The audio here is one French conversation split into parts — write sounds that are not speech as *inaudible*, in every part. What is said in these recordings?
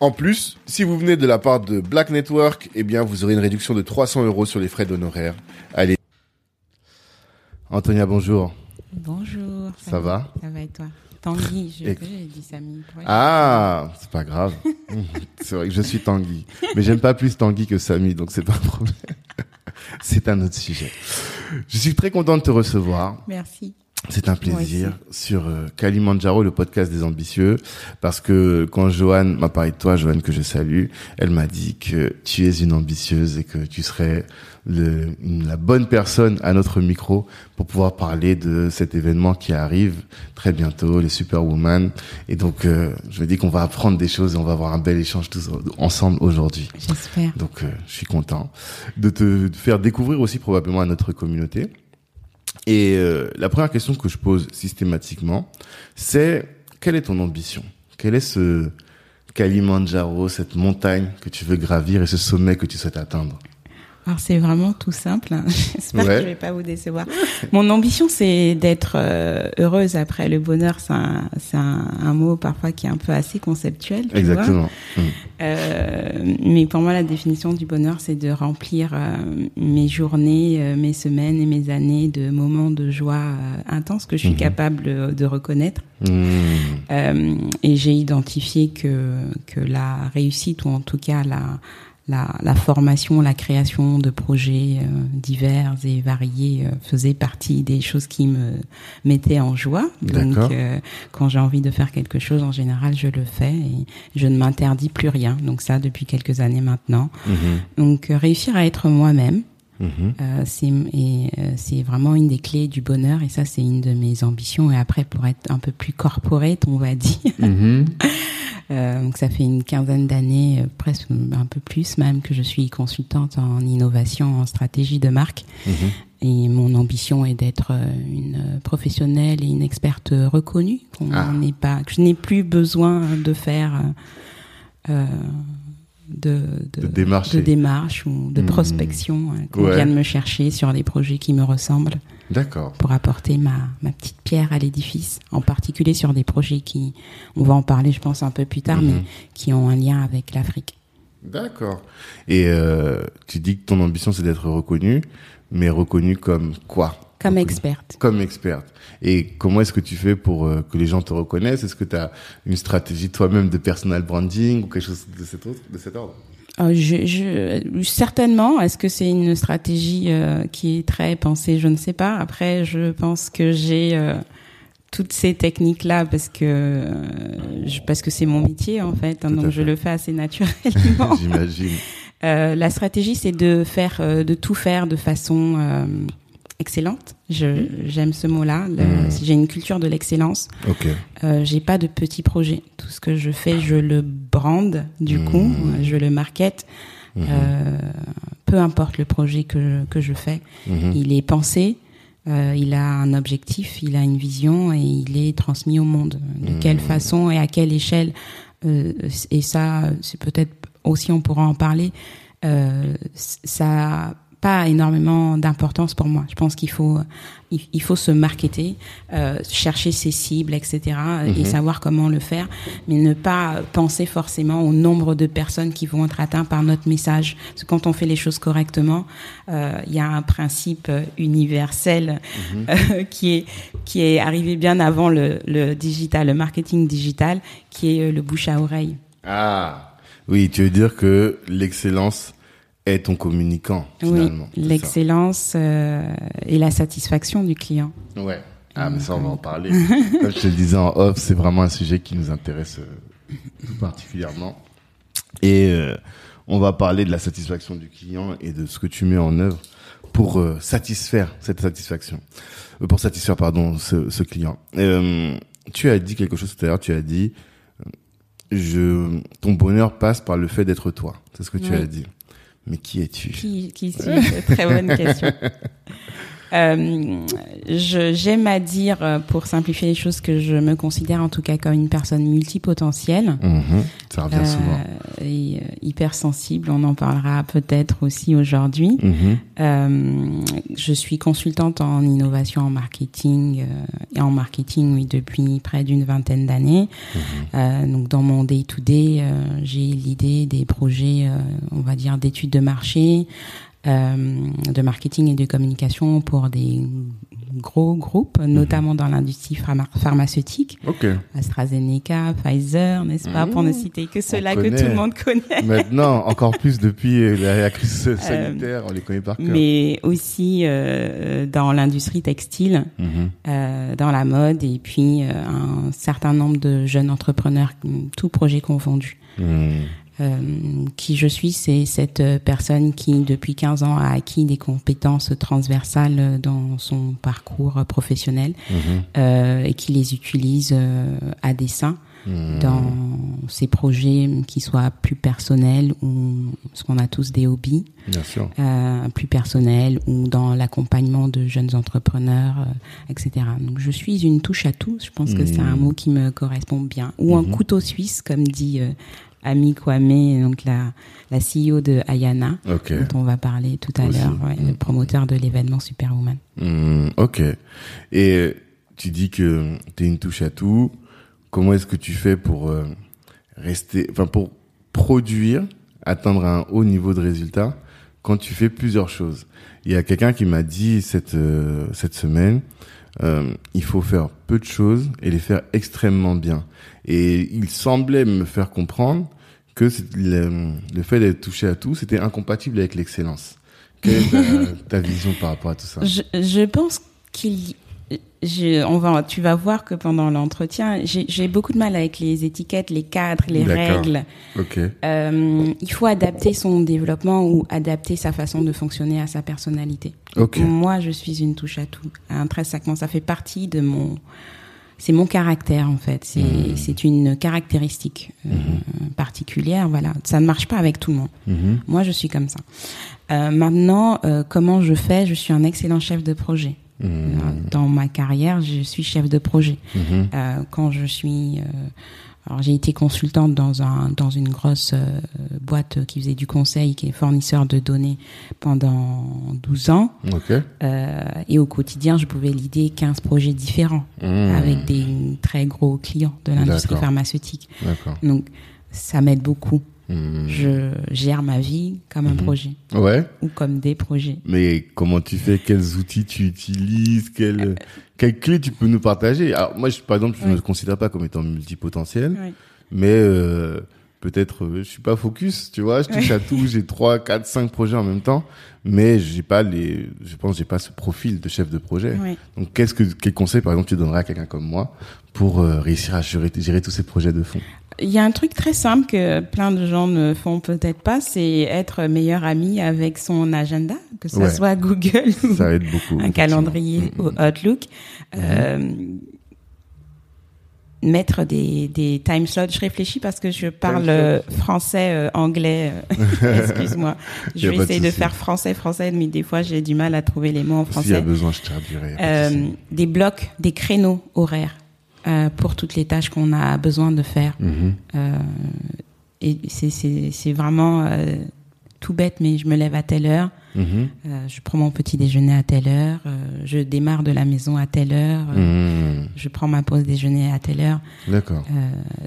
En plus, si vous venez de la part de Black Network, eh bien, vous aurez une réduction de 300 euros sur les frais d'honoraires. Allez. Antonia, bonjour. Bonjour. Ça va? Ça va et toi? Tanguy, je, j'ai dit Samy. Ah, c'est pas grave. *laughs* c'est vrai que je suis Tanguy. Mais j'aime pas plus Tanguy que Samy, donc c'est pas un problème. *laughs* c'est un autre sujet. Je suis très content de te recevoir. Merci. C'est un plaisir sur euh, Kalimandjaro, le podcast des ambitieux, parce que quand Joanne m'a parlé de toi, Joanne que je salue, elle m'a dit que tu es une ambitieuse et que tu serais le, la bonne personne à notre micro pour pouvoir parler de cet événement qui arrive très bientôt, les Superwoman. Et donc, euh, je me dis qu'on va apprendre des choses et on va avoir un bel échange tous ensemble aujourd'hui. J'espère. Donc, euh, je suis content de te faire découvrir aussi probablement à notre communauté. Et euh, la première question que je pose systématiquement, c'est quelle est ton ambition? Quel est ce Kalimandjaro, cette montagne que tu veux gravir et ce sommet que tu souhaites atteindre? Alors c'est vraiment tout simple. Hein. *laughs* J'espère que je vais pas vous décevoir. Mon ambition c'est d'être euh, heureuse après. Le bonheur c'est un, c'est un, un, mot parfois qui est un peu assez conceptuel. Tu Exactement. Vois mmh. euh, mais pour moi la définition du bonheur c'est de remplir euh, mes journées, mes semaines et mes années de moments de joie intenses que je suis mmh. capable de reconnaître. Mmh. et j'ai identifié que que la réussite ou en tout cas la la, la, formation, la création de projets euh, divers et variés euh, faisait partie des choses qui me mettaient en joie. Donc, euh, quand j'ai envie de faire quelque chose, en général, je le fais et je ne m'interdis plus rien. Donc ça, depuis quelques années maintenant. -hmm. Donc, réussir à être moi-même. Mm -hmm. c'est vraiment une des clés du bonheur et ça c'est une de mes ambitions et après pour être un peu plus corporate on va dire -hmm. *laughs* Euh, donc ça fait une quinzaine d'années, euh, presque un peu plus même, que je suis consultante en innovation, en stratégie de marque. Mmh. Et mon ambition est d'être une professionnelle et une experte reconnue. Qu'on ah. pas, que je n'ai plus besoin de faire euh, de, de, de, démarche ou de mmh. prospection, hein, qu'on ouais. vienne me chercher sur des projets qui me ressemblent. D'accord. Pour apporter ma, ma petite pierre à l'édifice, en particulier sur des projets qui, on va en parler, je pense, un peu plus tard, mmh. mais qui ont un lien avec l'Afrique. D'accord. Et euh, tu dis que ton ambition, c'est d'être reconnue, mais reconnue comme quoi? Comme experte. Comme experte. Et comment est-ce que tu fais pour euh, que les gens te reconnaissent? Est-ce que tu as une stratégie toi-même de personal branding ou quelque chose de cet, autre, de cet ordre? Euh, je, je, certainement. Est-ce que c'est une stratégie euh, qui est très pensée? Je ne sais pas. Après, je pense que j'ai toutes ces techniques-là parce que je, parce que c'est mon métier en fait. Hein, donc fait. je le fais assez naturellement. *laughs* J'imagine. la stratégie, c'est de faire, de tout faire de façon excellente. Je j'aime ce mot-là. Mmh. J'ai une culture de l'excellence. Okay. Euh, j'ai pas de petits projets. Tout ce que je fais, je le brande du mmh. coup, je le market. Euh, peu importe le projet que que je fais, il est pensé. Euh, il a un objectif, il a une vision et il est transmis au monde. De quelle façon et à quelle échelle euh, Et ça, c'est peut-être aussi on pourra en parler. Ça pas énormément d'importance pour moi. Je pense qu'il faut il, faut se marketer, euh, chercher ses cibles, etc. et mhm. savoir comment le faire, mais ne pas penser forcément au nombre de personnes qui vont être atteintes par notre message. Parce que quand on fait les choses correctement, euh, il y a un principe universel mhm. euh, *laughs* qui est qui est arrivé bien avant le, le digital, le marketing digital, qui est le bouche à oreille. Ah oui, tu veux dire que l'excellence est ton communicant finalement. Oui, l'excellence euh, et la satisfaction du client. Ouais. Ah, mais ça, on va en parler. *laughs* Comme je te le disais en off, c'est vraiment un sujet qui nous intéresse euh, tout particulièrement. Et euh, on va parler de la satisfaction du client et de ce que tu mets en œuvre pour satisfaire cette satisfaction, pour satisfaire pardon ce, ce client. tu as dit quelque chose tout à l'heure. Tu as dit, je, ton bonheur passe par le fait d'être toi. C'est ce que tu as dit. Mais qui es-tu? Qui, qui suis Très bonne question. *laughs* Euh, J'aime à dire, euh, pour simplifier les choses, que je me considère en tout cas comme une personne multipotentielle. Mmh, ça revient euh, souvent. Et euh, hypersensible, on en parlera peut-être aussi aujourd'hui. Mmh. Euh, je suis consultante en innovation en marketing et en marketing, oui, depuis près d'une vingtaine d'années. Mmh. donc dans mon day-to-day, j'ai l'idée des projets, on va dire, d'études de marché, de marketing et de communication pour des gros groupes, mhm. notamment dans l'industrie pharmaceutique. AstraZeneca, Pfizer, n'est-ce pas, pour ne mhm. citer que ceux-là que tout le monde connaît. Maintenant, encore plus depuis la crise *laughs* euh, sanitaire, on les connaît par cœur. Mais aussi euh, dans l'industrie textile, mhm. euh, dans la mode, et puis euh, un certain nombre de jeunes entrepreneurs, tout projet confondu. Euh, qui je suis, c'est cette personne qui, depuis 15 ans, a acquis des compétences transversales dans son parcours professionnel mhm. euh, et qui les utilise euh, à dessein mhm. dans ses projets qui soient plus personnels ou ce qu'on a tous des hobbies, Bien sûr. Euh, plus personnels ou dans l'accompagnement de jeunes entrepreneurs, euh, etc. Donc je suis une touche à tout. Je pense que c'est un mhm. mot qui me correspond bien. Ou un couteau suisse, comme dit Ami Kwame, donc la, la CEO de Ayana, dont on va parler tout à l'heure, le promoteur de l'événement Superwoman. Mmh, ok. Et tu dis que tu es une touche à tout. Comment est-ce que tu fais pour euh, rester, enfin pour produire, atteindre un haut niveau de résultat quand tu fais plusieurs choses? Il y a quelqu'un qui m'a dit cette euh, cette semaine, euh, il faut faire peu de choses et les faire extrêmement bien. Et il semblait me faire comprendre que le, fait d'être touché à tout, c'était incompatible avec l'excellence. Quelle est ta, vision par rapport à tout ça? Je pense qu'il je, on va, tu vas voir que pendant l'entretien, j'ai beaucoup de mal avec les étiquettes, les cadres, les règles. Okay. Euh, il faut adapter son développement ou adapter sa façon de fonctionner à sa personnalité. Okay. Moi, je suis une touche à tout. Intrinsèquement, ça fait partie de mon, c'est mon caractère en fait. C'est mmh. c'est une caractéristique euh, mmh. particulière. Voilà, ça ne marche pas avec tout le monde. Mmh. Moi, je suis comme ça. Euh, maintenant, comment je fais? Je suis un excellent chef de projet. Euh, dans ma carrière, je suis chef de projet. Mhm. Euh, quand je suis euh, alors j'ai été consultante dans un dans une grosse boîte qui faisait du conseil, qui est fournisseur de données pendant 12 ans. Okay. Euh, et au quotidien, je pouvais l'idée 15 projets différents mhm. avec des très gros clients de l'industrie pharmaceutique. Donc ça m'aide beaucoup. Hmm. Je gère ma vie comme un hmm. projet. Ouais. Ou comme des projets. Mais comment tu fais? Quels outils tu utilises? Quelles, euh, quelles clés tu peux nous partager? Alors moi, je, par exemple, je ne me considère pas comme étant multipotentiel, mais euh, peut-être euh, je suis pas focus, tu vois? Je touche à tout. J'ai trois, quatre, cinq projets en même temps, mais j'ai pas les. Je pense j'ai pas ce profil de chef de projet. Donc qu'est-ce que quel conseil par exemple tu donnerais à quelqu'un comme moi pour réussir à gérer, gérer tous ces projets de fond? Il y a un truc très simple que plein de gens ne font peut-être pas, c'est être meilleur ami avec son agenda, que ce soit Google un calendrier ou Outlook. Euh, mettre des, des time slots. Je réfléchis parce que je parle français, euh, anglais. Euh, *laughs* excuse-moi. *laughs* Je vais essayer de, faire français, français, mais des fois j'ai du mal à trouver les mots en français. S'il y a besoin, je traduirai. Euh, des blocs, des créneaux horaires. Euh, pour toutes les tâches qu'on a besoin de faire. Mhm. Euh, et c'est vraiment euh, tout bête, mais je me lève à telle heure, Mhm. euh, je prends mon petit déjeuner à telle heure, je démarre de la maison à telle heure, Mhm. je prends ma pause déjeuner à telle heure, D'accord.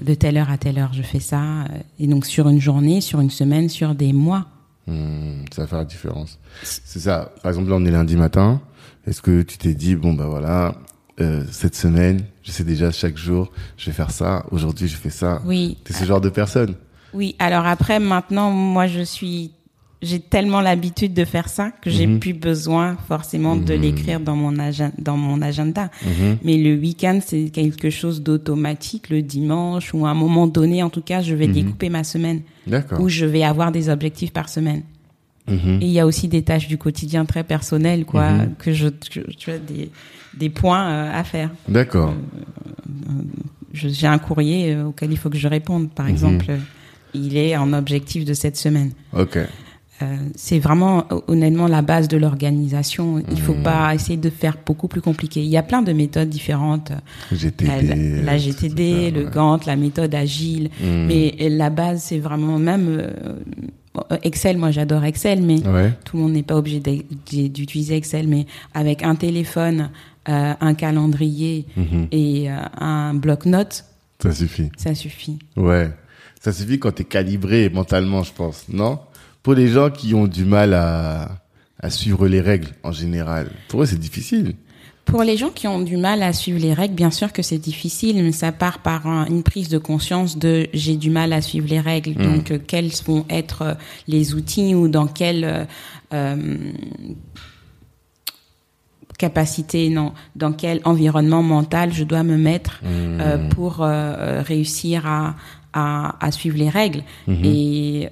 de telle heure à telle heure, je fais ça. Et donc sur une journée, sur une semaine, sur des mois. Mhm. Ça va faire la différence. C'est ça. Par exemple, là, on est lundi matin. Est-ce que tu t'es dit, bon, bah voilà, cette semaine, je sais déjà chaque jour, je vais faire ça. Aujourd'hui, je fais ça. Oui, T'es ce genre de personne. oui. Alors après, maintenant, moi, je suis, j'ai tellement l'habitude de faire ça que j'ai Mhm. plus besoin forcément de Mhm. l'écrire dans mon agenda, dans mon agenda. Mhm. Mais le week-end, c'est quelque chose d'automatique. Le dimanche ou à un moment donné, en tout cas, je vais découper ma semaine D'accord. où je vais avoir des objectifs par semaine. Mhm. Et il y a aussi des tâches du quotidien très personnelles, quoi, Mhm. que je, que- tu as des, des points euh, à faire. D'accord. Je- J'ai un courrier euh, auquel il faut que je réponde, par Mhm. exemple. euh, Il est en objectif de cette semaine. Ok. Euh, c'est vraiment euh, honnêtement la base de l'organisation. Il faut pas essayer de faire beaucoup plus compliqué. Il y a plein de méthodes différentes. GTD. La, la- la GTD, ça, le ouais. Gantt, la méthode agile. Mais la base, c'est vraiment même euh, Excel. Moi, j'adore Excel, mais Ouais. tout le monde n'est pas obligé d'utiliser Excel. Mais avec un téléphone, euh, un calendrier Mhm. et euh, un bloc-notes, Ça suffit. ça suffit. Ouais. Ça suffit quand t'es calibré mentalement, je pense, non? Pour les gens qui ont du mal à, à suivre les règles en général, pour eux c'est difficile. Pour les gens qui ont du mal à suivre les règles, bien sûr que c'est difficile, mais ça part par un- une prise de conscience de j'ai du mal à suivre les règles. Mm. Donc, euh, quels vont être euh, les outils ou dans quelle euh, euh, capacité, non, dans quel environnement mental je dois me mettre Mm. euh, pour réussir à, à, à suivre les règles. Mhm. Et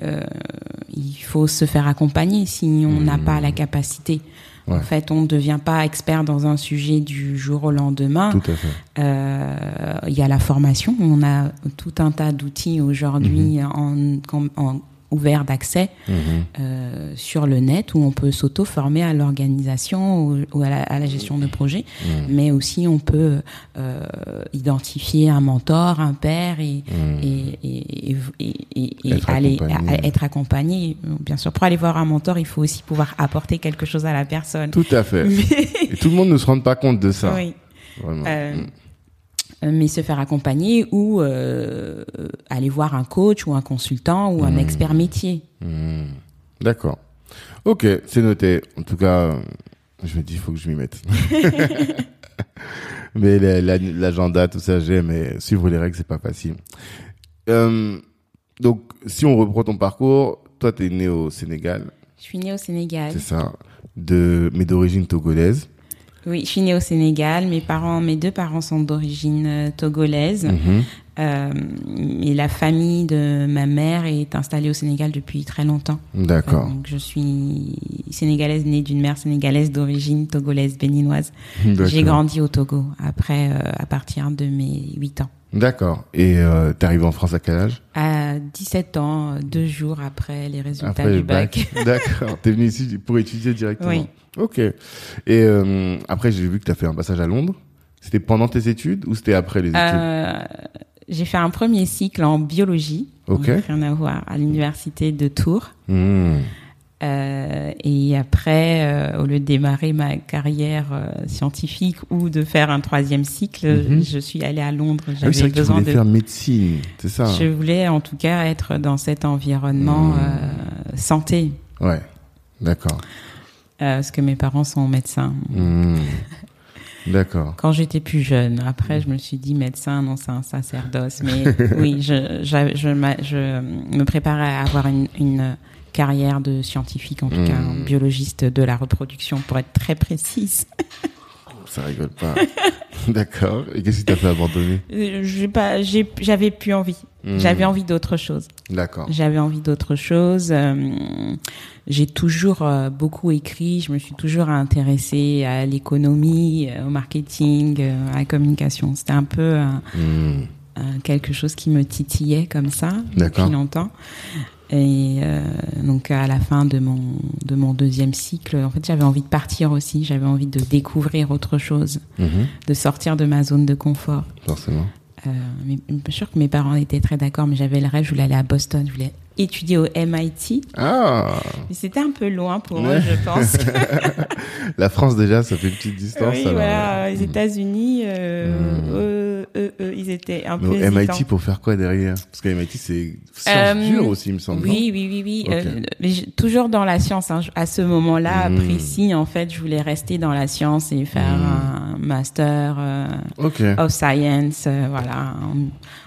il faut se faire accompagner si on n'a pas la capacité. Ouais. En fait, on ne devient pas expert dans un sujet du jour au lendemain. Tout à fait. Euh, Il y a la formation. On a tout un tas d'outils aujourd'hui en, en, en ouvert d'accès Mhm. euh, sur le net où on peut s'auto-former à l'organisation ou, ou à, la, à la gestion de projet, Mhm. mais aussi on peut euh, identifier un mentor, un père et, Mhm. et, et, et, Être aller accompagné. à- être accompagné. Bien sûr, pour aller voir un mentor, il faut aussi pouvoir apporter quelque chose à la personne. Tout à fait. *laughs* Mais- Et tout le monde ne se rend pas compte de ça. oui. Vraiment. Euh, Mm. Mais se faire accompagner ou euh, euh, aller voir un coach ou un consultant ou un Mhm. expert métier. Hmm. D'accord. Ok, c'est noté. En tout cas, euh, je me dis, il faut que je m'y mette. *laughs* mais la- la- l'agenda, tout ça, j'ai, mais suivre les règles, c'est pas facile. Euh, donc, si on reprend ton parcours, toi, t'es né au Sénégal, Je suis née au Sénégal. c'est ça, de, mais d'origine togolaise. Oui, je suis née au Sénégal. Mes parents, mes deux parents sont d'origine euh, togolaise. Mhm. Euh, et la famille de ma mère est installée au Sénégal depuis très longtemps. D'accord. Donc je suis sénégalaise née d'une mère sénégalaise d'origine togolaise béninoise. J'ai grandi au Togo après euh, à partir de mes 8 ans. D'accord. Et euh, t'es arrivé en France à quel âge? À 17 ans, deux jours après les résultats Après du le bac. *laughs* D'accord. T'es venu ici pour étudier directement. Oui. Ok. Et euh, après, j'ai vu que t'as fait un passage à Londres. C'était pendant tes études ou c'était après les études? Euh, j'ai fait un premier cycle en biologie, Ok. rien à voir, à l'université de Tours. Hmm. Euh, et après, euh, au lieu de démarrer ma carrière euh, scientifique ou de faire un troisième cycle, Mhm. je suis allée à Londres. Ah oui, J'avais que tu besoin voulais de. faire médecine, c'est ça Je voulais en tout cas être dans cet environnement Mhm. euh, santé, Ouais. D'accord. parce que mes parents sont médecins. Hmm. D'accord. *laughs* Quand j'étais plus jeune, après je me suis dit médecin, non c'est un sacerdoce. Mais oui, je, je, je, m'a- je me préparais à avoir une, une carrière de scientifique, en tout cas, un biologiste de la reproduction, pour être très précise. *laughs* Ça rigole pas. *laughs* D'accord. Et qu'est-ce qui t'a fait abandonner? Euh, j'ai pas, j'ai, j'avais plus envie. Hmm. J'avais envie d'autre chose. D'accord. J'avais envie d'autre chose. Euh, j'ai toujours euh, beaucoup écrit. Je me suis toujours intéressée à l'économie, au marketing, euh, à la communication. C'était un peu Hmm. quelque chose qui me titillait comme ça depuis longtemps. Et euh, donc à la fin de mon de mon deuxième cycle, en fait, j'avais envie de partir aussi. J'avais envie de découvrir autre chose, Mhm. de sortir de ma zone de confort. Forcément. Euh, mais, je suis sûre que mes parents étaient très d'accord, mais j'avais le rêve, je voulais aller à Boston, je voulais étudié au MIT. Ah. Mais c'était un peu loin pour eux, je pense. *laughs* La France déjà, ça fait une petite distance. Oui, alors. voilà, les États-Unis, euh, eux, eux, eux, ils étaient un Mais peu au MIT pour faire quoi derrière? Parce que MIT c'est sciences Euh, dures aussi, il me semble. Oui, oui, oui, oui. Euh, mais toujours dans la science. hein. À ce moment-là Mm. précis, en fait, je voulais rester dans la science et faire Mm. un master euh, of science, euh, voilà,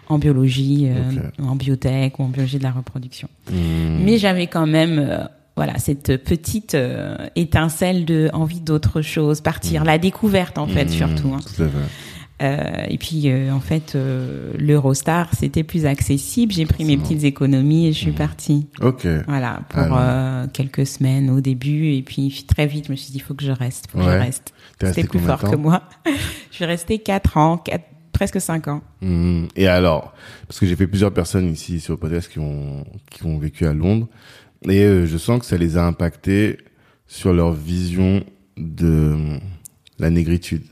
en, en biologie, euh, en biotech ou en biologie de la reproduction. Hmm. Mais j'avais quand même, euh, voilà, cette petite euh, étincelle de envie d'autre chose, partir, la découverte en fait Hmm. surtout. hein. Tout à fait. Euh, et puis euh, en fait, l'Eurostar c'était plus accessible. J'ai pris mes petites économies et je suis partie. Ok. Voilà, pour quelques semaines au début. Et puis très vite, je me suis dit, il faut que je reste, faut que je reste. C'était plus fort que moi. *laughs* je suis restée quatre ans, quatre- presque cinq ans. Hmm. Et alors, parce que j'ai fait plusieurs personnes ici sur le podcast qui ont qui ont vécu à Londres, et euh, je sens que ça les a impactés sur leur vision de la négritude.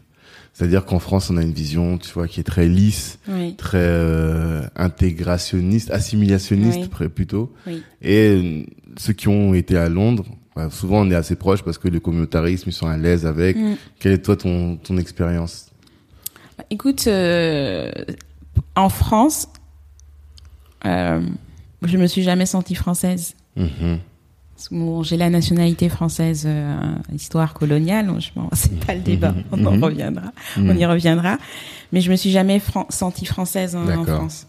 C'est-à-dire qu'en France, on a une vision, tu vois, qui est très lisse, Oui, très euh, intégrationniste, assimilationniste Oui. plutôt. oui. Et ceux qui ont été à Londres, bah, souvent on est assez proches parce que le communautarisme, ils sont à l'aise avec. Mm. Quelle est toi ton ton expérience? Écoute, euh, en France, euh, je me suis jamais sentie française. Mhm. Bon, j'ai la nationalité française, euh, histoire coloniale. *laughs* c'est pas le débat. On en Mhm. reviendra. Mhm. On y reviendra. Mais je me suis jamais fran- sentie française en. France.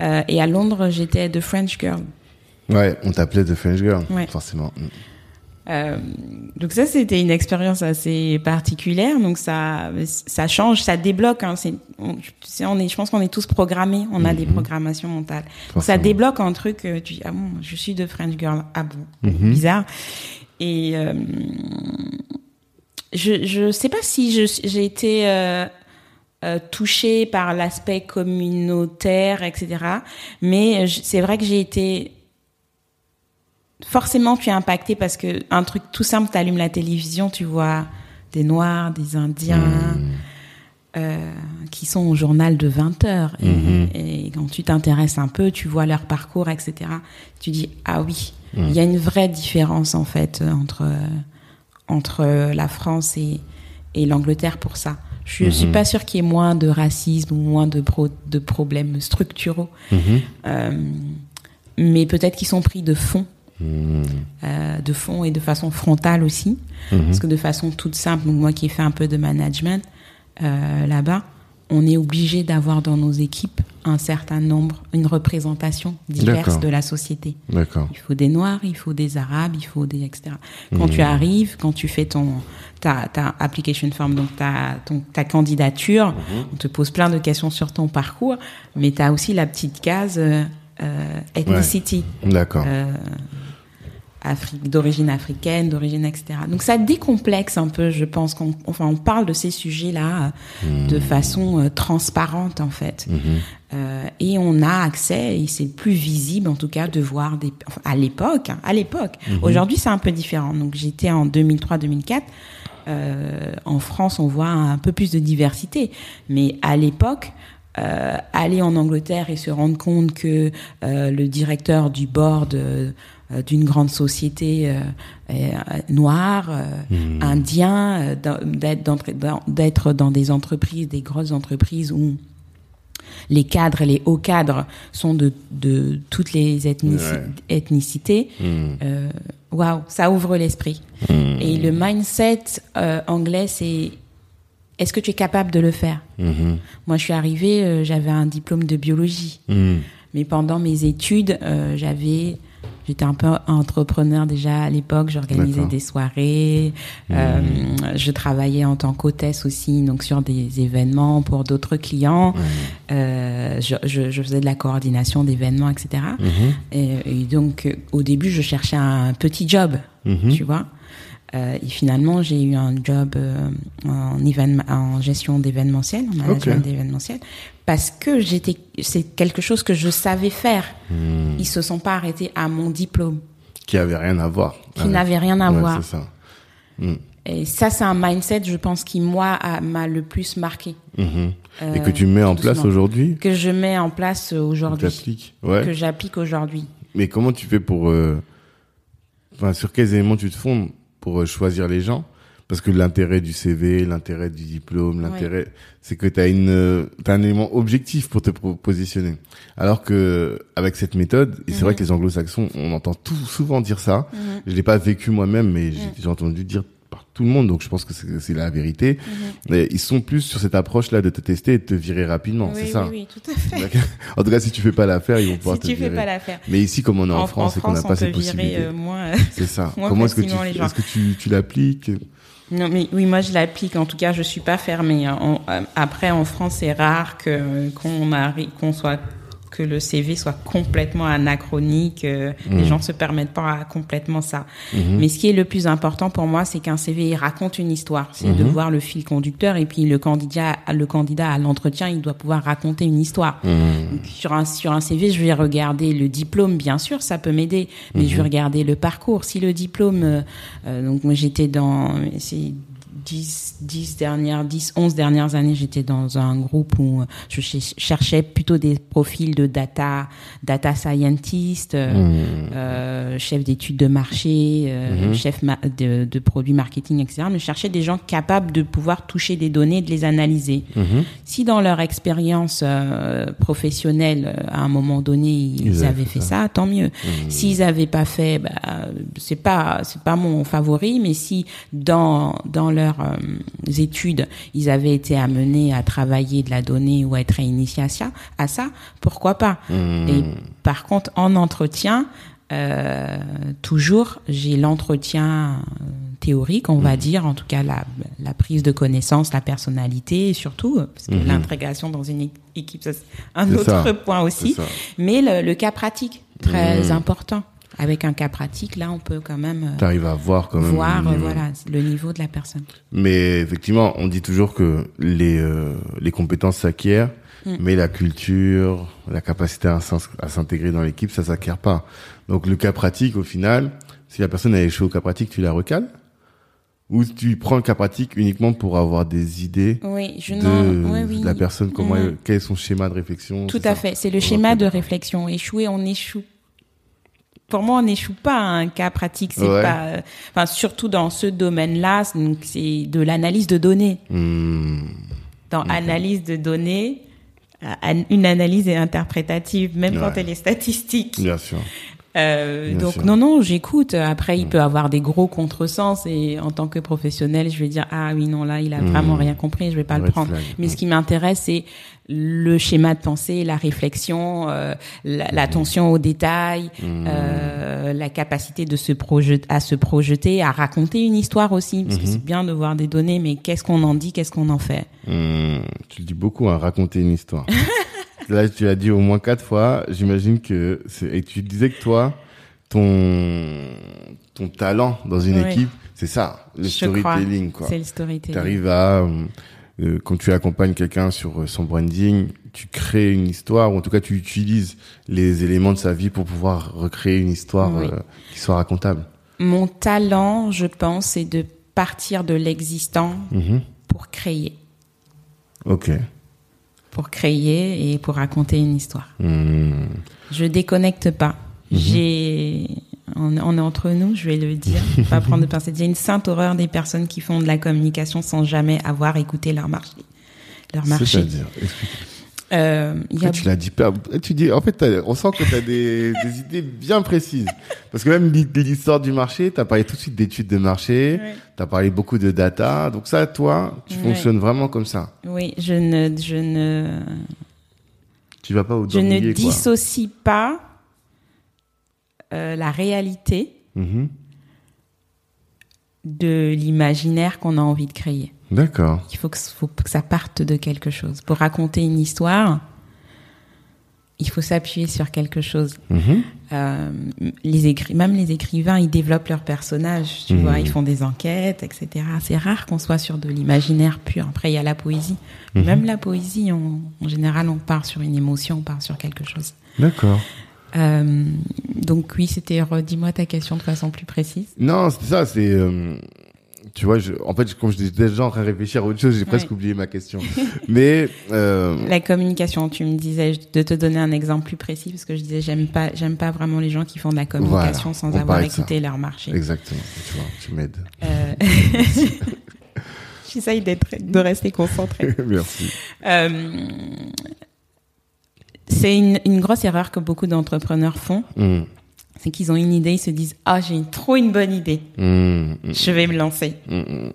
Euh, et à Londres, j'étais The French Girl. Ouais, on t'appelait The French Girl, Ouais. forcément. Euh, donc ça, c'était une expérience assez particulière. Donc ça, ça change, ça débloque. Hein. C'est, on, tu sais, on est, je pense qu'on est tous programmés. On a des Mhm. programmations mentales. Donc ça débloque un truc. euh, tu dis ah bon, je suis de French girl. Ah bon, Mhm. bizarre. Et euh, je je sais pas si j'ai été touchée par l'aspect communautaire, etc. Mais c'est vrai que j'ai été forcément tu es impacté parce que un truc tout simple, tu allumes la télévision, tu vois des Noirs, des Indiens Mm. euh, qui sont au journal de 20 heures. Et, Mhm. et quand tu t'intéresses un peu, tu vois leur parcours, etc. Tu dis ah oui, Mm. il y a une vraie différence en fait entre entre la France et et l'Angleterre pour ça. Je Mhm. suis pas sûre qu'il y ait moins de racisme ou moins de pro- de problèmes structuraux, euh, mais peut-être qu'ils sont pris de fond Mm. euh, de fond et de façon frontale aussi. Mhm. Parce que de façon toute simple, donc moi qui ai fait un peu de management euh, là-bas, on est obligé d'avoir dans nos équipes un certain nombre, une représentation diverse de la société. Il faut des Noirs, il faut des Arabes, il faut des etc. Quand Mhm. tu arrives, quand tu fais ton ta, ta application form, donc ta ton, ta candidature, Mhm. on te pose plein de questions sur ton parcours, mais tu as aussi la petite case euh, ethnicity. D'accord. Euh, Afrique, d'origine africaine, d'origine etc. Donc ça décomplexe un peu, je pense qu'on enfin on parle de ces sujets-là euh, de façon euh, transparente en fait. Mhm. Euh, et on a accès et c'est plus visible en tout cas de voir des enfin, à l'époque, hein, à l'époque. Aujourd'hui c'est un peu différent. Donc j'étais en 2003-2004. Euh, en France, on voit un peu plus de diversité, mais à l'époque, euh, aller en Angleterre et se rendre compte que euh, le directeur du board d'une grande société euh, euh, noire, euh, Mhm. indien, euh, d'être dans- des entreprises, des grosses entreprises où les cadres, les hauts cadres sont de, de toutes les ethnici- Ouais. ethnicités. Mm. Euh, Waouh, ça ouvre l'esprit. Mm. Et le mindset euh, anglais, c'est est-ce que tu es capable de le faire? Mhm. Moi, je suis arrivée, euh, j'avais un diplôme de biologie, mais pendant mes études, euh, j'avais J'étais un peu entrepreneur déjà à l'époque. J'organisais des soirées. Euh, je travaillais en tant qu'hôtesse aussi, donc sur des événements pour d'autres clients. Euh, je, je, je faisais de la coordination d'événements, etc. Mhm. Et, et donc, euh, au début, je cherchais un petit job, Mhm. tu vois. Euh, et finalement, j'ai eu un job euh, en, gestion d'événementiel, en management d'événementiel, parce que j'étais, c'est quelque chose que je savais faire. Mm. Ils se sont pas arrêtés à mon diplôme, Qui avait rien à voir. qui avec- n'avait rien à Ouais, voir. C'est ça. Mm. Et ça, c'est un mindset, je pense, qui moi m'a le plus marqué, Mhm. Et Euh, que tu mets en place aujourd'hui que je mets en place aujourd'hui, Ouais. que j'applique aujourd'hui. Mais comment tu fais pour, euh, enfin, sur quels éléments tu te fondes pour euh, choisir les gens. Parce que l'intérêt du CV, l'intérêt du diplôme, l'intérêt, c'est que tu as une, euh, t'as un élément objectif pour te positionner. Alors que avec cette méthode, et c'est vrai que les Anglo-Saxons, on entend tout souvent dire ça. Je l'ai pas vécu moi-même, mais j'ai entendu dire par tout le monde, donc je pense que c'est la vérité. Mais ils sont plus sur cette approche-là de te tester et de te virer rapidement, oui, c'est ça. oui, oui, tout à fait. *laughs* En tout cas, si tu fais pas l'affaire, ils vont pouvoir Si te tu fais virer. pas l'affaire. Mais ici, comme on est en, France et qu'on n'a pas cette possibilité, euh, moins. *laughs* c'est ça. *laughs* moins Comment est-ce que tu, est-ce que tu, tu l'appliques? Non, mais oui, moi je l'applique. En tout cas, je suis pas fermée. hein. Euh, après, en France, c'est rare que qu'on arrive, qu'on soit que le CV soit complètement anachronique. euh, Mmh. Les gens se permettent pas à complètement ça. Mais ce qui est le plus important pour moi, c'est qu'un CV il raconte une histoire. C'est Mmh. de voir le fil conducteur et puis le candidat, le candidat à l'entretien, il doit pouvoir raconter une histoire. Donc, sur un sur un CV, je vais regarder le diplôme, bien sûr, ça peut m'aider, mais je vais regarder le parcours. Si le diplôme, euh, euh, donc moi j'étais dans 10, 10 dernières, 10, 11 dernières années, j'étais dans un groupe où je ch- cherchais plutôt des profils de data, data scientist, euh, euh, chef d'études de marché, euh, chef ma- de, de produits marketing, etc. Mais je cherchais des gens capables de pouvoir toucher des données, et de les analyser. Si dans leur expérience euh, professionnelle, euh, à un moment donné, ils, Ils avaient fait ça, tant mieux. S'ils avaient pas fait, bah, c'est pas c'est pas mon favori, mais si dans dans leurs euh, études, ils avaient été amenés à travailler de la donnée ou à être initiés à ça, à ça, pourquoi pas? Et par contre, en entretien, euh, toujours, j'ai l'entretien euh, théorique, on va dire, en tout cas la, la prise de connaissance, la personnalité, et surtout, parce que l'intégration dans une équipe, c'est un autre ça. point aussi, mais le, le cas pratique, très important. Avec un cas pratique, là, on peut quand même euh, T'arrives à voir quand même. voir le euh, voilà, le niveau de la personne. Mais effectivement, on dit toujours que les, euh, les compétences s'acquièrent, Mm. mais la culture, la capacité à s'intégrer dans l'équipe, ça s'acquiert pas. Donc le cas pratique, au final, si la personne a échoué au cas pratique, tu la recales? Ou tu prends le cas pratique uniquement pour avoir des idées Oui, je de, oui, oui. de la personne, comment Mhm. elle- quel est son schéma de réflexion? Tout à ça fait. C'est le schéma de réflexion. Échouer, on échoue. Pour moi, on n'échoue pas à un cas pratique. C'est Ouais. pas, euh, enfin, surtout dans ce domaine-là, c'est- de l'analyse de données. Hmm. Dans analyse de données, euh, an- une analyse est interprétative, même quand elle est statistique. Bien sûr. Euh, donc sûr. non non j'écoute après il peut avoir des gros contresens et en tant que professionnel je vais dire ah oui non là il a Mm. vraiment rien compris je vais pas le prendre flag. mais ce qui m'intéresse c'est le schéma de pensée la réflexion euh, la- l'attention aux détails Mm. euh, la capacité de se projeter à se projeter à raconter une histoire aussi parce que Mm-hmm. c'est bien de voir des données mais qu'est-ce qu'on en dit qu'est-ce qu'on en fait? Tu le dis beaucoup, hein, raconter une histoire. *laughs* Là, tu l'as dit au moins quatre fois. J'imagine que et tu disais que toi, ton, ton talent dans une équipe, c'est ça, le Je storytelling, quoi. c'est le storytelling Tu arrives à, euh, euh, quand tu accompagnes quelqu'un sur euh, son branding, tu crées une histoire, ou en tout cas, tu utilises les éléments de sa vie pour pouvoir recréer une histoire Oui. euh, qui soit racontable. mon talent je pense c'est de partir de l'existant Mhm. pour créer Ok. Pour créer et pour raconter une histoire. Hmm. Je déconnecte pas. J'ai, on, on est entre nous, je vais le dire, *laughs* pas prendre de pincettes. J'ai une sainte horreur des personnes qui font de la communication sans jamais avoir écouté leur marché. Leur marché. C'est-à-dire. Euh, y a tu l'as dit pas. Tu dis, en fait, on sent que tu as des, *laughs* des idées bien précises. Parce que même l'hi- l'histoire du marché, tu as parlé tout de suite d'études de marché, tu as parlé beaucoup de data. Donc ça, toi, tu fonctionnes vraiment comme ça. oui, je ne, je ne, Tu vas pas au je ne quoi. dissocie pas euh, la réalité Mhm. de l'imaginaire qu'on a envie de créer. D'accord. Il faut que, faut que ça parte de quelque chose. Pour raconter une histoire, il faut s'appuyer sur quelque chose. Mhm. Euh, les écri même les écrivains, ils développent leurs personnages, tu Mhm. vois, ils font des enquêtes, etc. C'est rare qu'on soit sur de l'imaginaire pur. Après, il y a la poésie. Mhm. Même la poésie, on- en général, on part sur une émotion, on part sur quelque chose. D'accord. Euh, donc oui, c'était. Redis-moi ta question de façon plus précise. Non, c'est ça, c'est. euh, tu vois, je, en fait, comme j'étais déjà en train de réfléchir à autre chose, j'ai presque oublié ma question. *laughs* Mais euh... la communication, tu me disais de te donner un exemple plus précis parce que je disais j'aime pas, j'aime pas vraiment les gens qui font de la communication sans avoir écouté leur marché. Exactement. Tu vois, tu m'aides. Euh... *laughs* J'essaye d'être, de rester concentré. *laughs* Merci. Euh, c'est une, une, grosse erreur que beaucoup d'entrepreneurs font. Mm c'est qu'ils ont une idée, ils se disent ah j'ai trop une bonne idée, mmh, mmh. je vais me lancer. Mmh,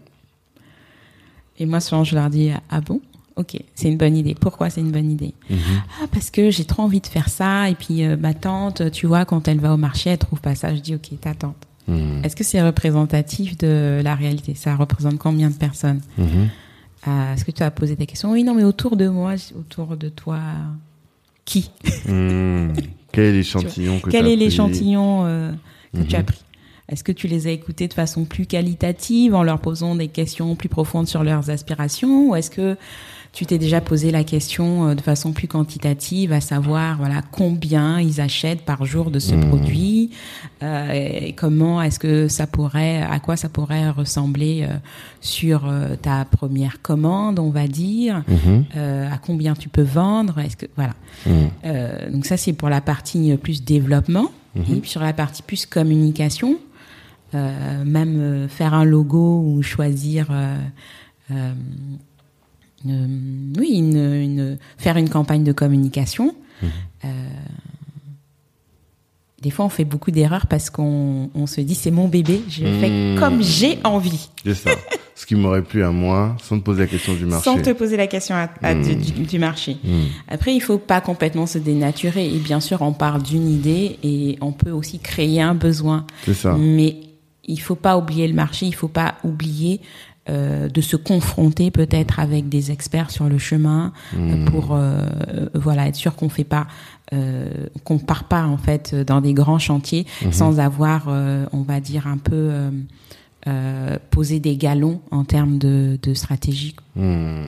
Et moi souvent je leur dis ah bon? Ok c'est une bonne idée. Pourquoi c'est une bonne idée? Ah parce que j'ai trop envie de faire ça. Et puis euh, ma tante tu vois quand elle va au marché elle trouve pas ça. Je dis ok ta tante. Est-ce que c'est représentatif de la réalité? Ça représente combien de personnes? Euh, Est-ce que tu as posé des questions? Oui non mais autour de moi autour de toi qui? *laughs* quel est l'échantillon que Quel est l'échantillon euh, que tu as mhm. pris Est-ce que tu les as écoutés de façon plus qualitative en leur posant des questions plus profondes sur leurs aspirations ou est-ce que tu t'es déjà posé la question euh, de façon plus quantitative, à savoir voilà combien ils achètent par jour de ce mmh. produit, euh, et comment est-ce que ça pourrait, à quoi ça pourrait ressembler euh, sur euh, ta première commande, on va dire, mmh. euh, à combien tu peux vendre, est-ce que voilà. Mmh. donc ça c'est pour la partie plus développement et puis sur la partie plus communication, même faire un logo ou choisir euh, oui, une, une, faire une campagne de communication. Mmh. Euh, des fois, on fait beaucoup d'erreurs parce qu'on on se dit c'est mon bébé, je le fais mmh. comme j'ai envie. C'est ça. *laughs* Ce qui m'aurait plu à moi, sans te poser la question du marché. Sans te poser la question à, du, du, marché. Mmh. Après, il faut pas complètement se dénaturer. Et bien sûr, on parle d'une idée et on peut aussi créer un besoin. C'est ça. Mais il faut pas oublier le marché. Il faut pas oublier euh, de se confronter peut-être avec des experts sur le chemin euh, mmh. pour euh, voilà être sûr qu'on fait pas qu'on part pas en fait dans des grands chantiers mmh. sans avoir on va dire un peu posé des galons en termes de, de stratégie. Mmh.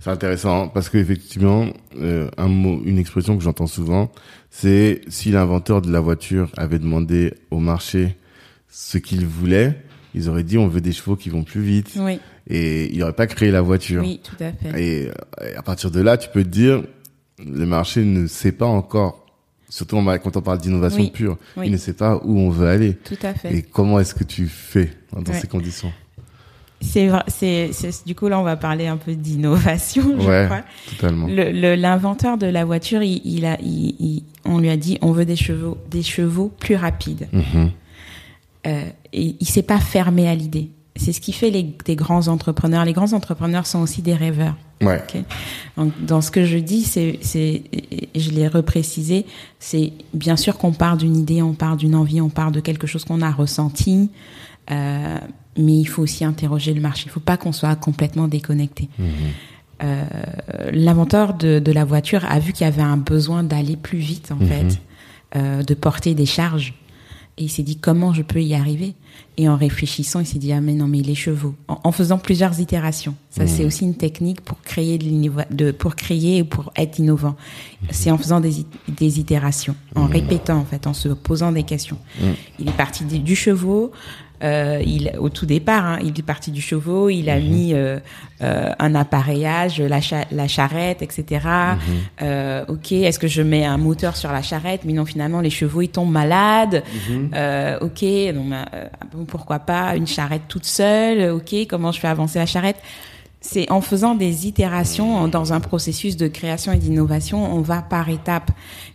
C'est intéressant parce qu'effectivement, un mot, une expression que j'entends souvent, c'est si l'inventeur de la voiture avait demandé au marché ce qu'il voulait, ils auraient dit on veut des chevaux qui vont plus vite. Oui. Et ils n'auraient pas créé la voiture. Oui, tout à fait. Et, à partir de là, tu peux te dire, le marché ne sait pas encore, surtout quand on parle d'innovation pure, il ne sait pas où on veut aller. Tout à fait. Et comment est-ce que tu fais dans ces conditions? C'est c'est du coup là on va parler un peu d'innovation je ouais, crois. totalement. L'inventeur de la voiture, il, il a, il, on lui a dit on veut des chevaux, des chevaux plus rapides. Mm-hmm. Euh, et il s'est pas fermé à l'idée. C'est ce qui fait les, des grands entrepreneurs. Les grands entrepreneurs sont aussi des rêveurs. Ouais. Donc, dans ce que je dis, c'est, c'est, je l'ai reprécisé, c'est bien sûr qu'on part d'une idée, on part d'une envie, on part de quelque chose qu'on a ressenti, euh, mais il faut aussi interroger le marché. Il faut pas qu'on soit complètement déconnecté. Mmh. Euh, l'inventeur de, de, la voiture a vu qu'il y avait un besoin d'aller plus vite, en mmh. fait, euh, de porter des charges. Et il s'est dit comment je peux y arriver? Et en réfléchissant, il s'est dit ah mais non mais les chevaux. En, faisant plusieurs itérations. Ça c'est mmh. aussi une technique pour créer de, de pour créer ou pour être innovant. Mmh. C'est en faisant des, des itérations, en mmh. répétant en fait, en se posant des questions. Il est parti du, du chevaux. Euh, il, au tout départ, hein, il est parti du chevaux, il a mhm. mis euh, euh, un appareillage, la, la charrette, etc. Euh, ok, est-ce que je mets un moteur sur la charrette? Mais non, finalement, les chevaux ils tombent malades. Mhm. Euh, ok, donc bon, pourquoi pas une charrette toute seule? Ok, comment je fais avancer la charrette? C'est en faisant des itérations dans un processus de création et d'innovation, on va par étapes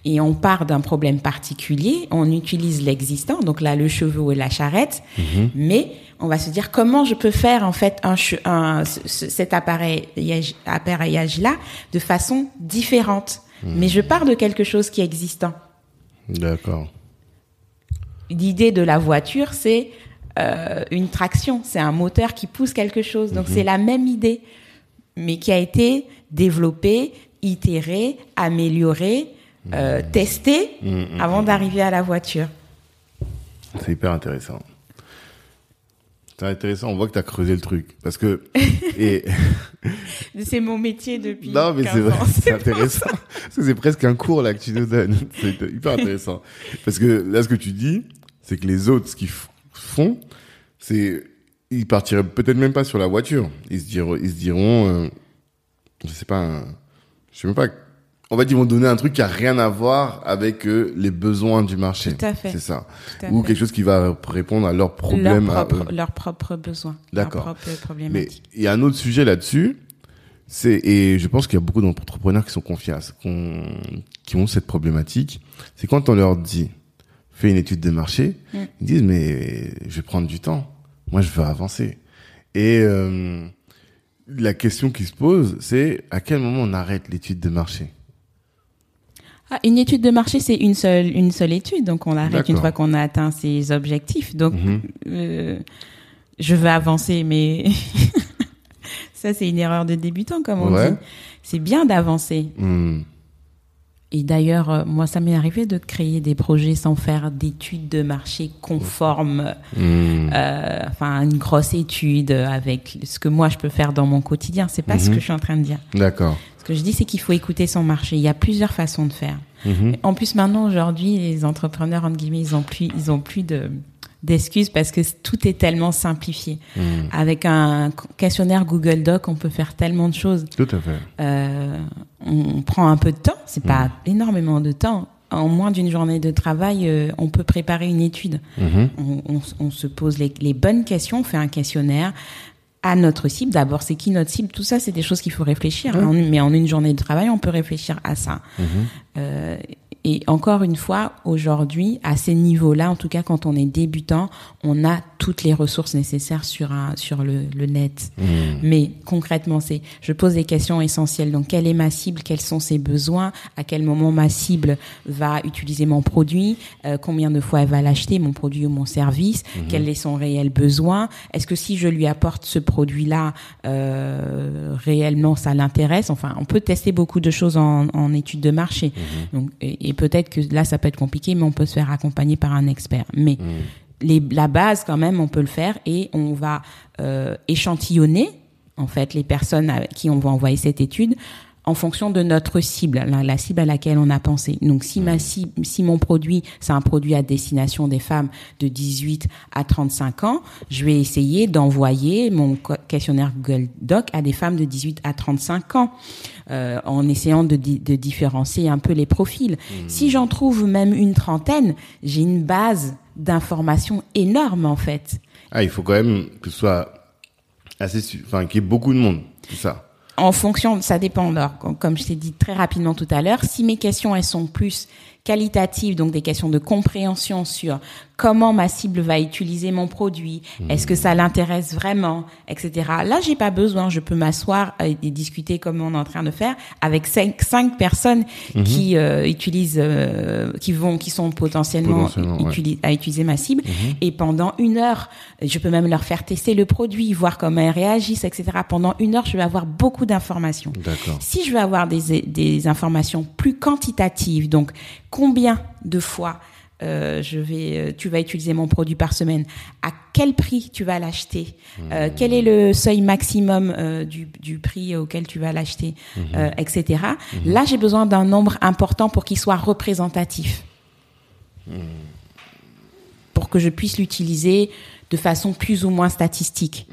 et on part d'un problème particulier, on utilise l'existant, donc là le cheveu et la charrette, mhm. mais on va se dire comment je peux faire en fait un, un cet appareillage, appareillage là de façon différente. Mhm. Mais je pars de quelque chose qui est existant. D'accord. L'idée de la voiture, c'est euh, une traction, c'est un moteur qui pousse quelque chose. Donc mhm. c'est la même idée, mais qui a été développée, itérée, améliorée, euh, mhm. testée mhm, avant d'arriver à la voiture. C'est hyper intéressant. C'est intéressant, on voit que tu as creusé le truc. Parce que. *laughs* Et... c'est mon métier depuis. Non, mais c'est c'est intéressant. Parce que c'est presque un cours là que tu nous donnes. C'est hyper intéressant. Parce que là, ce que tu dis, c'est que les autres, ce qu'ils font, c'est ils partiraient peut-être même pas sur la voiture. Ils se diront, ils se diront, euh, je sais pas, un- je sais même pas. En fait, ils vont donner un truc qui a rien à voir avec euh, les besoins du marché. Tout à fait. C'est ça. Tout à Ou fait. quelque chose qui va répondre à leurs problèmes. leurs propres, leurs propres besoins, leurs D'accord. Mais il y a un autre sujet là-dessus. C'est et je pense qu'il y a beaucoup d'entrepreneurs qui sont qu'on, qui ont cette problématique. C'est quand on leur dit fais une étude de marché, Mm. ils disent mais je vais prendre du temps. Moi je veux avancer. Et euh, la question qui se pose, c'est à quel moment on arrête l'étude de marché? Ah, une étude de marché, c'est une seule, une seule étude, donc on arrête D'accord. une fois qu'on a atteint ses objectifs. Donc, Mhm. euh, je veux avancer, mais *laughs* ça, c'est une erreur de débutant, comme on Ouais. dit. C'est bien d'avancer. Hmm. Et d'ailleurs, euh, moi, ça m'est arrivé de créer des projets sans faire d'études de marché conformes, euh, enfin, une grosse étude avec ce que moi je peux faire dans mon quotidien. C'est pas ce Mhm. que je suis en train de dire. D'accord. Ce que je dis, c'est qu'il faut écouter son marché. Il y a plusieurs façons de faire. Mhm. En plus, maintenant, aujourd'hui, les entrepreneurs, entre guillemets, ils ont plus, ils ont plus de, d'excuses parce que tout est tellement simplifié. Hmm. Avec un questionnaire Google Doc, on peut faire tellement de choses. Tout à fait. Euh, on prend un peu de temps, c'est pas énormément de temps. En moins d'une journée de travail, euh, on peut préparer une étude. Mhm. On, on- on se pose les, les bonnes questions, on fait un questionnaire à notre cible. D'abord, c'est qui notre cible? Tout ça, c'est des choses qu'il faut réfléchir. hein. Mais en une journée de travail, on peut réfléchir à ça. Euh, et encore une fois, aujourd'hui, à ces niveaux-là, en tout cas quand on est débutant, on a toutes les ressources nécessaires sur un sur le, le net. Hmm. Mais concrètement, c'est je pose des questions essentielles. Donc, quelle est ma cible? Quels sont ses besoins? À quel moment ma cible va utiliser mon produit? Euh, Combien de fois elle va l'acheter, mon produit ou mon service? Quel est son réel besoin Est-ce que si je lui apporte ce produit-là, euh, réellement ça l'intéresse? Enfin, on peut tester beaucoup de choses en, en étude de marché. Donc, et, et peut-être que là, ça peut être compliqué, mais on peut se faire accompagner par un expert. Mais les, la base, quand même, on peut le faire et on va euh, échantillonner, en fait, les personnes à qui on va envoyer cette étude en fonction de notre cible, la, la cible à laquelle on a pensé. Donc, si ma cible, si mon produit, c'est un produit à destination des femmes de 18 à 35 ans, je vais essayer d'envoyer mon questionnaire Google Doc à des femmes de 18 à 35 ans, euh, en essayant de, de différencier un peu les profils. Si j'en trouve même une trentaine, j'ai une base d'informations énorme, en fait. Ah, il faut quand même que ce soit assez, enfin, qu'il y ait beaucoup de monde. C'est ça. En fonction, ça dépend. Alors, com- comme je t'ai dit très rapidement tout à l'heure, si mes questions elles sont plus qualitatives, donc des questions de compréhension sur comment ma cible va utiliser mon produit, est-ce que ça l'intéresse vraiment, etc. Là, j'ai pas besoin, je peux m'asseoir et et discuter comme on est en train de faire avec cinq, cinq personnes qui euh, utilisent, euh, qui vont, qui sont potentiellement, Potentiellement, ouais. utili- à utiliser ma cible. Et pendant une heure, je peux même leur faire tester le produit, voir comment elles réagissent, etc. Pendant une heure, je vais avoir beaucoup d'informations. Si je veux avoir des, des informations plus quantitatives, donc combien de fois euh, je vais, euh, tu vas utiliser mon produit par semaine, à quel prix tu vas l'acheter, euh, quel est le seuil maximum euh, du, du prix auquel tu vas l'acheter, euh, etc. Là, j'ai besoin d'un nombre important pour qu'il soit représentatif, pour que je puisse l'utiliser de façon plus ou moins statistique.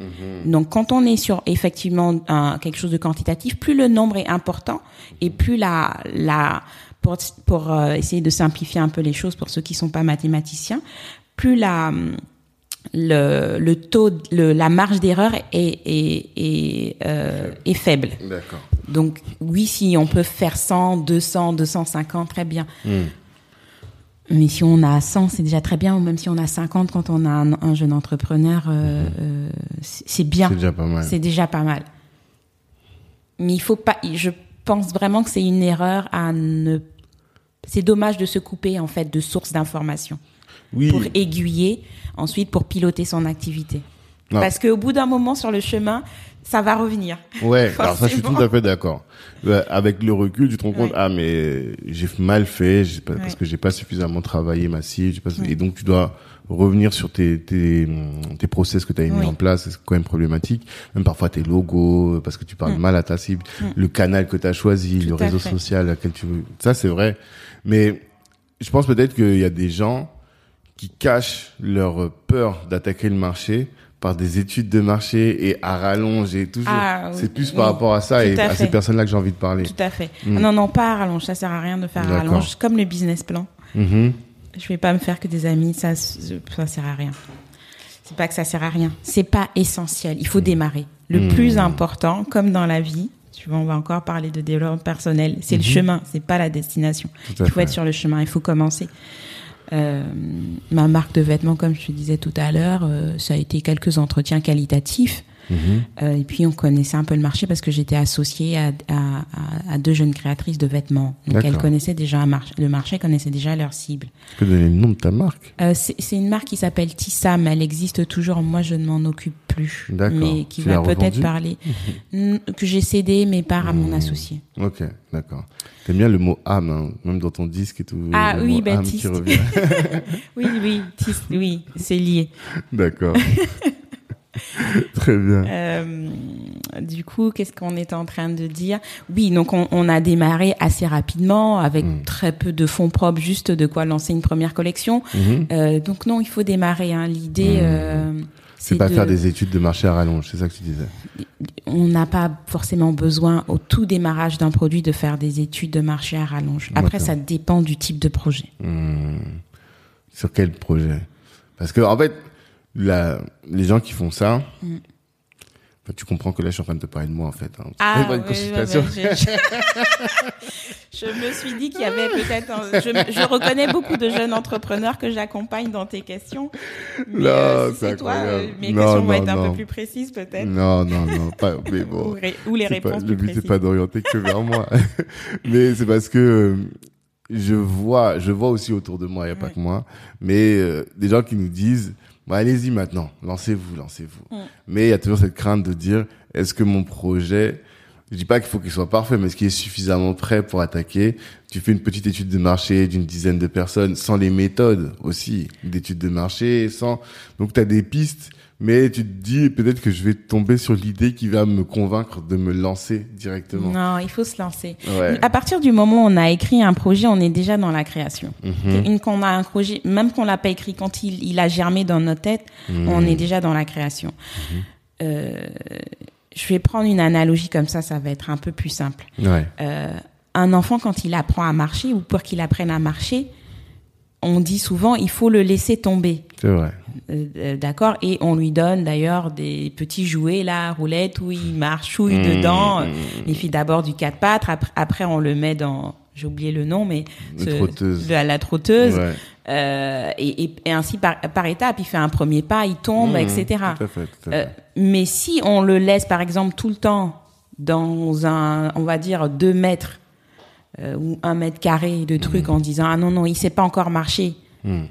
Donc, quand on est sur effectivement un, quelque chose de quantitatif, plus le nombre est important et plus la, la pour, pour euh, essayer de simplifier un peu les choses pour ceux qui sont pas mathématiciens, plus la le, le taux, le, la marge d'erreur est, est, est, euh, est faible. D'accord. Donc, oui, si on peut faire 100, 200, 250, très bien. Hmm. Mais si on a 100, c'est déjà très bien. Ou même si on a 50 quand on a un, un jeune entrepreneur, euh, c'est c'est bien. C'est déjà pas mal. C'est déjà pas mal. Mais il faut pas. Je pense vraiment que c'est une erreur à ne. C'est dommage de se couper en fait de sources d'information Oui. pour aiguiller, ensuite pour piloter son activité. Non. Parce qu'au bout d'un moment sur le chemin, ça va revenir. Ouais, *laughs* alors ça, je suis tout à fait d'accord. Ouais, Avec le recul, tu te rends compte, Ouais. ah, mais j'ai mal fait, parce que j'ai pas suffisamment travaillé ma cible, et donc tu dois revenir sur tes, tes, tes process que tu as mis en place, c'est quand même problématique. Même parfois tes logos, parce que tu parles mal à ta cible, le canal que tu as choisi. Tout le réseau fait. social à laquelle tu veux. Ça, c'est vrai. Mais je pense peut-être qu'il y a des gens qui cachent leur peur d'attaquer le marché par des études de marché et à rallonge et toujours. Ah, oui, c'est plus oui, par rapport à ça tout et à ces personnes-là que j'ai envie de parler. Tout à fait. Mm. Non, non, pas à rallonge. Ça sert à rien de faire à rallonge. Comme le business plan. Mhm. Je vais pas me faire que des amis. Ça, ça sert à rien. C'est pas que ça sert à rien. C'est pas essentiel. Il faut démarrer. Le Mm. plus important, comme dans la vie, tu vois, on va encore parler de développement personnel. C'est le chemin. C'est pas la destination. Il faut fait. être sur le chemin. Il faut commencer. Euh, ma marque de vêtements, comme je te disais tout à l'heure, euh, ça a été quelques entretiens qualitatifs. Euh, et puis on connaissait un peu le marché parce que j'étais associée à, à, à- à deux jeunes créatrices de vêtements. Donc elles connaissaient déjà le marché connaissait déjà leur cible. Tu peux donner le nom de ta marque? Euh, c'est une marque qui s'appelle Tissam, elle existe toujours. Moi je ne m'en occupe plus, mais qui Tu va peut-être parler *laughs* Mm, que j'ai cédé mes parts à mon Mmh. associé. Ok, d'accord. T'aimes bien le mot âme, hein, même dans ton disque et tout. Ah le oui, Baptiste. revient. *laughs* Oui, oui, oui, c'est lié. D'accord. *laughs* *laughs* Très bien. Euh, du coup, qu'est-ce qu'on est en train de dire? Oui, donc on, on a démarré assez rapidement avec Mm. très peu de fonds propres, juste de quoi lancer une première collection. Mhm. Euh, donc non, il faut démarrer. Hein. L'idée, Mm. euh, C'est pas de- faire des études de marché à rallonge, c'est ça que tu disais. On n'a pas forcément besoin au tout démarrage d'un produit de faire des études de marché à rallonge. Après, ça dépend du type de projet. Hmm. Sur quel projet? Parce que en fait, la, les gens qui font ça, Mm. enfin, tu comprends que là, je suis en train de te parler de moi en fait. hein. Ah, pas une consultation. ouais, ouais, je, je me suis dit qu'il y avait peut-être. un- Je, je reconnais beaucoup de jeunes entrepreneurs que j'accompagne dans tes questions. Mais Non, euh, si c'est toi, euh, mes Non, questions vont non, être un peu plus précises peut-être. Non, non, non, pas. Mais Ou, bon. ré- ou les c'est pas- réponses le plus but c'est pas d'orienter que vers moi, *laughs* mais c'est parce que euh, je vois, je vois aussi autour de moi, il y a pas que moi, mais euh, des gens qui nous disent, bah, allez-y maintenant, lancez-vous, lancez-vous. Mm. Mais il y a toujours cette crainte de dire, est-ce que mon projet, je dis pas qu'il faut qu'il soit parfait, mais est-ce qu'il est suffisamment prêt pour attaquer? Tu fais une petite étude de marché d'une dizaine de personnes, sans les méthodes aussi d'études de marché, sans donc tu as des pistes. Mais tu te dis peut-être que je vais tomber sur l'idée qui va me convaincre de me lancer directement. Non, il faut se lancer. Ouais. À partir du moment où on a écrit un projet, on est déjà dans la création. Mhm. Une qu'on a un projet, même qu'on l'a pas écrit, quand il, il a germé dans notre tête, Mhm. on est déjà dans la création. Euh, je vais prendre une analogie comme ça, ça va être un peu plus simple. Ouais. Euh, un enfant, quand il apprend à marcher ou pour qu'il apprenne à marcher, on dit souvent il faut le laisser tomber. C'est vrai. Euh, euh, D'accord Et on lui donne d'ailleurs des petits jouets, là, roulettes, où il marchouille Mmh, dedans. mmh. Il fait d'abord du quatre pattes, après, après on le met dans, j'ai oublié le nom, mais La trotteuse. de la trotteuse. Ouais. Euh, et, et, et ainsi par, par étape, il fait un premier pas, il tombe, Mmh, etc. Tout à fait. Tout à Euh, fait. mais si on le laisse, par exemple, tout le temps dans un, on va dire, deux mètres euh, ou un mètre carré de trucs Mmh. en disant ah non non, il sait pas encore marcher, Hmm.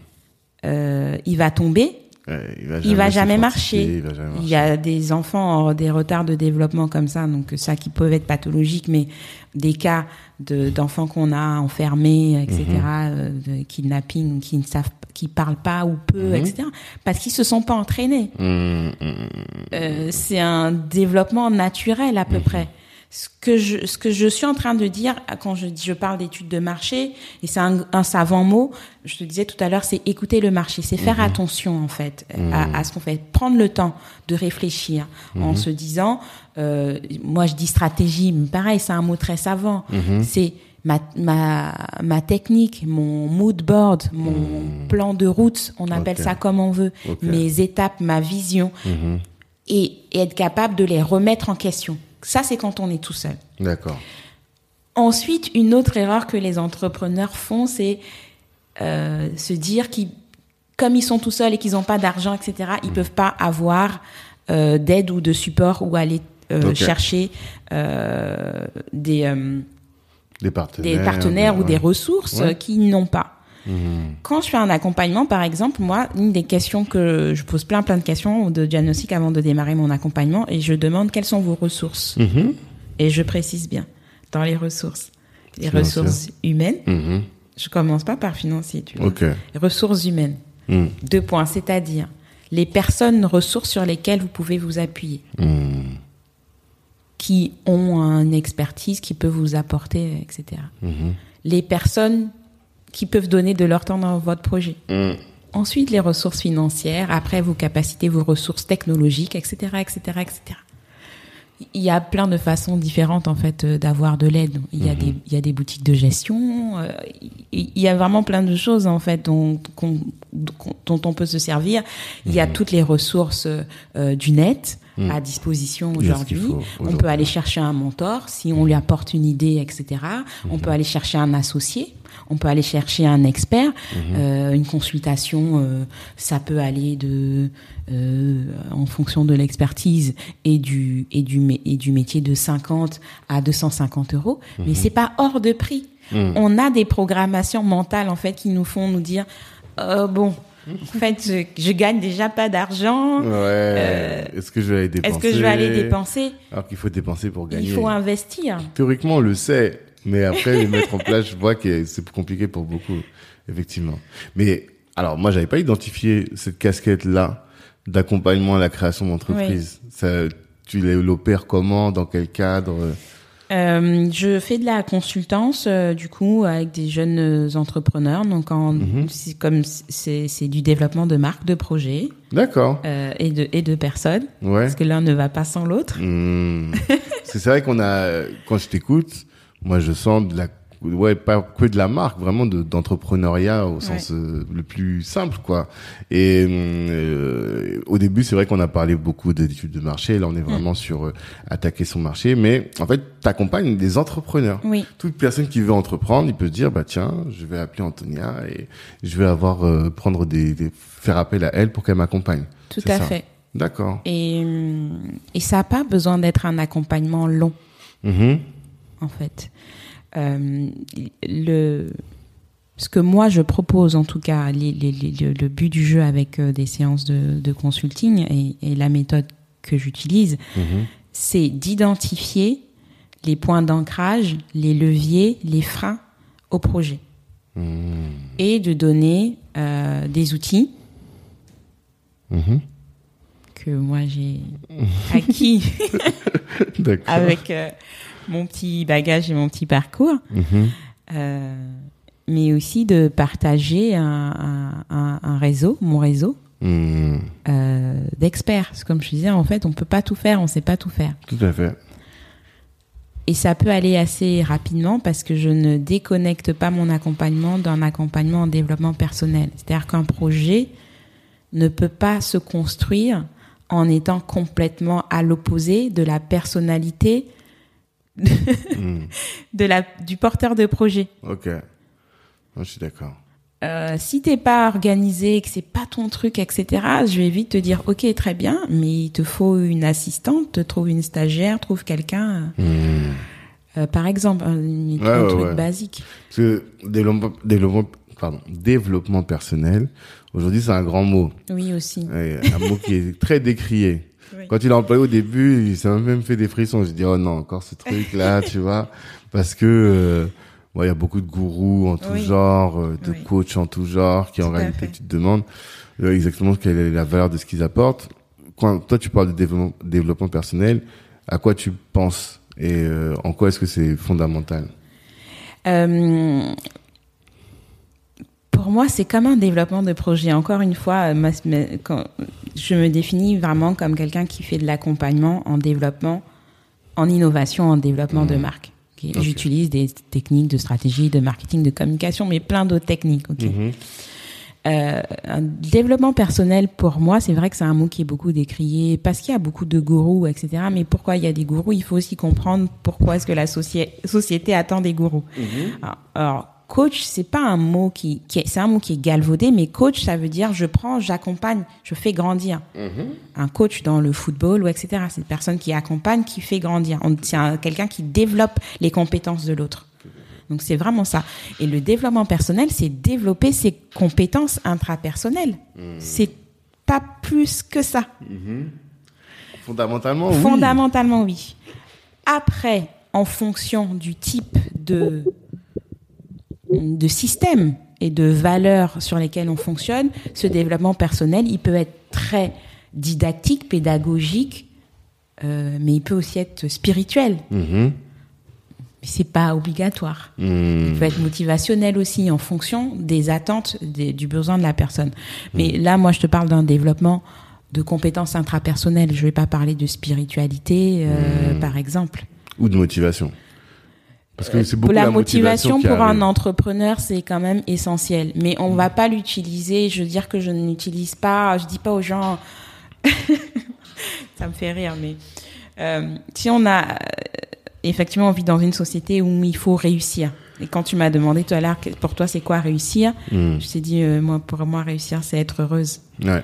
euh, il va tomber. Ouais, il va il va jamais marcher. Il va jamais Il marcher. y a des enfants en des retards de développement comme ça, donc ça qui peuvent être pathologiques, mais des cas de d'enfants qu'on a enfermés, etc., Mhm. euh, de kidnapping, qui ne savent, qui parlent pas ou peu, Mhm. etc., parce qu'ils se sont pas entraînés. Hmm, hmm, Euh, c'est un développement naturel à peu Mhm. près. Ce que je ce que je suis en train de dire quand je je parle d'études de marché et c'est un, un savant mot. Je te disais tout à l'heure, c'est écouter le marché, c'est faire attention en fait à, à ce qu'on fait, prendre le temps de réfléchir en se disant. euh, moi, je dis stratégie, mais pareil, c'est un mot très savant. C'est ma, ma, ma technique, mon mood board, mon plan de route, on appelle ça comme on veut, mes étapes, ma vision mhm. et, et être capable de les remettre en question. Ça, c'est quand on est tout seul. D'accord. Ensuite, une autre erreur que les entrepreneurs font, c'est euh, se dire qu'ils, comme ils sont tout seuls et qu'ils n'ont pas d'argent, etc., ils peuvent pas avoir euh, d'aide ou de support ou aller euh, chercher des, Des partenaires. des partenaires ou des ressources Ouais. qu'ils n'ont pas. Mhm. Quand je fais un accompagnement, par exemple, moi, une des questions que je pose plein plein de questions de diagnostic avant de démarrer mon accompagnement et je demande quelles sont vos ressources. Mhm. Et je précise bien, dans les ressources, les ressources humaines, Mhm. je commence pas par financier, tu vois. Ressources humaines, Hmm. deux points, c'est-à-dire les personnes ressources sur lesquelles vous pouvez vous appuyer, qui ont une expertise qui peut vous apporter, etc. Mhm. Les personnes qui peuvent donner de leur temps dans votre projet. Hmm. ensuite les ressources financières, après vos capacités, vos ressources technologiques, etc., etc., etc. Il y a plein de façons différentes en fait euh, d'avoir de l'aide. Il y a des il y a des boutiques de gestion. euh, il y a vraiment plein de choses en fait dont on peut se servir. Il y a toutes les ressources euh, du net à disposition aujourd'hui. On peut aller chercher un mentor si on lui apporte une idée, etc. On peut aller chercher un associé. On peut aller chercher un expert. Euh, une consultation, euh, ça peut aller de, euh, en fonction de l'expertise et du et du et du métier de 50 à 250 euros. Mais c'est pas hors de prix. On a des programmations mentales en fait qui nous font nous dire euh, bon. En fait, je, je gagne déjà pas d'argent. Ouais. Est-ce que je vais aller dépenser Est-ce que je vais aller dépenser Alors qu'il faut dépenser pour gagner. Il faut investir. Théoriquement, on le sait, mais après, les mettre en place, je vois que c'est compliqué pour beaucoup, effectivement. Mais, alors, moi, j'avais pas identifié cette casquette-là d'accompagnement à la création d'entreprise. Ça, tu l'opères comment, dans quel cadre? Euh, je fais de la consultance euh, du coup avec des jeunes euh, entrepreneurs. Donc, en, c'est comme c'est du développement de marques, de projets D'accord. euh, et de et de personnes, Ouais. parce que l'un ne va pas sans l'autre. Hmm. *laughs* C'est vrai qu'on a, quand je t'écoute, moi je sens de la, ouais, pas que de la marque, vraiment de, d'entrepreneuriat au sens euh, le plus simple, quoi. Et euh, au début, c'est vrai qu'on a parlé beaucoup d'études de marché. Là, on est vraiment sur euh, attaquer son marché, mais en fait, t'accompagnes des entrepreneurs. Oui, Toute personne qui veut entreprendre, il peut se dire, bah tiens, je vais appeler Antonia et je vais avoir euh, prendre des, des, faire appel à elle pour qu'elle m'accompagne. tout à ça. fait. D'accord. Et et ça n'a pas besoin d'être un accompagnement long Mhm. En fait. Euh, le ce que moi je propose en tout cas, les- les- les- le, but du jeu avec euh, des séances de, de consulting et, et la méthode que j'utilise, Mhm. c'est d'identifier les points d'ancrage, les leviers, les freins au projet Mhm. et de donner euh, des outils Mhm. que moi j'ai acquis *laughs* *laughs* avec euh, mon petit bagage et mon petit parcours. Mhm. Euh, mais aussi de partager un, un- un- un réseau, mon réseau Mhm. euh, d'experts. Comme je disais, en fait, on peut pas tout faire, on sait pas tout faire. Tout à fait. Et ça peut aller assez rapidement parce que je ne déconnecte pas mon accompagnement d'un accompagnement en développement personnel. C'est-à-dire qu'un projet ne peut pas se construire en étant complètement à l'opposé de la personnalité *laughs* De la, du porteur de projet. Ok. Moi, je suis d'accord. Euh, si t'es pas organisé, que c'est pas ton truc, etc., je vais vite te dire, ok, très bien, mais il te faut une assistante, te trouve une stagiaire, trouve quelqu'un, Mhm. euh, par exemple, un, un Ouais, truc ouais. basique. Parce que développement, développement, pardon, développement personnel, aujourd'hui, c'est un grand mot. Oui, aussi. Un mot qui est très décrié. Oui. Quand il l'a employé au début, ça m'a même fait des frissons. J'ai dit, oh non, encore ce truc-là, *laughs* tu vois. Parce que, euh, bon, il y a beaucoup de gourous en tout Oui. genre, euh, de Oui. coachs en tout genre, qui en Tout réalité, fait. tu te demandes euh, exactement quelle est la valeur de ce qu'ils apportent. Quand toi, tu parles de développement, développement personnel, à quoi tu penses? Et euh, en quoi est-ce que c'est fondamental? Euh, pour moi, c'est comme un développement de projet. Encore une fois, euh, ma- ma- quand- je me définis vraiment comme quelqu'un qui fait de l'accompagnement en développement, en innovation, en développement de marque. Ok. Ok. J'utilise des techniques de stratégie, de marketing, de communication, mais plein d'autres techniques. ok. Mhm. Euh, un développement personnel, pour moi, c'est vrai que c'est un mot qui est beaucoup décrié parce qu'il y a beaucoup de gourous, etc. Mais pourquoi il y a des gourous? Il faut aussi comprendre pourquoi est-ce que la soci- société attend des gourous. Alors, alors, coach, c'est pas un mot qui, qui est- c'est un mot qui est galvaudé, mais coach, ça veut dire je prends, j'accompagne, je fais grandir. Un coach dans le football ou etc. C'est une personne qui accompagne, qui fait grandir. On- C'est un- quelqu'un qui développe les compétences de l'autre. Donc c'est vraiment ça. Et le développement personnel, c'est développer ses compétences intrapersonnelles. C'est pas plus que ça. Fondamentalement, oui. Fondamentalement, oui. Après, en fonction du type de, de système et de valeurs sur lesquelles on fonctionne, ce développement personnel, il peut être très didactique, pédagogique, euh, mais il peut aussi être spirituel. Mhm. Mais c'est pas obligatoire. Il peut être motivationnel aussi en fonction des attentes, des- du besoin de la personne. Mais là, moi, je te parle d'un développement de compétences intrapersonnelles. Je vais pas parler de spiritualité, euh, par exemple. Ou de motivation. Parce que c'est beaucoup la, la motivation, pour un entrepreneur, c'est quand même essentiel. Mais on va pas l'utiliser. Je veux dire que je n'utilise pas. Je dis pas aux gens. *laughs* Ça me fait rire, mais euh, si on a euh, effectivement on vit dans une société où il faut réussir. Et quand tu m'as demandé tout à l'heure pour toi c'est quoi réussir, Mm. je t'ai dit euh, moi pour moi réussir c'est être heureuse. Ouais.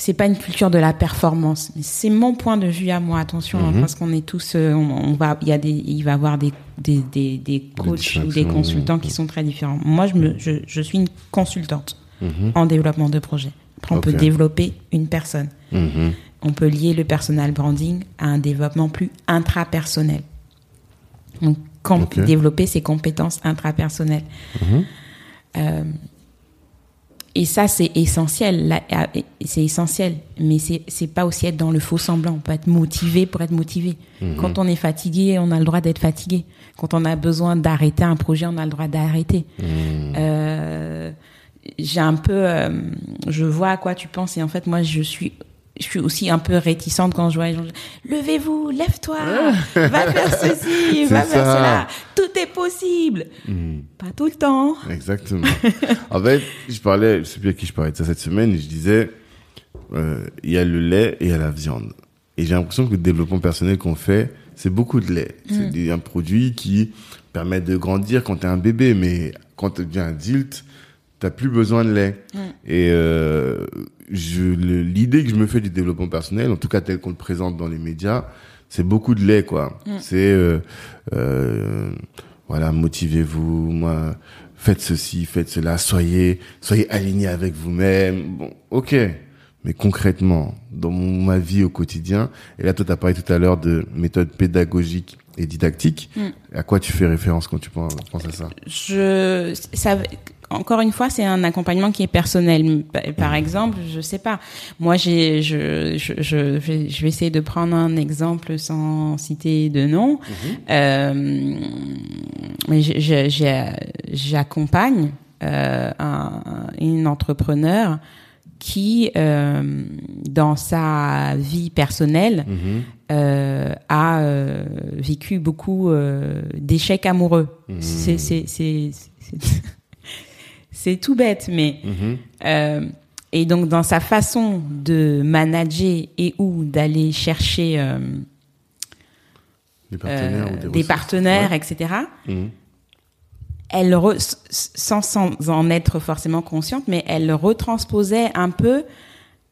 C'est pas une culture de la performance, mais c'est mon point de vue à moi. Attention, hein, Mhm. parce qu'on est tous, euh, on, on va, il y a des, il va y avoir des des des, des coachs ou des consultants qui sont très différents. Moi, je me, je, je suis une consultante Mhm. en développement de projet. Après, on peut développer une personne. Mhm. On peut lier le personal branding à un développement plus intrapersonnel. Donc, com- Ok. développer ses compétences intrapersonnelles. Mhm. Euh, et ça, c'est essentiel. Là, euh, C'est essentiel. Mais c'est c'est pas aussi être dans le faux semblant. On peut être motivé pour être motivé. Quand on est fatigué, on a le droit d'être fatigué. Quand on a besoin d'arrêter un projet, on a le droit d'arrêter. Euh, J'ai un peu, euh, je vois à quoi tu penses et en fait moi je suis, je suis aussi un peu réticente quand je vois les gens. Levez-vous, lève-toi, va faire ceci, *laughs* va faire ça. cela. Tout est possible. Pas tout le temps. Exactement. *laughs* en fait, je parlais, je sais plus à qui je parlais de ça cette semaine, et je disais, euh, il y a le lait et il y a la viande. Et j'ai l'impression que le développement personnel qu'on fait, c'est beaucoup de lait. C'est des- un produit qui permet de grandir quand t'es un bébé, mais quand tu deviens adulte, t'as plus besoin de lait. Et euh, l'idée que je me fais du développement personnel, en tout cas tel qu'on le présente dans les médias, c'est beaucoup de lait, quoi. C'est euh, euh, voilà, motivez-vous, moi, faites ceci, faites cela, soyez, soyez alignés avec vous-même. Bon, ok. Mais concrètement, dans mon- ma vie au quotidien, et là, toi, t'as parlé tout à l'heure de méthode pédagogique et didactique. À quoi tu fais référence quand tu penses, penses à ça? Je ça encore une fois c'est un accompagnement qui est personnel. Par exemple je sais pas. Moi j'ai je je je vais, je vais essayer de prendre un exemple sans citer de nom. Euh, je- j'ai- j'accompagne euh, un, une entrepreneur qui euh, dans sa vie personnelle euh, a euh, vécu beaucoup euh, d'échecs amoureux. C'est c'est c'est c'est- c'est tout bête, mais euh, et donc dans sa façon de manager et ou d'aller chercher euh, Des partenaires euh, ou des, partenaires, Ouais. etc. Mhm. Elle re- sans sans en être forcément consciente, mais elle retransposait un peu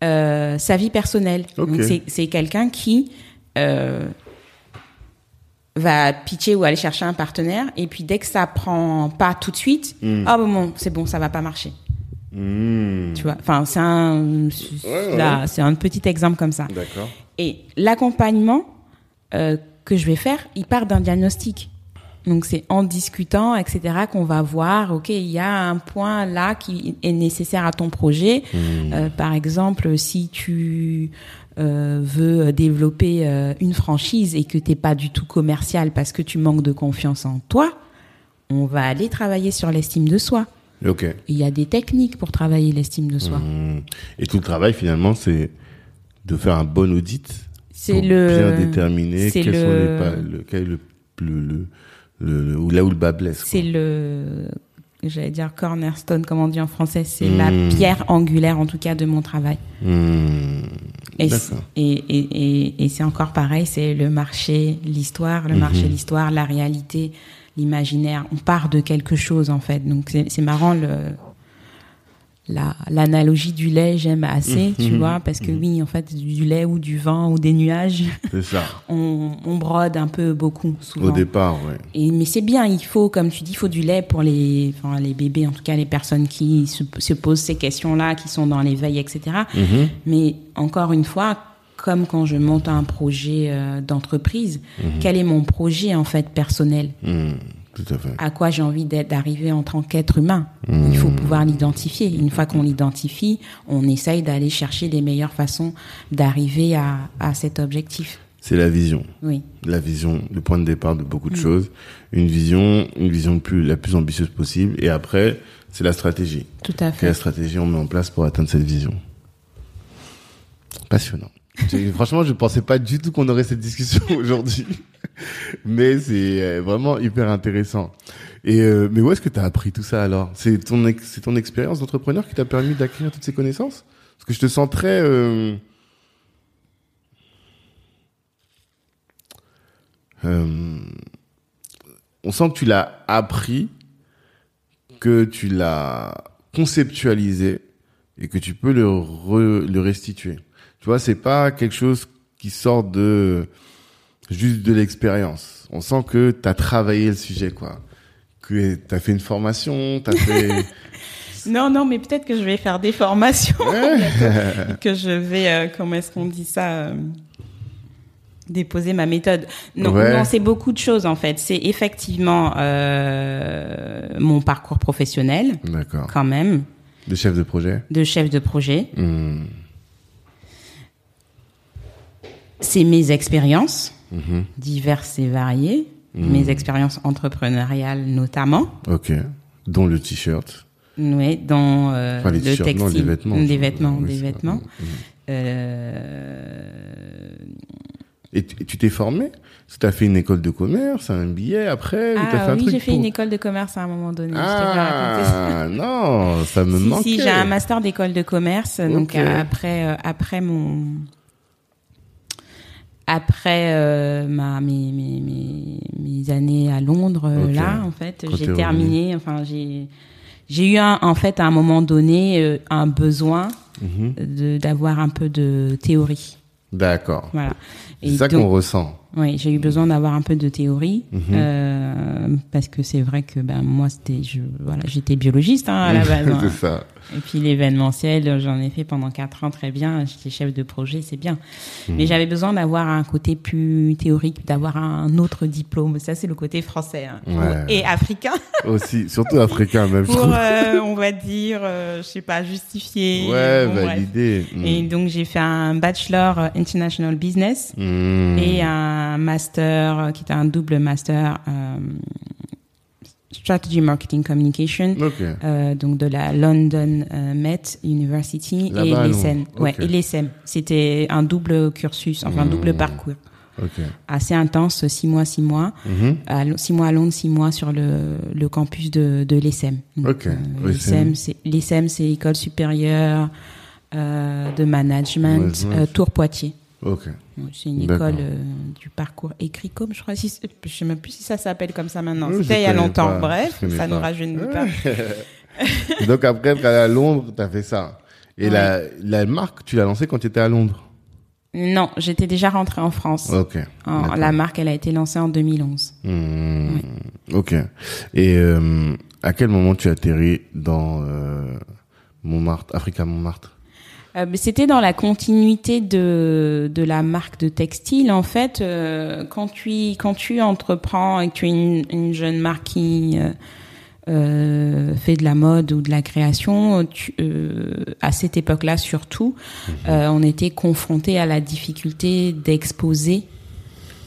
euh, sa vie personnelle. Ok. Donc c'est c'est quelqu'un qui va pitcher ou aller chercher un partenaire et puis dès que ça prend pas tout de suite, ah bon, bon c'est bon, ça va pas marcher. Mhm. Tu vois. Enfin, c'est un ouais. là, c'est un petit exemple comme ça. D'accord. Et l'accompagnement euh, que je vais faire, il part d'un diagnostic. Donc c'est en discutant, etc., qu'on va voir, ok, il y a un point là qui est nécessaire à ton projet. Euh, par exemple, si tu euh, veux développer euh, une franchise et que t'es pas du tout commercial parce que tu manques de confiance en toi, on va aller travailler sur l'estime de soi. Ok. Il y a des techniques pour travailler l'estime de soi. Mhm. Et tout le travail, finalement, c'est de faire un bon audit. C'est pour le bien déterminer quels sont le- les pas, le, quel est le, le, là où le bas blesse. C'est le, j'allais dire cornerstone, comme on dit en français, c'est Hmm. la pierre angulaire, en tout cas, de mon travail. Mhm. Et, c'est- et, et, et, et c'est encore pareil, c'est le marché, l'histoire, le marché, l'histoire, la réalité, l'imaginaire. On part de quelque chose, en fait. Donc, c'est marrant, le, la, l'analogie du lait, j'aime assez, tu Mhm. vois, parce que oui, en fait, du lait ou du vin ou des nuages, ça. *laughs* on, on brode un peu beaucoup, souvent. Au départ, ouais. Et, mais c'est bien, il faut, comme tu dis, il faut du lait pour les, enfin, les bébés, en tout cas les personnes qui se, se posent ces questions-là, qui sont dans l'éveil, etc. Mhm. Mais encore une fois, comme quand je monte un projet euh, d'entreprise, quel est mon projet en fait personnel? Mhm. Tout à fait. À quoi j'ai envie d'arriver en tant qu'être humain? Il faut pouvoir l'identifier. Une fois qu'on l'identifie, on essaye d'aller chercher les meilleures façons d'arriver à, à cet objectif. c'est la vision. Oui. La vision, le point de départ de beaucoup de choses. Une vision, une vision plus, la plus ambitieuse possible. Et après, c'est la stratégie. Tout à Quelle fait. stratégie on met en place pour atteindre cette vision Passionnant. Franchement, je pensais pas du tout qu'on aurait cette discussion *laughs* aujourd'hui, mais c'est euh, vraiment hyper intéressant. Et euh, mais où est-ce que tu as appris tout ça alors? C'est ton c'est ton expérience d'entrepreneur qui t'a permis d'acquérir toutes ces connaissances? Parce que je te sens très euh, euh, on sent que tu l'as appris, que tu l'as conceptualisé et que tu peux le, re- le restituer. Tu vois, c'est pas quelque chose qui sort de juste de l'expérience. On sent que tu as travaillé le sujet, quoi. Que tu as fait une formation, tu as *laughs* fait... Non, non, mais peut-être que je vais faire des formations, *laughs* que je vais, euh, comment est-ce qu'on dit ça, euh, déposer ma méthode. Non, Ouais. non, c'est beaucoup de choses en fait. C'est effectivement euh, mon parcours professionnel, D'accord. quand même, De chef de projet de chef de projet. Hmm. C'est mes expériences Mhm. diverses et variées, Mhm. mes expériences entrepreneuriales notamment. Ok. Dont le t-shirt. Oui, dans euh, Enfin, les le textile, non, les vêtements. des vêtements, Oui, des vêtements. Mhm. Euh, Et tu t'es formé Tu as fait une école de commerce, un billet après fait Ah un oui, j'ai fait pour- une école de commerce à un moment donné. je t'ai pas. Ah non, ça me *laughs* Si, manquait. si, j'ai un master d'école de commerce. Donc après, euh, après mon, après euh, ma mes, mes, mes, mes années à Londres, euh, là en fait, j'ai terminé. Enfin, j'ai j'ai eu un, en fait à un moment donné euh, un besoin de d'avoir un peu de théorie. D'accord. Voilà. C'est ça qu'on ressent. Oui, j'ai eu besoin d'avoir un peu de théorie Mhm. euh, parce que c'est vrai que ben moi c'était je voilà j'étais biologiste hein, à la *laughs* base. hein. c'est ça. Et puis l'événementiel, j'en ai fait pendant quatre ans très bien. J'étais chef de projet, c'est bien. Mais j'avais besoin d'avoir un côté plus théorique, d'avoir un autre diplôme. Ça, c'est le côté français hein. Ouais. et africain *laughs* Aussi, surtout africain même, pour, euh, on va dire, euh, je sais pas, justifier. ouais, Bon, bref. validé. Mm. Et donc j'ai fait un bachelor euh, international business Mm. et un master euh, qui était un double master euh, strategy marketing communication. Euh, donc de la London euh, Met University et l'ESM. Ouais, Ok. et l'ESM. C'était un double cursus, enfin un Mmh. double parcours. Ok. Assez intense, six mois, six mois. Mhm. À six mois à Londres, six mois sur le, le campus de, de l'ESM. Euh, l'ESM. c'est l'ESM, c'est École supérieure de management, Tours Poitiers. Ok. Ouais, C'est une école euh, du parcours écrit comme, je crois. Si, je sais même plus si ça s'appelle comme ça maintenant. Oui, C'était il y a longtemps. pas, Bref, ça nous rajeunit pas. *laughs* Donc après, quand à Londres, t'as fait ça. Et Ouais. la, la marque, tu l'as lancée quand tu étais à Londres? Non, j'étais déjà rentrée en France. Ok. En- la marque, elle a été lancée en 2011. Hmm, Ok. Et euh, à quel moment tu atterris dans euh, Montmartre, Africa Montmartre? Euh, C'était dans la continuité de, de la marque de textile. En fait, euh, quand, tu, quand tu entreprends et que tu es une, une jeune marque qui euh, euh, fait de la mode ou de la création, tu, euh, à cette époque-là surtout, euh, on était confronté à la difficulté d'exposer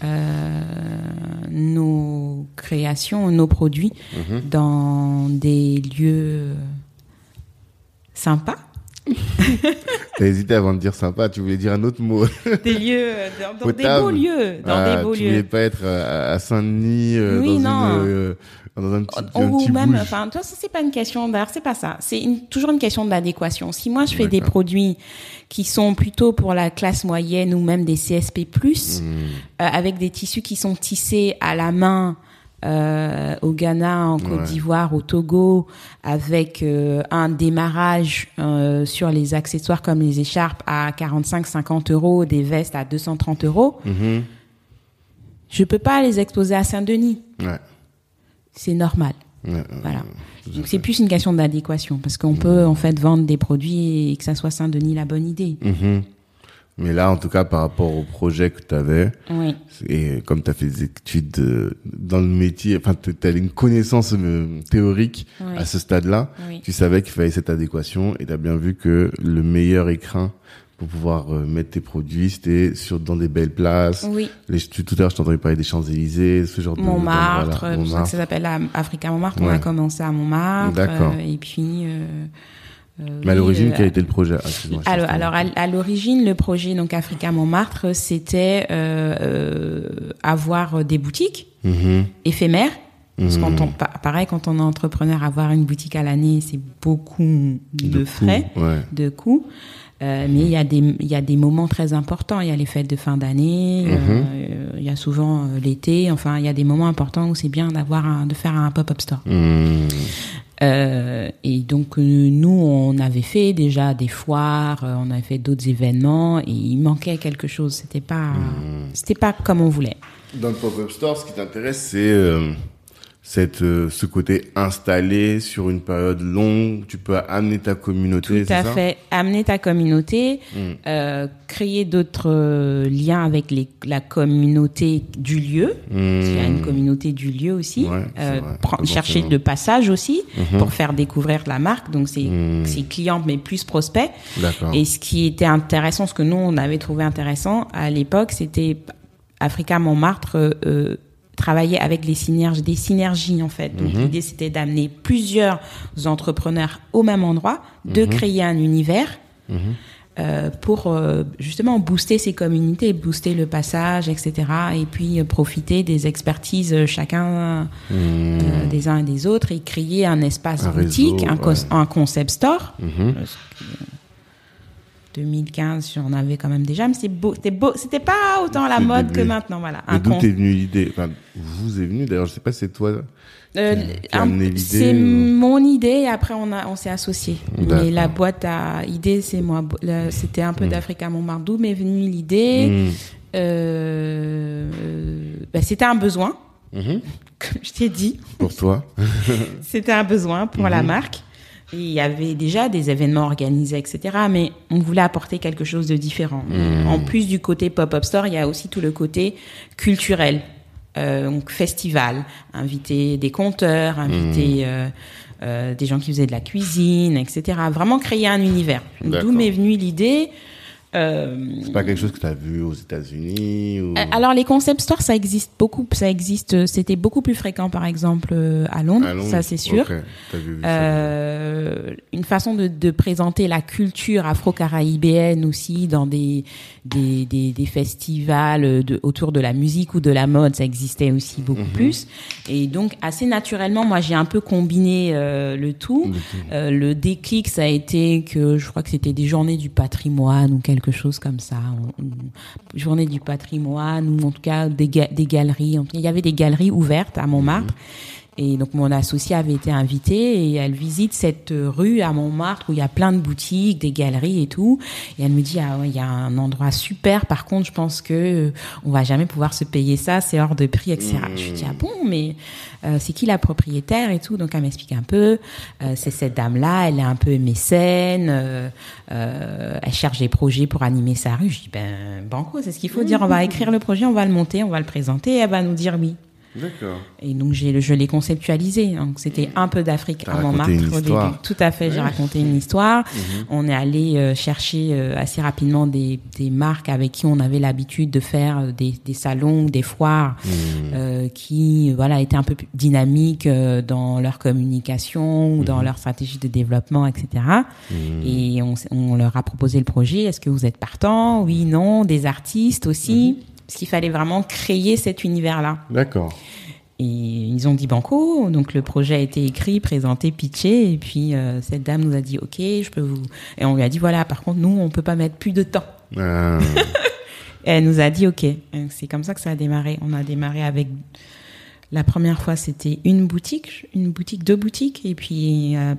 euh, nos créations, nos produits dans des lieux sympas. T'as hésité avant de dire sympa, tu voulais dire un autre mot. *laughs* des lieux euh, dans, dans des beaux lieux dans Ah, des beaux tu lieux voulais pas être euh, à Saint-Denis euh, Oui, dans, non. une, euh, dans un petit, ou un petit même bouge. enfin toi ça c'est pas une question d'art c'est pas ça c'est une- toujours une question d'adéquation si moi je fais des produits qui sont plutôt pour la classe moyenne ou même des CSP+, Hmm. euh, avec des tissus qui sont tissés à la main euh, au Ghana, en Côte Ouais. d'Ivoire, au Togo, avec euh, un démarrage euh, sur les accessoires comme les écharpes à 45-50 euros, des vestes à 230 euros, Mhm. je peux pas les exposer à Saint-Denis. Ouais. C'est normal. Ouais. Voilà. Donc c'est plus une question d'adéquation parce qu'on peut en fait vendre des produits et que ça soit Saint-Denis la bonne idée. Mhm. Mais là, en tout cas, par rapport au projet que tu avais, Oui. et comme tu as fait des études euh, dans le métier, enfin, tu as une connaissance euh, théorique Oui. à ce stade-là, Oui. tu savais qu'il fallait cette adéquation et tu as bien vu que le meilleur écrin pour pouvoir euh, mettre tes produits. C'était sur dans des belles places. Oui. Les, tout à l'heure, je t'entendais parler des Champs Élysées, ce genre Montmartre, de Montmartre. Ça, ça s'appelle Africa Montmartre. On a commencé à Montmartre. D'accord. et puis. Euh, Mais à l'origine, quel était le projet ah, Alors, alors à, l'origine, le projet donc Africa Montmartre, c'était euh, avoir des boutiques mm-hmm. éphémères. Parce mm-hmm. quand on, pareil, quand on est entrepreneur, avoir une boutique à l'année, c'est beaucoup de, frais, de coûts. Euh, mais il y a des il y a des moments très importants. Il y a les fêtes de fin d'année. Euh, il y a souvent euh, l'été. Enfin, il y a des moments importants où c'est bien d'avoir de faire un pop-up store. Mm. Euh, et donc nous, on avait fait déjà des foires, on avait fait d'autres événements, et il manquait quelque chose. C'était pas, mm. c'était pas comme on voulait. Dans le pop-up store, ce qui t'intéresse, c'est cette euh, ce côté installé sur une période longue tu peux amener ta communauté tout à fait amener ta communauté hmm. euh, créer d'autres euh, liens avec les, la communauté du lieu il y a une hmm. communauté du lieu aussi euh, chercher de passage aussi mhm. pour faire découvrir la marque donc c'est hmm. c'est client mais plus prospect et ce qui était intéressant ce que nous on avait trouvé intéressant à l'époque c'était Africa Montmartre euh, travailler avec les synergies, des synergies en fait. Donc mhm. l'idée c'était d'amener plusieurs entrepreneurs au même endroit, de mhm. créer un univers. Mhm. Euh, pour euh, justement booster ces communautés, booster le passage, etc. Et puis euh, profiter des expertises euh, chacun des uns et des autres et créer un espace boutique, un, un, concept store. 2015, j'en avais quand même déjà, mais c'était beau, c'était beau, c'était pas autant la mode que maintenant, voilà. D'où est venue l'idée? Enfin, vous est venu d'ailleurs, je sais pas, c'est toi. Euh, c'est mon idée et après on a on s'est associé. Mais la boîte à idée c'est moi. C'était un peu hmm. d'Africa Montmartre. D'où m'est venue l'idée hmm. euh, ben, C'était un besoin, mhm. *laughs* comme je t'ai dit. Pour toi. *laughs* c'était un besoin pour la mhm. marque il y avait déjà des événements organisés, etc. Mais on voulait apporter quelque chose de différent. Hmm. En plus du côté pop-up store, il y a aussi tout le côté culturel. Euh, donc festival, inviter des conteurs, inviter hmm. euh, euh, des gens qui faisaient de la cuisine, etc. Vraiment créer un univers. D'où m'est venue l'idée euh, c'est pas quelque chose que tu as vu aux États-Unis ou... Euh, alors les concept stores ça existe beaucoup, ça existe, euh, c'était beaucoup plus fréquent par exemple à Londres, ça c'est sûr. euh, une façon de, de, présenter la culture afro-caribéenne aussi dans des des, des, des festivals de, autour de la musique ou de la mode, ça existait aussi beaucoup mhm. plus. Et donc assez naturellement, moi j'ai un peu combiné le tout. le déclic ça a été que je crois que c'était des journées du patrimoine ou quelque quelque chose comme ça. journée du patrimoine, ou en tout cas des, des galeries. Il y avait des galeries ouvertes à Montmartre. Et donc mon associé avait été invité et elle visite cette rue à Montmartre où il y a plein de boutiques, des galeries et tout. Et elle me dit ah ouais il y a un endroit super. Par contre je pense que euh, on va jamais pouvoir se payer ça, c'est hors de prix etc. Je lui dis ah bon mais euh, c'est qui la propriétaire et tout. Donc elle m'explique un peu. Euh, c'est cette dame là, elle est un peu mécène. elle cherche des projets pour animer sa rue. Je dis ben banco c'est ce qu'il faut dire. On va écrire le projet, on va le monter, on va le présenter. Et elle va nous dire oui. D'accord. Et donc j'ai, je l'ai conceptualisé. Donc c'était un peu d'Afrique à Montmartre au début. Tout à fait. J'ai raconté une histoire. Mhm. On est allé euh, chercher euh, assez rapidement des, des marques avec qui on avait l'habitude de faire euh, des, des salons, des foires, mhm. qui voilà étaient un peu plus dynamiques dans leur communication ou dans leur stratégie de développement, etc. Et on, on leur a proposé le projet. Est-ce que vous êtes partant? Oui, non. Des artistes aussi parce qu'il fallait vraiment créer cet univers-là. D'accord. Et ils ont dit banco, donc le projet a été écrit, présenté, pitché, et puis euh, cette dame nous a dit ok, je peux vous. Et on lui a dit voilà, par contre nous on peut pas mettre plus de temps. Ah. *laughs* et elle nous a dit ok. C'est comme ça que ça a démarré. On a démarré avec la première fois c'était une boutique, une boutique, deux boutiques, et puis euh,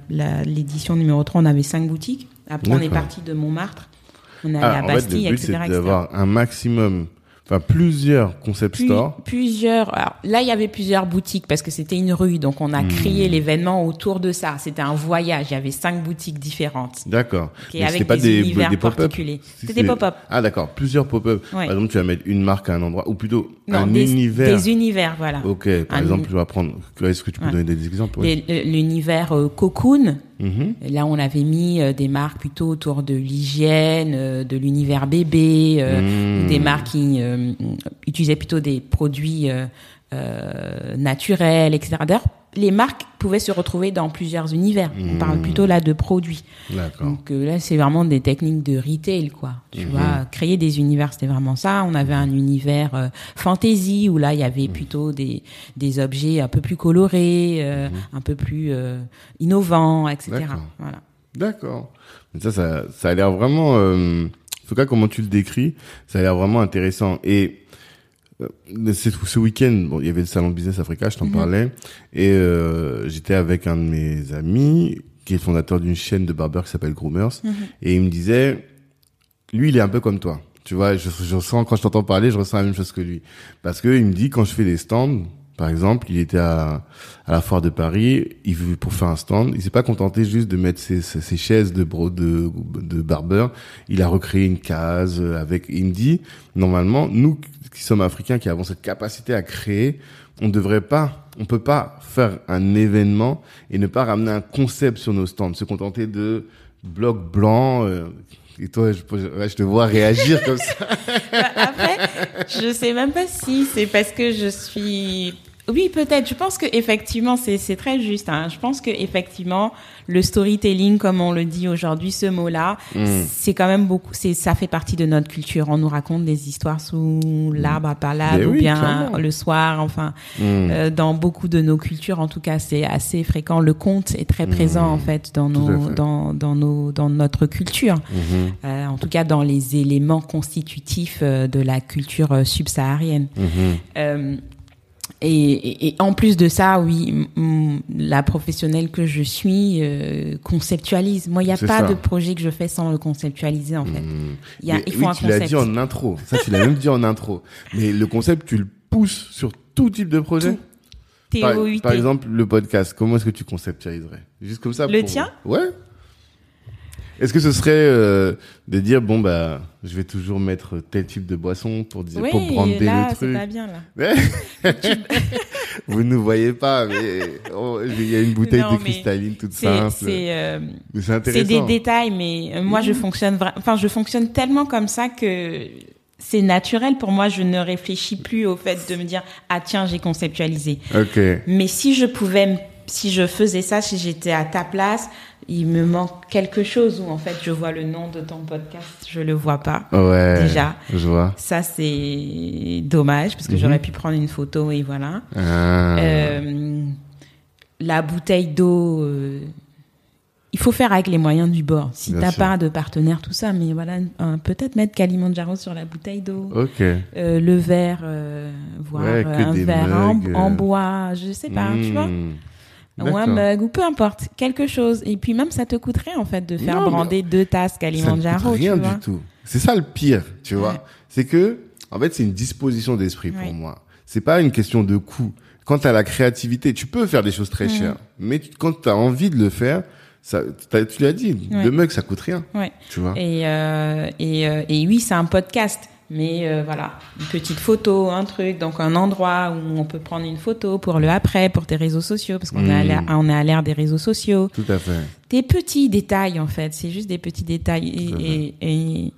l'édition numéro 3 on avait cinq boutiques. Après on est parti de Montmartre, on est allé ah, à Bastille, en fait, le but, c'est d'avoir un maximum Enfin, plusieurs concept stores. Plusieurs. Alors, là, il y avait plusieurs boutiques parce que c'était une rue, donc on a hmm. créé l'événement autour de ça. C'était un voyage. Il y avait cinq boutiques différentes. D'accord. Mais c'était pas des, des, des pop-up. C'était des pop-up. Ah, d'accord. Plusieurs pop-up. Par exemple, tu vas mettre une marque à un endroit, ou plutôt un univers. Des univers, voilà. Ok. Par exemple, je vais prendre. Est-ce que tu peux donner des exemples? L'univers euh, Cocoon Mhm. Là, on avait mis des marques plutôt autour de l'hygiène, de l'univers bébé, mhm. des marques qui utilisaient plutôt des produits naturels, etc. D'ailleurs, les marques pouvaient se retrouver dans plusieurs univers. On parle hmm. plutôt là de produits. Donc euh, là, c'est vraiment des techniques de retail, quoi. Tu hmm. vois, créer des univers, c'était vraiment ça. On avait un univers euh, fantasy où là, il y avait hmm. plutôt des des objets un peu plus colorés, euh, un peu plus innovants, etc. Voilà. D'accord. Ça, ça, ça a l'air vraiment. en tout cas, comment tu le décris, ça a l'air vraiment intéressant. Et euh, ce week-end, bon, il y avait le salon Business Africa, je t'en mhm. parlais, et euh, j'étais avec un de mes amis qui est fondateur d'une chaîne de barbeurs qui s'appelle Groomers, mhm. et il me disait, lui, il est un peu comme toi. Tu vois, je, je sens quand je t'entends parler, je ressens la même chose que lui, parce que il me dit quand je fais des stands, par exemple, il était à, à la foire de Paris, il veut pour faire un stand, il s'est pas contenté juste de mettre ses, ses, chaises de, bro, de de barbeur, il a recréé une case avec. Il normalement, nous qui sommes africains, qui avons cette capacité à créer, on devrait pas, on peut pas faire un événement et ne pas ramener un concept sur nos stands, se contenter de blocs blancs. Euh, et toi, je, je, te vois réagir comme ça. *laughs* Bah, après, je sais même pas si c'est parce que je suis oui, peut-être. Je pense que effectivement, c'est très juste. Hein. Je pense que effectivement, le storytelling, comme on le dit aujourd'hui, ce mot-là, mm. c'est quand même beaucoup. C'est ça fait partie de notre culture. On nous raconte des histoires sous l'arbre à palabre ou bien le soir. Enfin, mm. euh, dans beaucoup de nos cultures, en tout cas, c'est assez fréquent. Le conte est très présent mm. en fait dans nos dans dans nos dans notre culture. Mm-hmm. Euh, en tout cas, dans les éléments constitutifs euh, de la culture subsaharienne. Et, et, en plus de ça, oui, la professionnelle que je suis euh, conceptualise. Moi, il n'y a pas de projet que je fais sans le conceptualiser, en fait. Hmm. Y a, il faut oui, un tu l'as dit en intro. Ça, tu l'as même dit en intro. Mais le concept, tu le pousses sur tout type de projet? Tout. Par, par, exemple, le podcast, comment est-ce que tu conceptualiserais? Juste comme ça. Le tien? Ouais. Est-ce que ce serait euh, de dire bon bah je vais toujours mettre tel type de boisson pour dire pour brander là, le truc. pas bien là. *laughs* Vous ne voyez pas mais oh, il y a une bouteille de cristalline toute simple. C'est euh, des détails mais euh, moi je fonctionne enfin je fonctionne tellement comme ça que c'est naturel pour moi, je ne réfléchis plus au fait de me dire ah tiens, j'ai conceptualisé. OK. Mais si je pouvais si je faisais ça, si j'étais à ta place, il me manque quelque chose où en fait je vois le nom de ton podcast, je le vois pas. Ouais. Déjà. Je vois. Ça c'est dommage parce que mhm. j'aurais pu prendre une photo et voilà. Ah. Euh, la bouteille d'eau. Euh, il faut faire avec les moyens du bord. Si t'as pas de partenaire, tout ça, mais voilà, peut-être mettre Kalimandjaro sur la bouteille d'eau. Euh, le verre, voire un verre en, bois, je sais pas, tu vois. Ou un mug ou peu importe quelque chose. Et puis même ça te coûterait en fait de faire brander deux tasses Kalimandjaro rien du tout. C'est ça le pire tu vois. C'est que en fait c'est une disposition d'esprit pour moi. C'est pas une question de coût. Quand tu as la créativité tu peux faire des choses très chères mais quand tu as envie de le faire ça, tu l'as dit, le mug ça coûte rien. Tu vois. Et, euh, et, euh, et oui, c'est un podcast. Mais euh, voilà, une petite photo, un truc, donc un endroit où on peut prendre une photo pour le après, pour tes réseaux sociaux, parce qu'on est à à l'ère des réseaux sociaux. Tout à fait. Des petits détails en fait, c'est juste des petits détails. Et, et,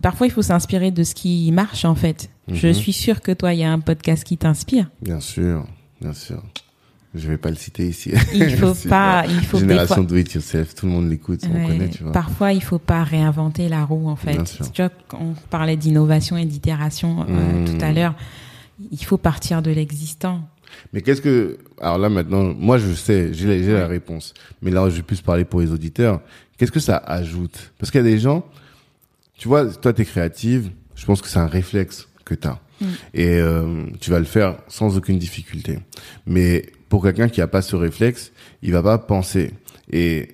parfois il faut s'inspirer de ce qui marche en fait. Je mhm. suis sûre que toi, il y a un podcast qui t'inspire. Bien sûr, bien sûr. Je vais pas le citer ici. Il *laughs* faut pas, il faut génération do it yourself, tout le monde l'écoute, on connaît, tu vois. Parfois, il faut pas réinventer la roue en fait. Tu vois, on parlait d'innovation et d'itération euh, tout à l'heure. Il faut partir de l'existant. Mais qu'est-ce que alors là maintenant, moi je sais, j'ai la, la réponse. Mais là, je vais plus parler pour les auditeurs. Qu'est-ce que ça ajoute? Parce qu'il y a des gens, tu vois, toi tu es créative, je pense que c'est un réflexe que tu as. Hmm. Et euh, tu vas le faire sans aucune difficulté. Mais pour quelqu'un qui a pas ce réflexe, il va pas penser. Et,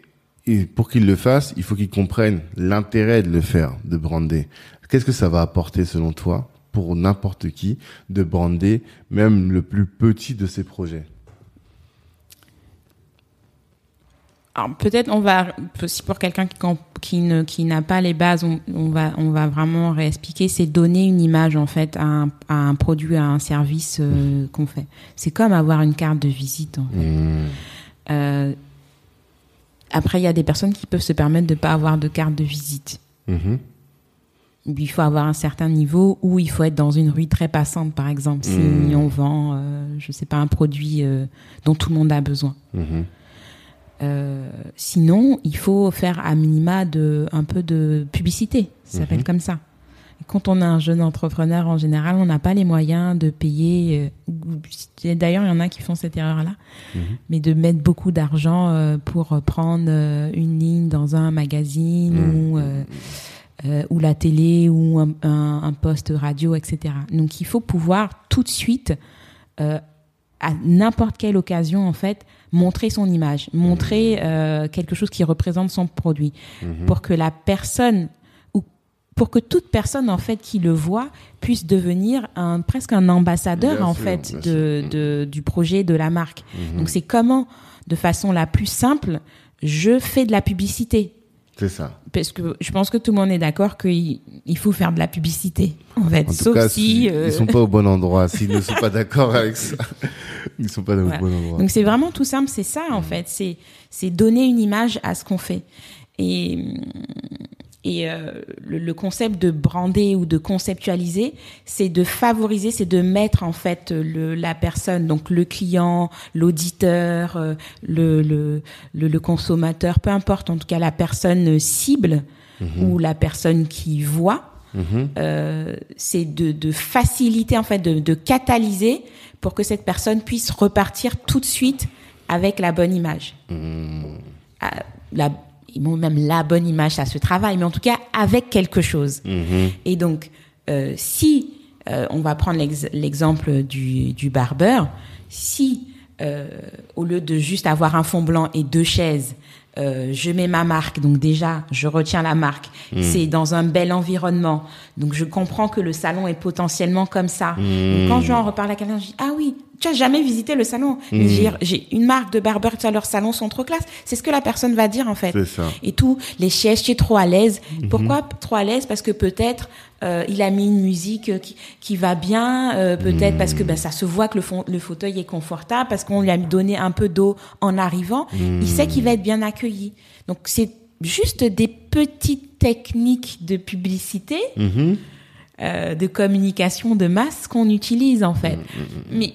pour qu'il le fasse, il faut qu'il comprenne l'intérêt de le faire, de brander. Qu'est-ce que ça va apporter selon toi pour n'importe qui de brander même le plus petit de ses projets? Alors peut-être on va aussi pour quelqu'un qui qui ne qui n'a pas les bases, on, va on va vraiment réexpliquer, c'est donner une image en fait à un, à un produit, à un service euh, qu'on fait. C'est comme avoir une carte de visite en fait. Mmh. Euh, Après, il y a des personnes qui peuvent se permettre de pas avoir de carte de visite. Mhm. Il faut avoir un certain niveau ou il faut être dans une rue très passante, par exemple, si Mhm. on vend, euh, je sais pas, un produit dont tout le monde a besoin. Euh, sinon, il faut faire à minima de un peu de publicité. Ça s'appelle Mhm. comme ça. Quand on est un jeune entrepreneur, en général, on n'a pas les moyens de payer. euh, D'ailleurs, il y en a qui font cette erreur-là, Mhm. mais de mettre beaucoup d'argent euh, pour prendre une ligne dans un magazine Mhm. ou ou la télé ou un, un, un poste radio, etc. Donc, il faut pouvoir tout de suite à n'importe quelle occasion, en fait, montrer son image, montrer euh, quelque chose qui représente son produit, Mhm. pour que la personne ou pour que toute personne en fait qui le voit puisse devenir un presque un ambassadeur Bien en sûr, fait de, de du projet de la marque. Mhm. Donc c'est comment de façon la plus simple je fais de la publicité C'est ça. parce que je pense que tout le monde est d'accord qu'il il faut faire de la publicité en fait En tout sauf cas, si euh, ils sont pas au bon endroit. S'ils ne sont pas d'accord avec ça, *laughs* ils sont pas au Voilà. bon endroit. Donc c'est vraiment tout simple, c'est ça en fait, c'est c'est donner une image à ce qu'on fait. Et et euh, le, le concept de brander ou de conceptualiser, c'est de favoriser, c'est de mettre en fait le la personne, donc le client, l'auditeur, euh, le, le le le consommateur, peu importe, en tout cas la personne cible ou la personne qui voit Mhm. euh, c'est de, de faciliter en fait de, de catalyser pour que cette personne puisse repartir tout de suite avec la bonne image Mhm. Ah, la, bon, même la bonne image ça se travaille mais en tout cas avec quelque chose Mhm. et donc euh, si euh, on va prendre l'ex- l'exemple du, du barbeur si euh, au lieu de juste avoir un fond blanc et deux chaises euh, je mets ma marque, donc déjà, je retiens la marque. C'est dans un bel environnement. Donc, je comprends que le salon est potentiellement comme ça. Donc, quand je en reparle à quelqu'un, je dis, ah oui, tu as jamais visité le salon. Mais J'ai j'ai une marque de barbeur, tu vois, leurs salons sont trop classe. C'est ce que la personne va dire, en fait. C'est ça. Et tout, les chaises, tu es trop à l'aise. Pourquoi trop à l'aise? Parce que peut-être euh, il a mis une musique euh, qui, qui va bien, euh, peut-être parce que ben, ça se voit que le, le fauteuil est confortable, parce qu'on lui a donné un peu d'eau en arrivant. Il sait qu'il va être bien accueilli. Donc c'est juste des petites techniques de publicité, Mhm. euh, de communication de masse qu'on utilise en fait. Mais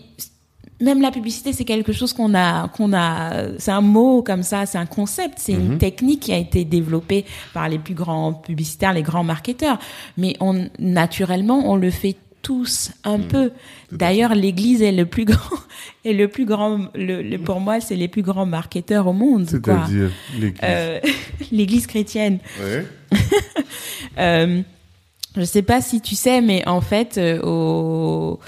même la publicité, c'est quelque chose qu'on a, qu'on a, c'est un mot comme ça, c'est un concept, c'est une technique qui a été développée par les plus grands publicitaires, les grands marketeurs. Mais on, naturellement, on le fait tous un peu. D'ailleurs, l'Église est le plus *laughs* grand, est le plus grand, le, le- pour moi, c'est les plus grands marketeurs au monde. quoi. C'est-à-dire l'église. Euh, *laughs* L'Église chrétienne. Ouais. *laughs* Euh, je sais pas si tu sais, mais en fait, euh, au,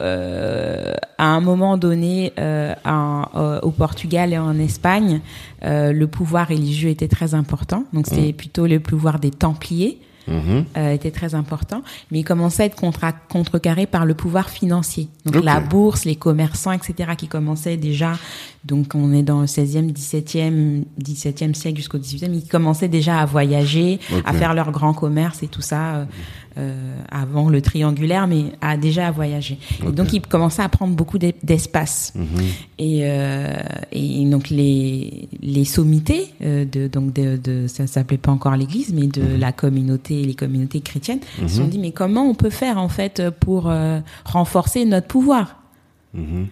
euh, à un moment donné, euh, euh, au Portugal et en Espagne, euh, le pouvoir religieux était très important. Donc c'était plutôt le pouvoir des Templiers euh, était très important, mais il commençait à être contrecarré par le pouvoir financier. Donc la bourse, les commerçants, etc., qui commençaient déjà, donc on est dans le 16e, 17e, 17e siècle jusqu'au 18e, ils commençaient déjà à voyager, à faire leur grand commerce et tout ça, euh, euh, avant le triangulaire, mais à déjà à voyager. Et donc ils commençaient à prendre beaucoup d'e- d'espace. Mhm. Et, euh, et donc les les sommités euh, de donc de, de ça s'appelait pas encore l'Église mais de la communauté les communautés chrétiennes se sont dit mais comment on peut faire en fait pour euh, renforcer notre pouvoir? Mhm.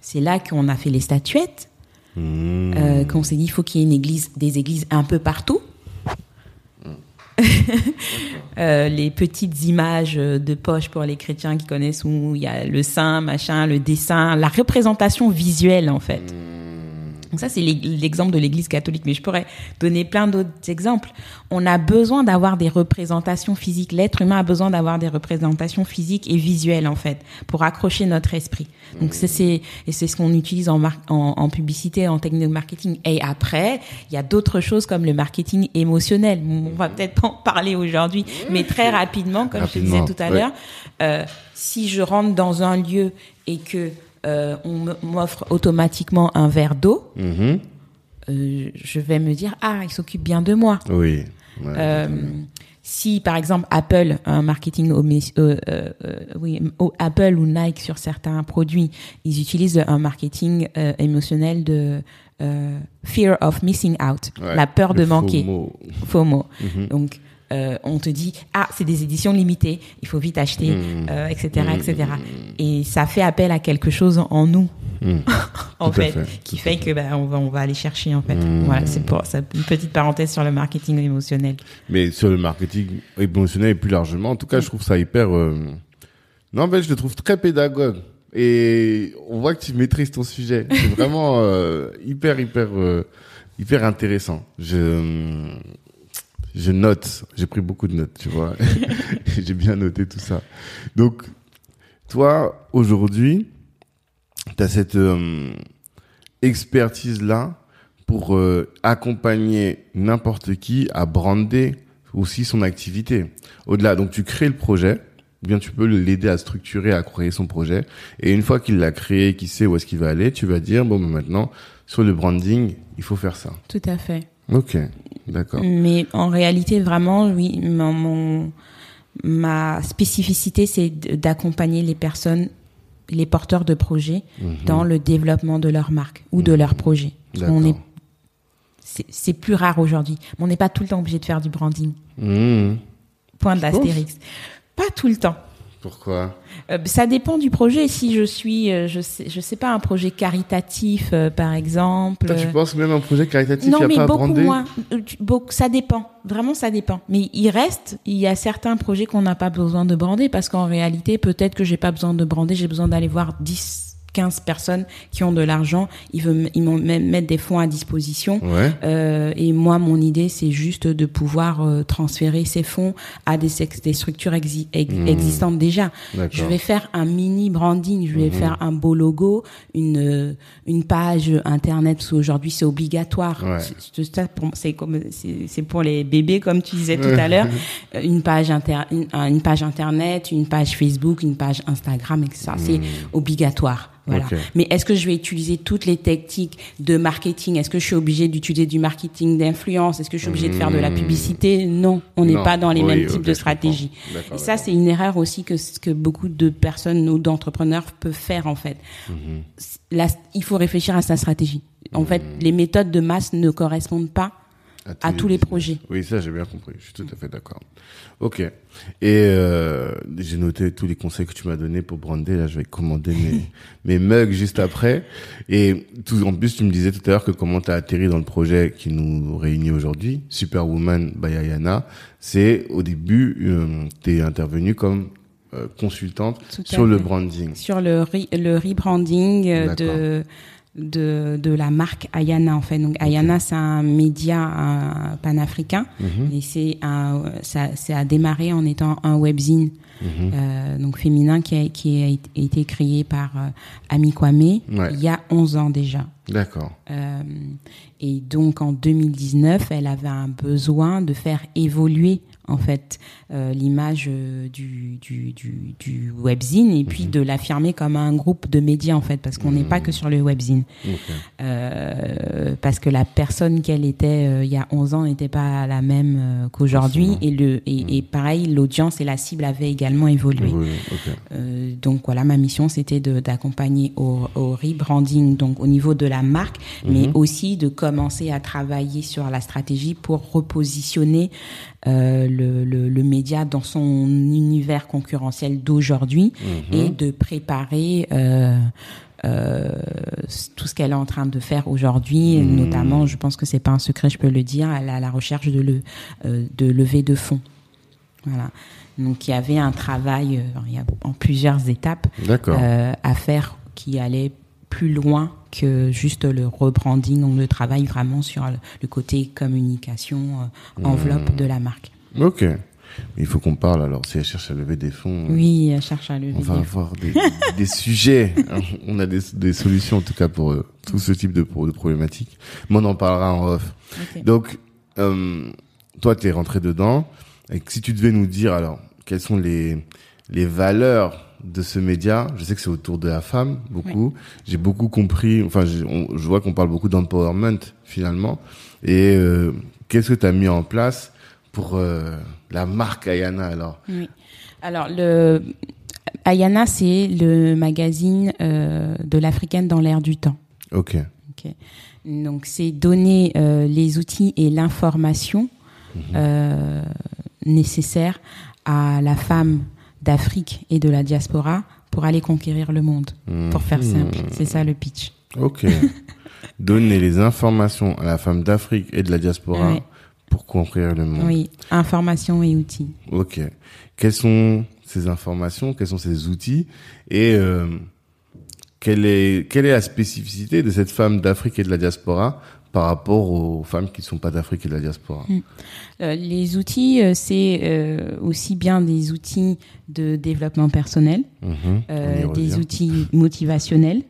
C'est là qu'on a fait les statuettes Mhm. euh, qu'on s'est dit il faut qu'il y ait une église des églises un peu partout *laughs* Euh, les petites images de poche pour les chrétiens qui connaissent où il y a le saint, machin, le dessin, la représentation visuelle en fait. Donc ça c'est l'e- l'exemple de l'Église catholique, mais je pourrais donner plein d'autres exemples. On a besoin d'avoir des représentations physiques. L'être humain a besoin d'avoir des représentations physiques et visuelles en fait pour accrocher notre esprit. Donc c'est c'est et c'est ce qu'on utilise en, mar- en en publicité, en technique de marketing. Et après, il y a d'autres choses comme le marketing émotionnel. On va peut-être pas en parler aujourd'hui, mais très rapidement, comme je te disais tout à ouais. l'heure, euh, si je rentre dans un lieu et que euh, on m'offre automatiquement un verre d'eau, Mhm. euh, je vais me dire ah il s'occupe bien de moi. Oui. Ouais. Euh, si par exemple Apple un marketing oui Apple ou Nike sur certains produits ils utilisent un marketing émotionnel de fear of missing out la peur de manquer *laughs* FOMO, mhm. donc on te dit ah c'est des éditions limitées il faut vite acheter etc mhm. etc mhm. et ça fait appel à quelque chose en nous Hmm. *laughs* en fait, qui fait que bah, on va on va aller chercher en fait. Hmm. Voilà, c'est pour ça une petite parenthèse sur le marketing émotionnel. Mais sur le marketing émotionnel et plus largement, en tout cas, je trouve ça hyper. Euh... Non, mais je le trouve très pédagogue et on voit que tu maîtrises ton sujet. C'est vraiment euh, hyper hyper euh, hyper intéressant. Je je note, j'ai pris beaucoup de notes, tu vois. *laughs* *laughs* j'ai bien noté tout ça. Donc toi aujourd'hui tu as cette euh, expertise-là pour euh, accompagner n'importe qui à brander aussi son activité. Au-delà, donc tu crées le projet, bien tu peux l'aider à structurer, à créer son projet. Et une fois qu'il l'a créé, qu'il sait où est-ce qu'il va aller, tu vas dire, bon, ben maintenant, sur le branding, il faut faire ça. Tout à fait. Ok, d'accord. Mais en réalité, vraiment, oui, mon ma spécificité, c'est d'accompagner les personnes les porteurs de projets mhm. dans le développement de leur marque ou de leur mhm. projet. On est c'est plus rare aujourd'hui. Mais on n'est pas tout le temps obligé de faire du branding. Mhm. Point de l'astérix. Pas tout le temps. Pourquoi euh, Ça dépend du projet. Si je suis, euh, je sais, je sais pas, un projet caritatif, euh, par exemple. Toi, tu penses même un projet caritatif, il n'y a pas beaucoup moins. Beaucoup, ça dépend. Vraiment, ça dépend. Mais il reste, il y a certains projets qu'on n'a pas besoin de brander parce qu'en réalité, peut-être que j'ai pas besoin de brander, j'ai besoin d'aller voir 10 15 personnes qui ont de l'argent, ils veulent ils même mettre des fonds à disposition. Euh, et moi, mon idée, c'est juste de pouvoir euh, transférer ces fonds à des, des structures mmh. existantes déjà. Je vais faire un mini branding, je vais mmh. faire un beau logo, une euh, une page internet parce qu'aujourd'hui c'est obligatoire. C'est comme c'est pour les bébés comme tu disais tout à *laughs* l'heure. Une page inter, une, page internet, une page Facebook, une page Instagram, etc. C'est mmh. obligatoire. Voilà. Mais est-ce que je vais utiliser toutes les techniques de marketing? Est-ce que je suis obligé d'utiliser du marketing d'influence? Est-ce que je suis obligé de faire de la hmm. publicité? Non, on n'est pas dans les mêmes types de stratégies. Et ça, c'est une erreur aussi que, que beaucoup de personnes ou d'entrepreneurs peuvent faire en fait. Hmm. il faut réfléchir à sa stratégie. En fait, hmm. les méthodes de masse ne correspondent pas à tous, les, projets. Oui, ça j'ai bien compris. Je suis tout à fait d'accord. Ok. Et euh, j'ai noté tous les conseils que tu m'as donnés pour brander. Là, je vais commander mes, *laughs* mes mugs juste après. Et tout, en plus, tu me disais tout à l'heure que comment tu as atterri dans le projet qui nous réunit aujourd'hui, Superwoman by Ayana. C'est au début, euh, tu es intervenu comme euh, consultante sur le branding. Sur le, le rebranding euh, de de, de la marque Ayana en fait. Donc Ayana c'est un média panafricain mhm. et c'est un ça, ça a démarré en étant un webzine mhm. euh, donc féminin qui a, qui a été créé par euh, Ami Kwame il y a 11 ans déjà. D'accord. Euh, et donc en 2019, elle avait un besoin de faire évoluer en fait euh, l'image euh, du, du, du, du, webzine et puis mhm. de l'affirmer comme un groupe de médias en fait parce qu'on n'est pas que sur le webzine euh, parce que la personne qu'elle était euh, il y a 11 ans n'était pas la même euh, qu'aujourd'hui et le et, mhm. et pareil l'audience et la cible avaient également évolué donc voilà ma mission c'était d'accompagner au, au rebranding donc au niveau de la marque mais mhm. aussi de commencer à travailler sur la stratégie pour repositionner euh, le, le, le, média dans son univers concurrentiel d'aujourd'hui mhm. et de préparer euh, euh, tout ce qu'elle est en train de faire aujourd'hui, mhm. notamment, je pense que c'est pas un secret, je peux le dire, elle a la recherche de, le, de levée de fonds. Voilà. Donc il y avait un travail en plusieurs étapes à faire qui allait plus loin que juste le rebranding. On le travaille vraiment sur le côté communication, euh, enveloppe hmm. de la marque. Ok. il faut qu'on parle alors. Si elle cherche à lever des fonds. Oui, elle cherche à lever. On va avoir des, des *laughs* sujets. On a des, des, solutions en tout cas pour euh, tout ce type de, de problématiques. Mais on en parlera en off. Donc, euh, toi, tu es rentré dedans. Et si tu devais nous dire alors quelles sont les les valeurs de ce média, je sais que c'est autour de la femme beaucoup. J'ai beaucoup compris, enfin je, je vois qu'on parle beaucoup d'empowerment finalement. Et euh, qu'est-ce que tu as mis en place pour euh, la marque Ayana alors? Oui. Alors le Ayana, c'est le magazine euh, de l'africaine dans l'air du temps. Ok. Ok. Donc c'est donner les outils et l'information euh, nécessaires à la femme d'Afrique et de la diaspora pour aller conquérir le monde. Pour faire simple, c'est ça le pitch. Ok. *laughs* Donner les informations à la femme d'Afrique et de la diaspora Ouais. pour conquérir le monde. Oui, information et outils. Ok. Quelles sont ces informations? Quels sont ces outils? Et euh, quelle est quelle est la spécificité de cette femme d'Afrique et de la diaspora par rapport aux femmes qui ne sont pas d'Afrique et de la diaspora Euh, les outils, euh, c'est euh, aussi bien des outils de développement personnel, Mhm. des outils motivationnels,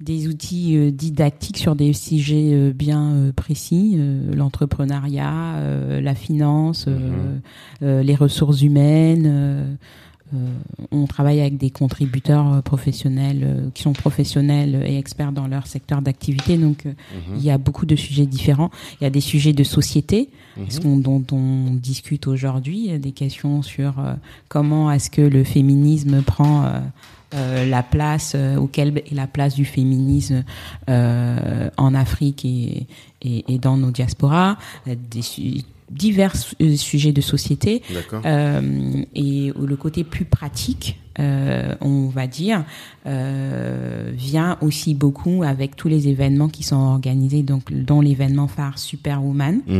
des outils didactiques sur des sujets bien précis, l'entrepreneuriat, la finance, Mhm. les ressources humaines. Euh, on travaille avec des contributeurs euh, professionnels euh, qui sont professionnels et experts dans leur secteur d'activité. Donc, Mhm. il y a beaucoup de sujets différents. Il y a des sujets de société, ce qu'on- dont on discute aujourd'hui, Il y a des questions sur comment est-ce que le féminisme prend euh, la place, euh, ou quelle est la place du féminisme euh, en Afrique et, et, et dans nos diasporas, des divers euh, sujets de société. Euh, et le côté plus pratique, euh, on va dire, euh, vient aussi beaucoup avec tous les événements qui sont organisés, donc dont l'événement phare Superwoman. Mhm.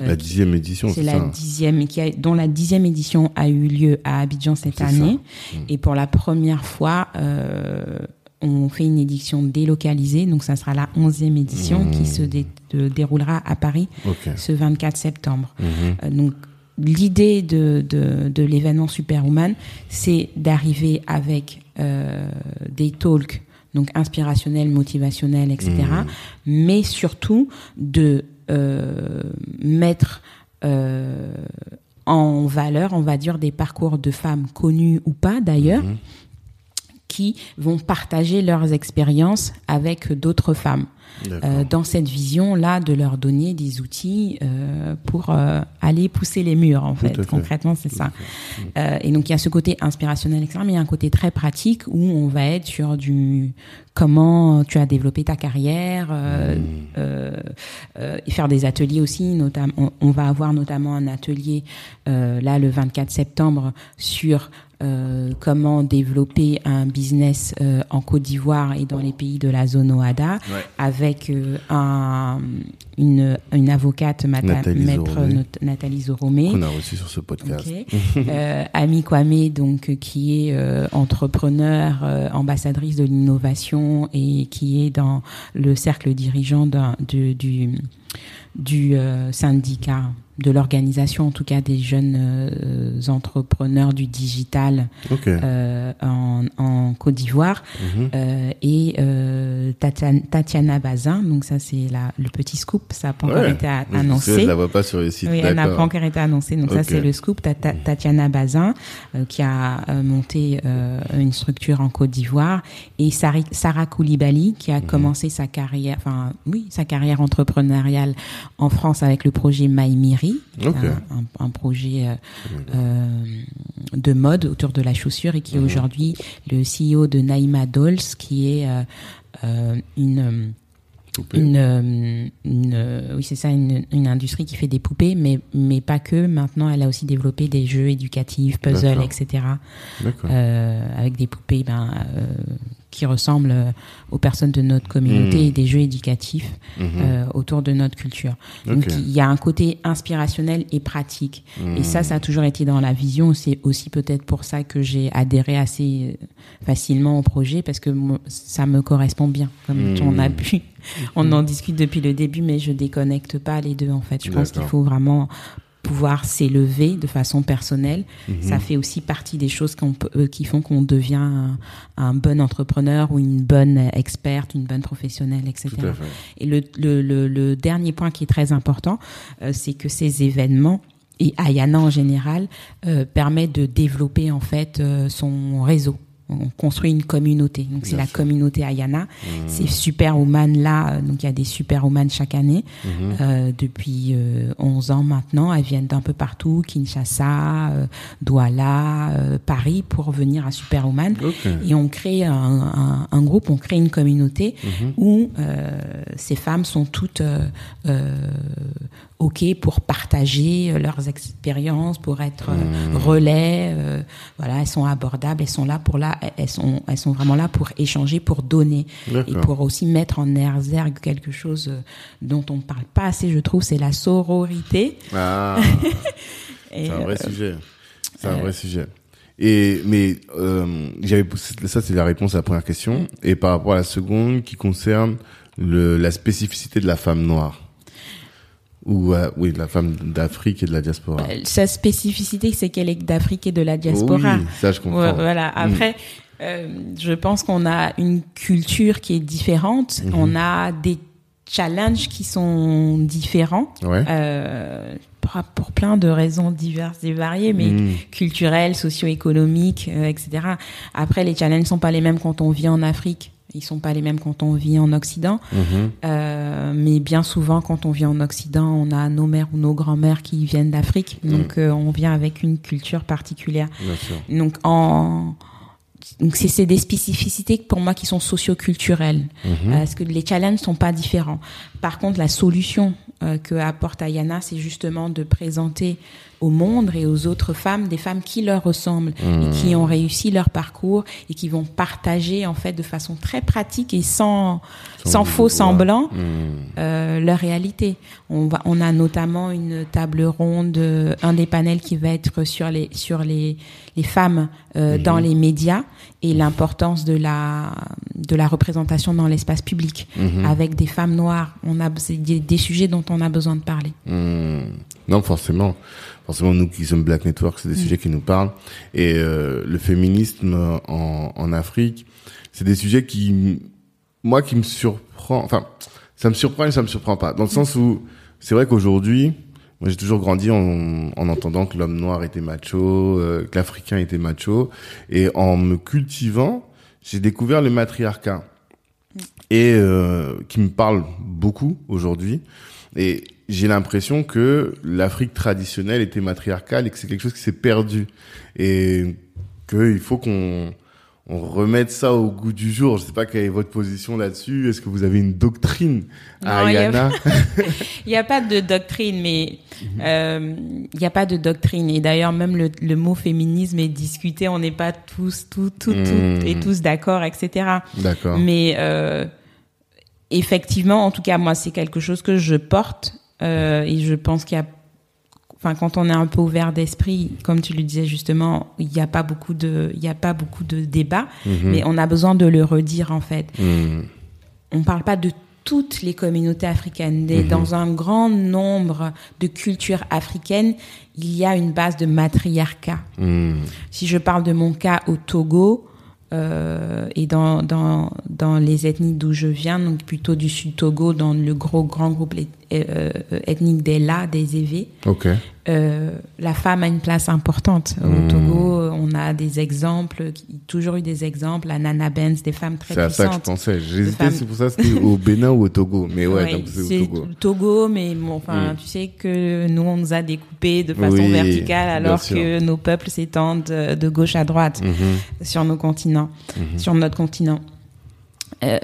euh, la dixième édition, C'est la ça dixième, qui a, dont la dixième édition a eu lieu à Abidjan cette ça. année. Mm. Et pour la première fois, euh, on fait une édition délocalisée, donc ça sera la onzième édition qui se dé- de- déroulera à Paris Ok. ce 24 septembre. Mhm. Euh, donc l'idée de, de, de l'événement Superwoman, c'est d'arriver avec euh, des talks donc inspirationnels, motivationnels, etc. Mhm. Mais surtout de euh, mettre en valeur, on va dire, des parcours de femmes connues ou pas d'ailleurs. Qui vont partager leurs expériences avec d'autres femmes. Euh, dans cette vision-là, de leur donner des outils euh, pour euh, aller pousser les murs, en fait. Concrètement, c'est ça. Euh, et donc, il y a ce côté inspirationnel, etc., mais il y a un côté très pratique où on va être sur du comment tu as développé ta carrière, euh, euh, euh, et faire des ateliers aussi. Notamment, on, on va avoir notamment un atelier euh, là le 24 septembre sur euh, comment développer un business euh, en Côte d'Ivoire et dans les pays de la zone OADA Ouais. avec euh, un, une, une avocate, Nathalie maître Zoromé. Nathalie Zoromé. Qu'on a reçu sur ce podcast. Ok. euh, Ami Kwame, donc qui est euh, entrepreneur, euh, ambassadrice de l'innovation et qui est dans le cercle dirigeant d'un- du du, du euh, syndicat, de l'organisation en tout cas des jeunes euh, entrepreneurs du digital Ok. euh, en, en Côte d'Ivoire Mhm. euh, et euh, Tatiana, Tatiana Bazin. Donc ça c'est la- le petit scoop, ça n'a pas encore Ouais. été annoncé. Je la vois pas sur le site. Oui, elle n'a pas encore été annoncée. Donc ça, c'est le scoop. Tata- Tatiana Bazin, euh, qui a monté euh, une structure en Côte d'Ivoire, et Sarah Koulibaly, qui Mhm. a commencé sa carrière, enfin oui, sa carrière entrepreneuriale en France avec le projet Maïmiri, qui un, projet euh, euh, de mode autour de la chaussure, et Mhm. qui est aujourd'hui le CEO de Naïma Dolls, qui est euh, une une, une oui c'est ça une, une industrie qui fait des poupées mais mais pas que. Maintenant elle a aussi développé des jeux éducatifs puzzles etc euh, avec des poupées ben euh, qui ressemblent euh, aux personnes de notre communauté Mhm. et des jeux éducatifs Mhm. euh, autour de notre culture donc il y a un côté inspirationnel et pratique et ça ça a toujours été dans la vision c'est aussi peut-être pour ça que j'ai adhéré assez euh, facilement au projet parce que ça me correspond bien comme Mhm. on a pu *laughs* on en discute depuis le début, mais je déconnecte pas les deux en fait. Je pense qu'il faut vraiment pouvoir s'élever de façon personnelle. Mhm. Ça fait aussi partie des choses qu'on peut- euh, qui font qu'on devient un, un bon entrepreneur ou une bonne experte, une bonne professionnelle, etc. Et le, le, le, le dernier point qui est très important, euh, c'est que ces événements et Ayana en général euh, permettent de développer en fait euh, son réseau. On construit une communauté. Donc c'est la communauté Ayana. Mmh. Ces superwoman là, euh, donc il y a des superwoman chaque année mmh. euh, depuis euh, 11 ans maintenant. Elles viennent d'un peu partout, Kinshasa, euh, Douala, Paris, pour venir à Superwoman. Okay. Et on crée un, un, un, groupe, on crée une communauté mmh. où ces femmes sont toutes ok pour partager leurs expériences, pour être relais. voilà, elles sont abordables, elles sont là pour là elles sont, elles sont vraiment là pour échanger, pour donner et pour aussi mettre en exergue quelque chose euh, dont on ne parle pas assez, je trouve, c'est la sororité. Ah, *laughs* c'est un vrai euh, sujet. C'est un vrai sujet. Et mais euh, j'avais ça c'est la réponse à la première question mm. et par rapport à la seconde qui concerne le, la spécificité de la femme noire ou euh, oui, la femme d'Afrique et de la diaspora. Euh, sa spécificité, c'est qu'elle est d'Afrique et de la diaspora. Oui, ça je comprends. voilà. Après, mm. euh, je pense qu'on a une culture qui est différente. Mm -hmm. On a des challenges qui sont différents. Ouais. Euh, pour plein de raisons diverses et variées, mais mmh. culturelles, socio-économiques, euh, etc. Après, les challenges sont pas les mêmes quand on vit en Afrique ils sont pas les mêmes quand on vit en Occident. Mmh. Euh, mais bien souvent, quand on vit en Occident, on a nos mères ou nos grands-mères qui viennent d'Afrique. Mmh. Donc, euh, on vient avec une culture particulière. Donc, en donc c'est des spécificités pour moi qui sont socio-culturelles, mmh. parce que les challenges sont pas différents. Par contre, la solution euh, que apporte Ayana, c'est justement de présenter au monde et aux autres femmes des femmes qui leur ressemblent mmh. et qui ont réussi leur parcours et qui vont partager en fait de façon très pratique et sans sans, sans faux semblant mmh. euh, leur réalité. On va on a notamment une table ronde, un des panels qui va être sur les sur les les femmes euh, mmh. dans les médias et l'importance de la de la représentation dans l'espace public avec des femmes noires. On a des, des sujets dont on a besoin de parler. Non, forcément forcément nous qui sommes Black Network, c'est des mmh. sujets qui nous parlent. Et euh, le féminisme en, en Afrique, c'est des sujets qui, moi, qui me surprend. Enfin, ça me surprend et ça me surprend pas. Dans le sens où c'est vrai qu'aujourd'hui, moi j'ai toujours grandi en, en entendant que l'homme noir était macho, euh, que l'Africain était macho, et en me cultivant, j'ai découvert le matriarcat mmh. et euh, qui me parle beaucoup aujourd'hui. Et j'ai l'impression que l'Afrique traditionnelle était matriarcale et que c'est quelque chose qui s'est perdu et qu'il faut qu'on on remette ça au goût du jour. Je sais pas quelle est votre position là-dessus. Est-ce que vous avez une doctrine à Ayana *laughs* Il n'y a, pas de doctrine, mais euh, il n'y a pas de doctrine. Et d'ailleurs, même le, le, mot féminisme est discuté. On n'est pas tous, tout, tout, mmh. et tous d'accord, etc. D'accord. Mais euh, effectivement, en tout cas, moi, c'est quelque chose que je porte euh, et je pense qu'il y a, enfin, quand on est un peu ouvert d'esprit, comme tu le disais justement, il n'y a pas beaucoup de, il n'y a pas beaucoup de débats, -hmm. mais on a besoin de le redire en fait. Mm. On parle pas de toutes les communautés africaines. Mm -hmm. Dans un grand nombre de cultures africaines, il y a une base de matriarcat. Mm. Si je parle de mon cas au Togo, euh, et dans, dans, dans les ethnies d'où je viens, donc plutôt du sud Togo, dans le gros grand groupe euh, ethnique des La, des Évé, okay. euh, la femme a une place importante. Au mmh. Togo, on a des exemples, toujours eu des exemples, la Nana Benz, des femmes très puissantes. C'est à ça que je pensais. J'hésitais, femmes... c'est pour ça c'était au Bénin ou au Togo. Mais ouais, ouais c'est au Togo. Togo, mais bon, enfin, mmh. tu sais que nous, on nous a découpés de façon oui, verticale alors que nos peuples s'étendent de gauche à droite mmh. sur nos continents, sur notre continent. Euh,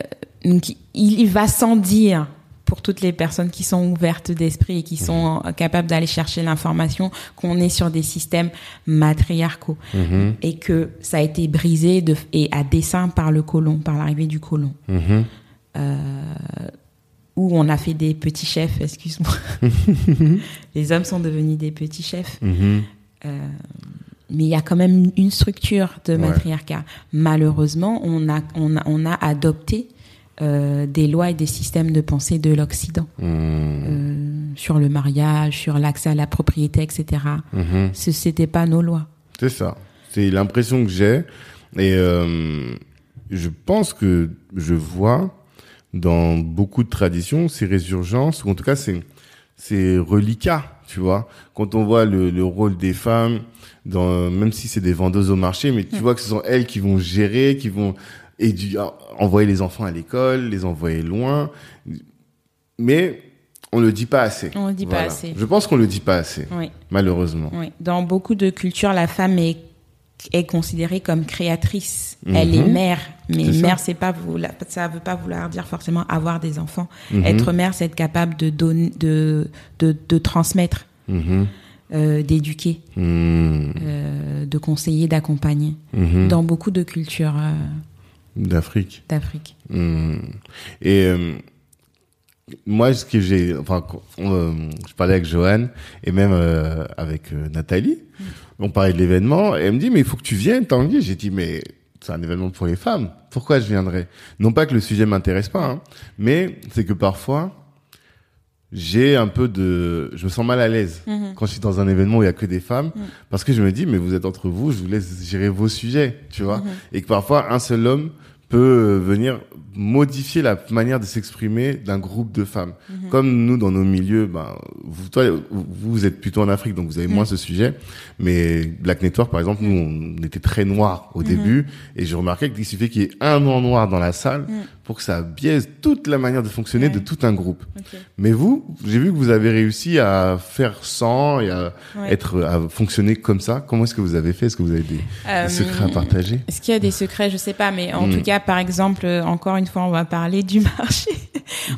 donc, il, il va sans dire pour toutes les personnes qui sont ouvertes d'esprit et qui sont mmh. capables d'aller chercher l'information qu'on est sur des systèmes matriarcaux mmh. et que ça a été brisé de, et à dessein par le colon, par l'arrivée du colon. Mmh. Euh, où on a fait des petits chefs, excuse-moi. *laughs* les hommes sont devenus des petits chefs. Euh, mais il y a quand même une structure de matriarcat. Ouais. Malheureusement, on a, on a, on a adopté euh, des lois et des systèmes de pensée de l'Occident mmh. euh, sur le mariage, sur l'accès à la propriété, etc. Mmh. Ce n'était pas nos lois. C'est ça. C'est l'impression que j'ai et euh, je pense que je vois dans beaucoup de traditions ces résurgences ou en tout cas ces ces reliquats tu vois. Quand on voit le, le rôle des femmes, dans, même si c'est des vendeuses au marché, mais tu vois que ce sont elles qui vont gérer, qui vont édu- envoyer les enfants à l'école, les envoyer loin. Mais on le dit pas assez. On le dit pas assez. Je pense qu'on le dit pas assez, Oui, malheureusement. oui. Dans beaucoup de cultures, la femme est est considérée comme créatrice. Elle est Mhm. mère, mais mère, c'est pas vouloir, ça veut pas vouloir dire forcément avoir des enfants. Mhm. Être mère, c'est être capable de donner, de de, de transmettre, Mhm. euh, d'éduquer, euh, de conseiller, d'accompagner. Dans beaucoup de cultures euh, D'Afrique. d'Afrique. Hmm. Et euh, moi, ce que j'ai, enfin, on, euh, je parlais avec Joanne et même euh, avec euh, Nathalie, on parlait de l'événement. Et elle me dit, mais il faut que tu viennes, Tanguy. J'ai dit, mais c'est un événement pour les femmes. Pourquoi je viendrais? Non pas que le sujet m'intéresse pas, hein, mais c'est que parfois j'ai un peu de, je me sens mal à l'aise Mhm. quand je suis dans un événement où il y a que des femmes, Mhm. parce que je me dis, mais vous êtes entre vous, je vous laisse gérer vos sujets, tu vois, Mhm. et que parfois un seul homme peut euh, venir modifier la manière de s'exprimer d'un groupe de femmes. Mhm. Comme nous, dans nos milieux, ben, vous, toi, vous, êtes plutôt en Afrique, donc vous avez moins Mhm. ce sujet. Mais Black Network, par exemple, nous, on était très noirs au Mhm. début, et j'ai remarqué qu'il suffit qu'il y ait un nom noir dans la salle pour que ça biaise toute la manière de fonctionner Ouais. de tout un groupe. Mais vous, j'ai vu que vous avez réussi à faire sans et à Ouais. être, à fonctionner comme ça. Comment est-ce que vous avez fait? Est-ce que vous avez des, Euh, des secrets à partager? Est-ce qu'il y a des secrets? Je sais pas, mais en Mm. tout cas, par exemple, euh, encore une fois, on va parler du *laughs* marché.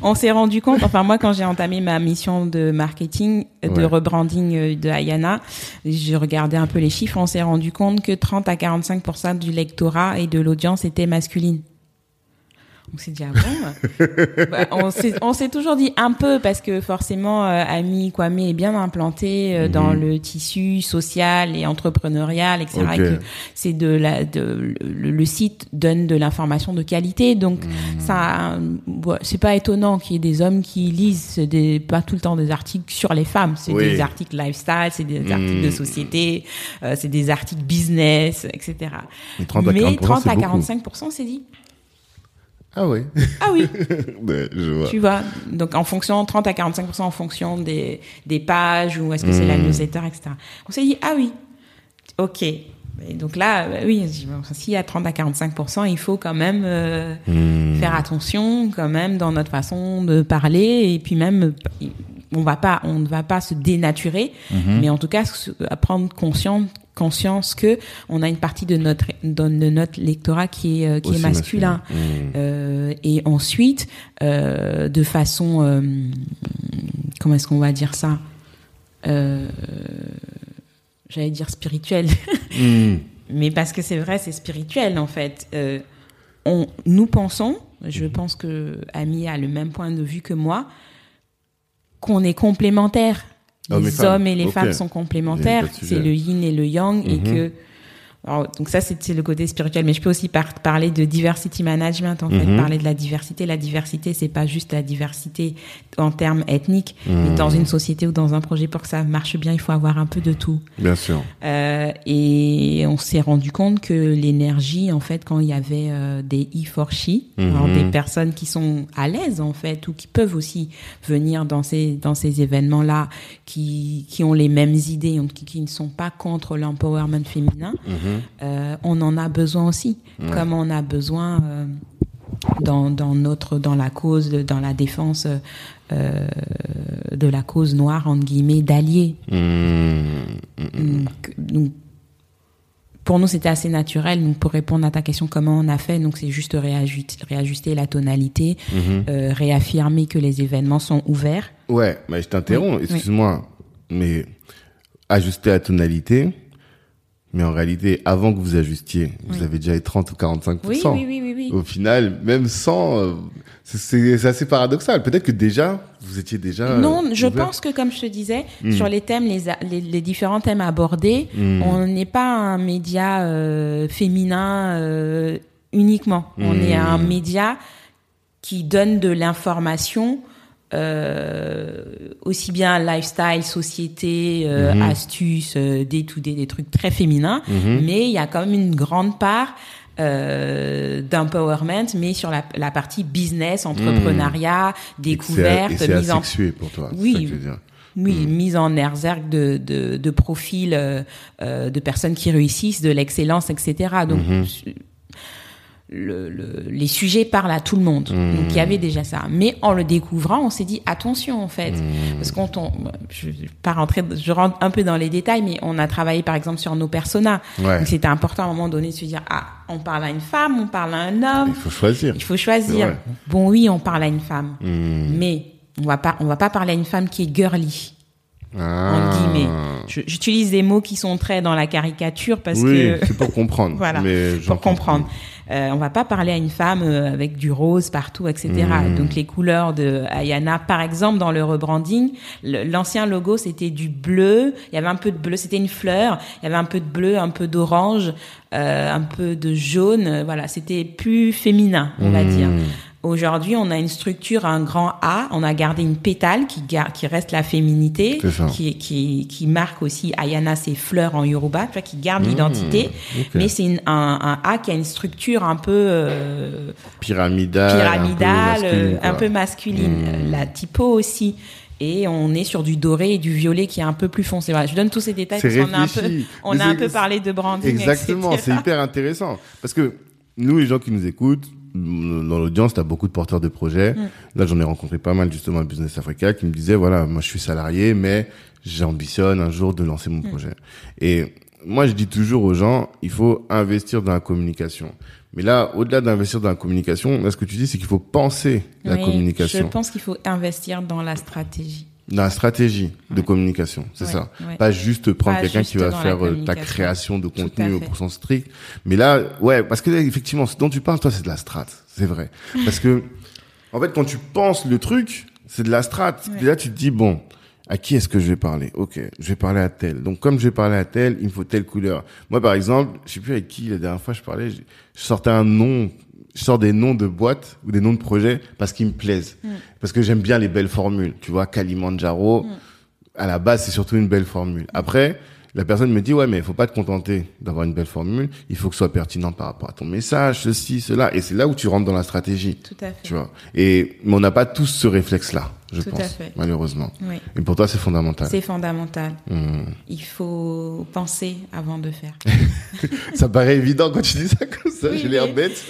on s'est rendu compte, enfin moi, quand j'ai entamé ma mission de marketing, de Ouais. rebranding euh, de Ayana, j'ai regardé un peu les chiffres, on s'est rendu compte que 30 à 45% du lectorat et de l'audience était masculine. On s'est dit ah bon *laughs* Bah, On s'est on s'est toujours dit un peu parce que forcément euh, Ami Kwame est bien implanté euh, dans Mhm. le tissu social et entrepreneurial, etc. Ok. et que c'est de la de le, le site donne de l'information de qualité donc Hmm. ça ouais, c'est pas étonnant qu'il y ait des hommes qui lisent des pas tout le temps des articles sur les femmes c'est Oui. des articles lifestyle c'est des articles de société euh, c'est des articles business etc Mais 30 à mais 40%, 30 c'est à beaucoup. 45 c'est dit Ah ouais. ah oui Ouais, *laughs* je vois. tu vois donc en fonction 30 à 45% en fonction des des pages ou est-ce que c'est la Mm. newsletter etc on s'est dit ah oui ok et donc là euh, oui dit, bon, s'il y a 30 à 45% il faut quand même euh, Hmm. faire attention quand même dans notre façon de parler et puis même on va pas on ne va pas se dénaturer Mhm. mais en tout cas à prendre conscience conscience que on a une partie de notre de notre lectorat qui est euh, qui Aussi est masculin, Hmm. Euh, et ensuite euh, de façon euh, comment est-ce qu'on va dire ça j'allais dire spirituelle *laughs* Hmm. mais parce que c'est vrai, c'est spirituel en fait. On, nous pensons, je pense que Ami a le même point de vue que moi, qu'on est complémentaires. Hommes et Les femmes. hommes et les femmes sont complémentaires. C'est le yin et le yang et Mhm. que alors, donc ça c'est le côté spirituel, mais je peux aussi par- parler de diversity management en fait, Mhm. parler de la diversité. La diversité c'est pas juste la diversité en termes ethniques, Mhm. mais dans une société ou dans un projet pour que ça marche bien, il faut avoir un peu de tout. Bien sûr. Euh, et on s'est rendu compte que l'énergie, en fait, quand il y avait euh, des e for she, des personnes qui sont à l'aise en fait ou qui peuvent aussi venir dans ces dans ces événements-là, qui qui ont les mêmes idées, qui, qui ne sont pas contre l'empowerment féminin, Mhm. Euh, on en a besoin aussi, comme on a besoin. euh, dans, dans notre dans la cause dans la défense euh, de la cause noire entre guillemets d'alliés donc, donc, pour nous, c'était assez naturel. Donc, pour répondre à ta question, comment on a fait Donc, c'est juste réajuster, réajuster la tonalité, Mhm. euh, réaffirmer que les événements sont ouverts. Ouais, mais je t'interromps, Oui, excuse-moi, mais ajuster la tonalité, mais en réalité, avant que vous ajustiez, vous avez déjà eu 30 ou 45%. Oui, oui, oui, oui, oui. Au final, même sans, euh, c'est- assez paradoxal. Peut-être que déjà, vous étiez déjà. euh, non, je pense que, comme je te disais, Mm. sur les thèmes, les, différents thèmes abordés, Mm. on n'est pas un média euh, féminin uniquement. On Mm. est un média qui donne de l'information aussi bien lifestyle, société, euh, Mhm. astuces, euh, day to day, des trucs très féminins, Mhm. mais il y a quand même une grande part euh, d'empowerment, mais sur la, la partie business, entrepreneuriat, Et que c'est- découverte, mise en pour toi. Oui. ça que je veux dire. oui, mise en exergue de, de, de profils euh, euh, de personnes qui réussissent, de l'excellence, etc. Donc, le, le, les sujets parlent à tout le monde. Mmh. Donc il y avait déjà ça. Mais en le découvrant, on s'est dit attention en fait, Mmh. parce qu'on on, je vais pas rentrer, je rentre un peu dans les détails, mais on a travaillé par exemple sur nos personas. Ouais. Donc c'était important à un moment donné de se dire ah on parle à une femme, on parle à un homme. Il faut choisir. Il faut choisir. Ouais. Bon oui, on parle à une femme, Mmh. mais on va pas on va pas parler à une femme qui est girly Ah. J'utilise des mots qui sont très dans la caricature parce oui, que c'est pour comprendre. *laughs* voilà, mais pour comprendre. Euh, on va pas parler à une femme euh, avec du rose partout, etc. Hmm. Donc les couleurs de Ayana, par exemple, dans le rebranding, l'ancien logo c'était du bleu. Il y avait un peu de bleu, c'était une fleur. Il y avait un peu de bleu, un peu d'orange, euh, un peu de jaune. Voilà, c'était plus féminin, on va Hmm. dire. Aujourd'hui, on a une structure, un grand A. On a gardé une pétale qui, qui reste la féminité, qui, qui, qui marque aussi Ayana, ses fleurs en Yoruba, qui garde l'identité. Hmm. ok. Mais c'est un, un A qui a une structure un peu euh, Pyramidal. pyramidale, euh, un un peu masculine, quoi. Hmm. La typo aussi. Et on est sur du doré et du violet qui est un peu plus foncé. Voilà, je donne tous ces détails parce qu'on a un peu, réfléchi. on a un peu parlé de branding. Exactement, c'est hyper intéressant. Parce que nous, les gens qui nous écoutent, dans l'audience, tu as beaucoup de porteurs de projets. Mm. Là, j'en ai rencontré pas mal justement à Business Africa qui me disaient, voilà, moi je suis salarié, mais j'ambitionne un jour de lancer Mm. mon projet. Et moi, je dis toujours aux gens, il faut investir dans la communication. Mais là, au-delà d'investir dans la communication, là, ce que tu dis, c'est qu'il faut penser la communication. Je pense qu'il faut investir dans la stratégie. Dans la stratégie de communication, c'est Ouais, ça. ouais. Pas juste prendre quelqu'un qui va faire euh, ta création de contenu au fait. pour sens strict. Mais là, ouais, parce que là, effectivement, ce dont tu parles, toi, c'est de la strat. C'est vrai. Parce que, *laughs* en fait, quand tu penses le truc, c'est de la strat. Puis là, tu te dis, bon, à qui est-ce que je vais parler? Ok, je vais parler à tel. Donc, comme je vais parler à tel, il me faut telle couleur. Moi, par exemple, je sais plus avec qui la dernière fois je parlais, je sortais un nom, je sors des noms de boîtes ou des noms de projets parce qu'ils me plaisent. Mm. Parce que j'aime bien les belles formules. Tu vois, Kalimandjaro, à la base, c'est surtout une belle formule. Après, la personne me dit, ouais, mais il faut pas te contenter d'avoir une belle formule. Il faut que ce soit pertinent par rapport à ton message, ceci, cela. Et c'est là où tu rentres dans la stratégie. Tout à fait. Tu vois. Et, mais on n'a pas tous ce réflexe-là, je Tout à pense. fait. Malheureusement. Oui, Et pour toi, c'est fondamental. c'est fondamental. Hmm. Il faut penser avant de faire. *laughs* Ça paraît évident quand tu dis ça comme ça. Oui, J'ai l'air bête.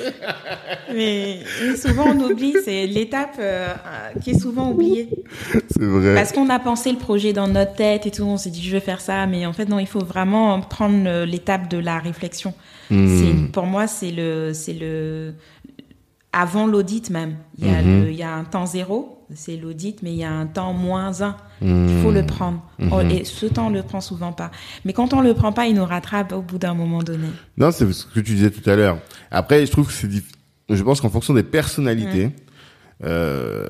Mais, *laughs* mais souvent on oublie, c'est l'étape euh, euh, qui est souvent oubliée. C'est vrai. Parce qu'on a pensé le projet dans notre tête et tout, on s'est dit je vais faire ça, mais en fait non, il faut vraiment prendre le- l'étape de la réflexion. Hmm. Pour moi c'est le le avant l'audit même. Il y a Mhm. le- il y a un temps zéro, c'est l'audit, mais il y a un temps moins un. Hmm. Il faut le prendre. Mhm. On- Et ce temps on le prend souvent pas. Mais quand on le prend pas, il nous rattrape au bout d'un moment donné. Non, c'est ce que tu disais tout à l'heure. Après, je trouve que c'est je pense qu'en fonction des personnalités, euh,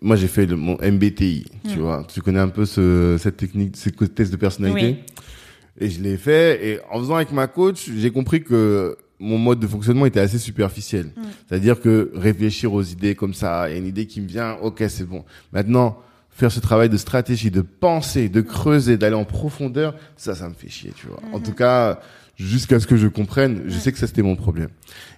moi j'ai fait le, mon MBTI, tu vois. Tu connais un peu ce, cette technique, ces tests de personnalité. Et je l'ai fait, et en faisant avec ma coach, j'ai compris que mon mode de fonctionnement était assez superficiel. C'est-à-dire que réfléchir aux idées comme ça, il y a une idée qui me vient, ok, c'est bon. Maintenant, faire ce travail de stratégie, de penser, de creuser, d'aller en profondeur, ça, ça me fait chier, tu vois. En tout cas, jusqu'à ce que je comprenne, je sais que ça, c'était mon problème.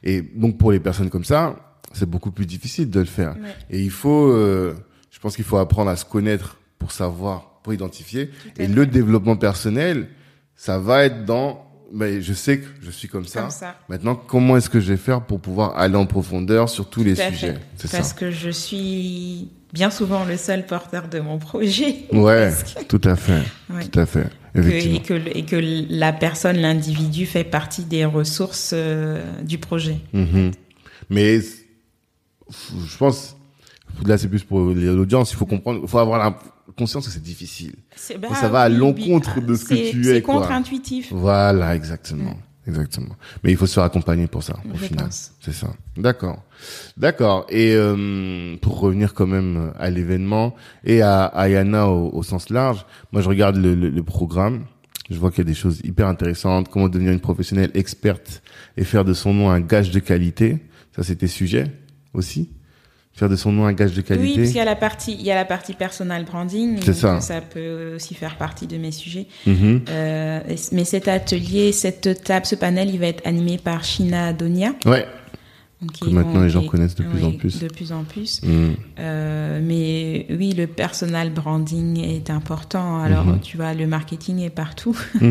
Et donc, pour les personnes comme ça, c'est beaucoup plus difficile de le faire. Ouais. Et il faut, euh, je pense qu'il faut apprendre à se connaître pour savoir, pour identifier. Et le développement personnel, ça va être dans, ben, je sais que je suis comme ça. Comme ça. Maintenant, comment est-ce que je vais faire pour pouvoir aller en profondeur sur tous les Tout sujets? Parce ça. que je suis bien souvent le seul porteur de mon projet. *laughs* Ouais, tout à fait, Ouais. tout à fait, Que- effectivement. et, que, le- et que la personne, l'individu, fait partie des ressources euh, du projet. Mhm. Mais je pense, là c'est plus pour l'audience, il faut comprendre, il faut avoir la conscience que c'est difficile. C'est- ça va à l'encontre de ce que C'est- tu C'est es, quoi. contre-intuitif. Voilà, exactement. Exactement. Mais il faut se faire accompagner pour ça, au Je final. C'est ça. D'accord. D'accord. Et euh, pour revenir quand même à l'événement et à Ayana au, au sens large, moi je regarde le, le- le programme. Je vois qu'il y a des choses hyper intéressantes. Comment devenir une professionnelle experte et faire de son nom un gage de qualité. Ça, c'était sujet aussi? Faire de son nom un gage de Oui, qualité. parce qu'il y a la partie, il y a la partie personal branding. C'est ça. Ça peut aussi faire partie de mes sujets. Mhm. Euh, mais cet atelier, cette table, ce panel, il va être animé par Shina Donia. Ouais. Que maintenant les gens connaissent de plus en plus. De plus en plus. Mm. Euh, mais oui, le personal branding est important. Alors, mm-hmm. tu vois, le marketing est partout. *laughs* *laughs*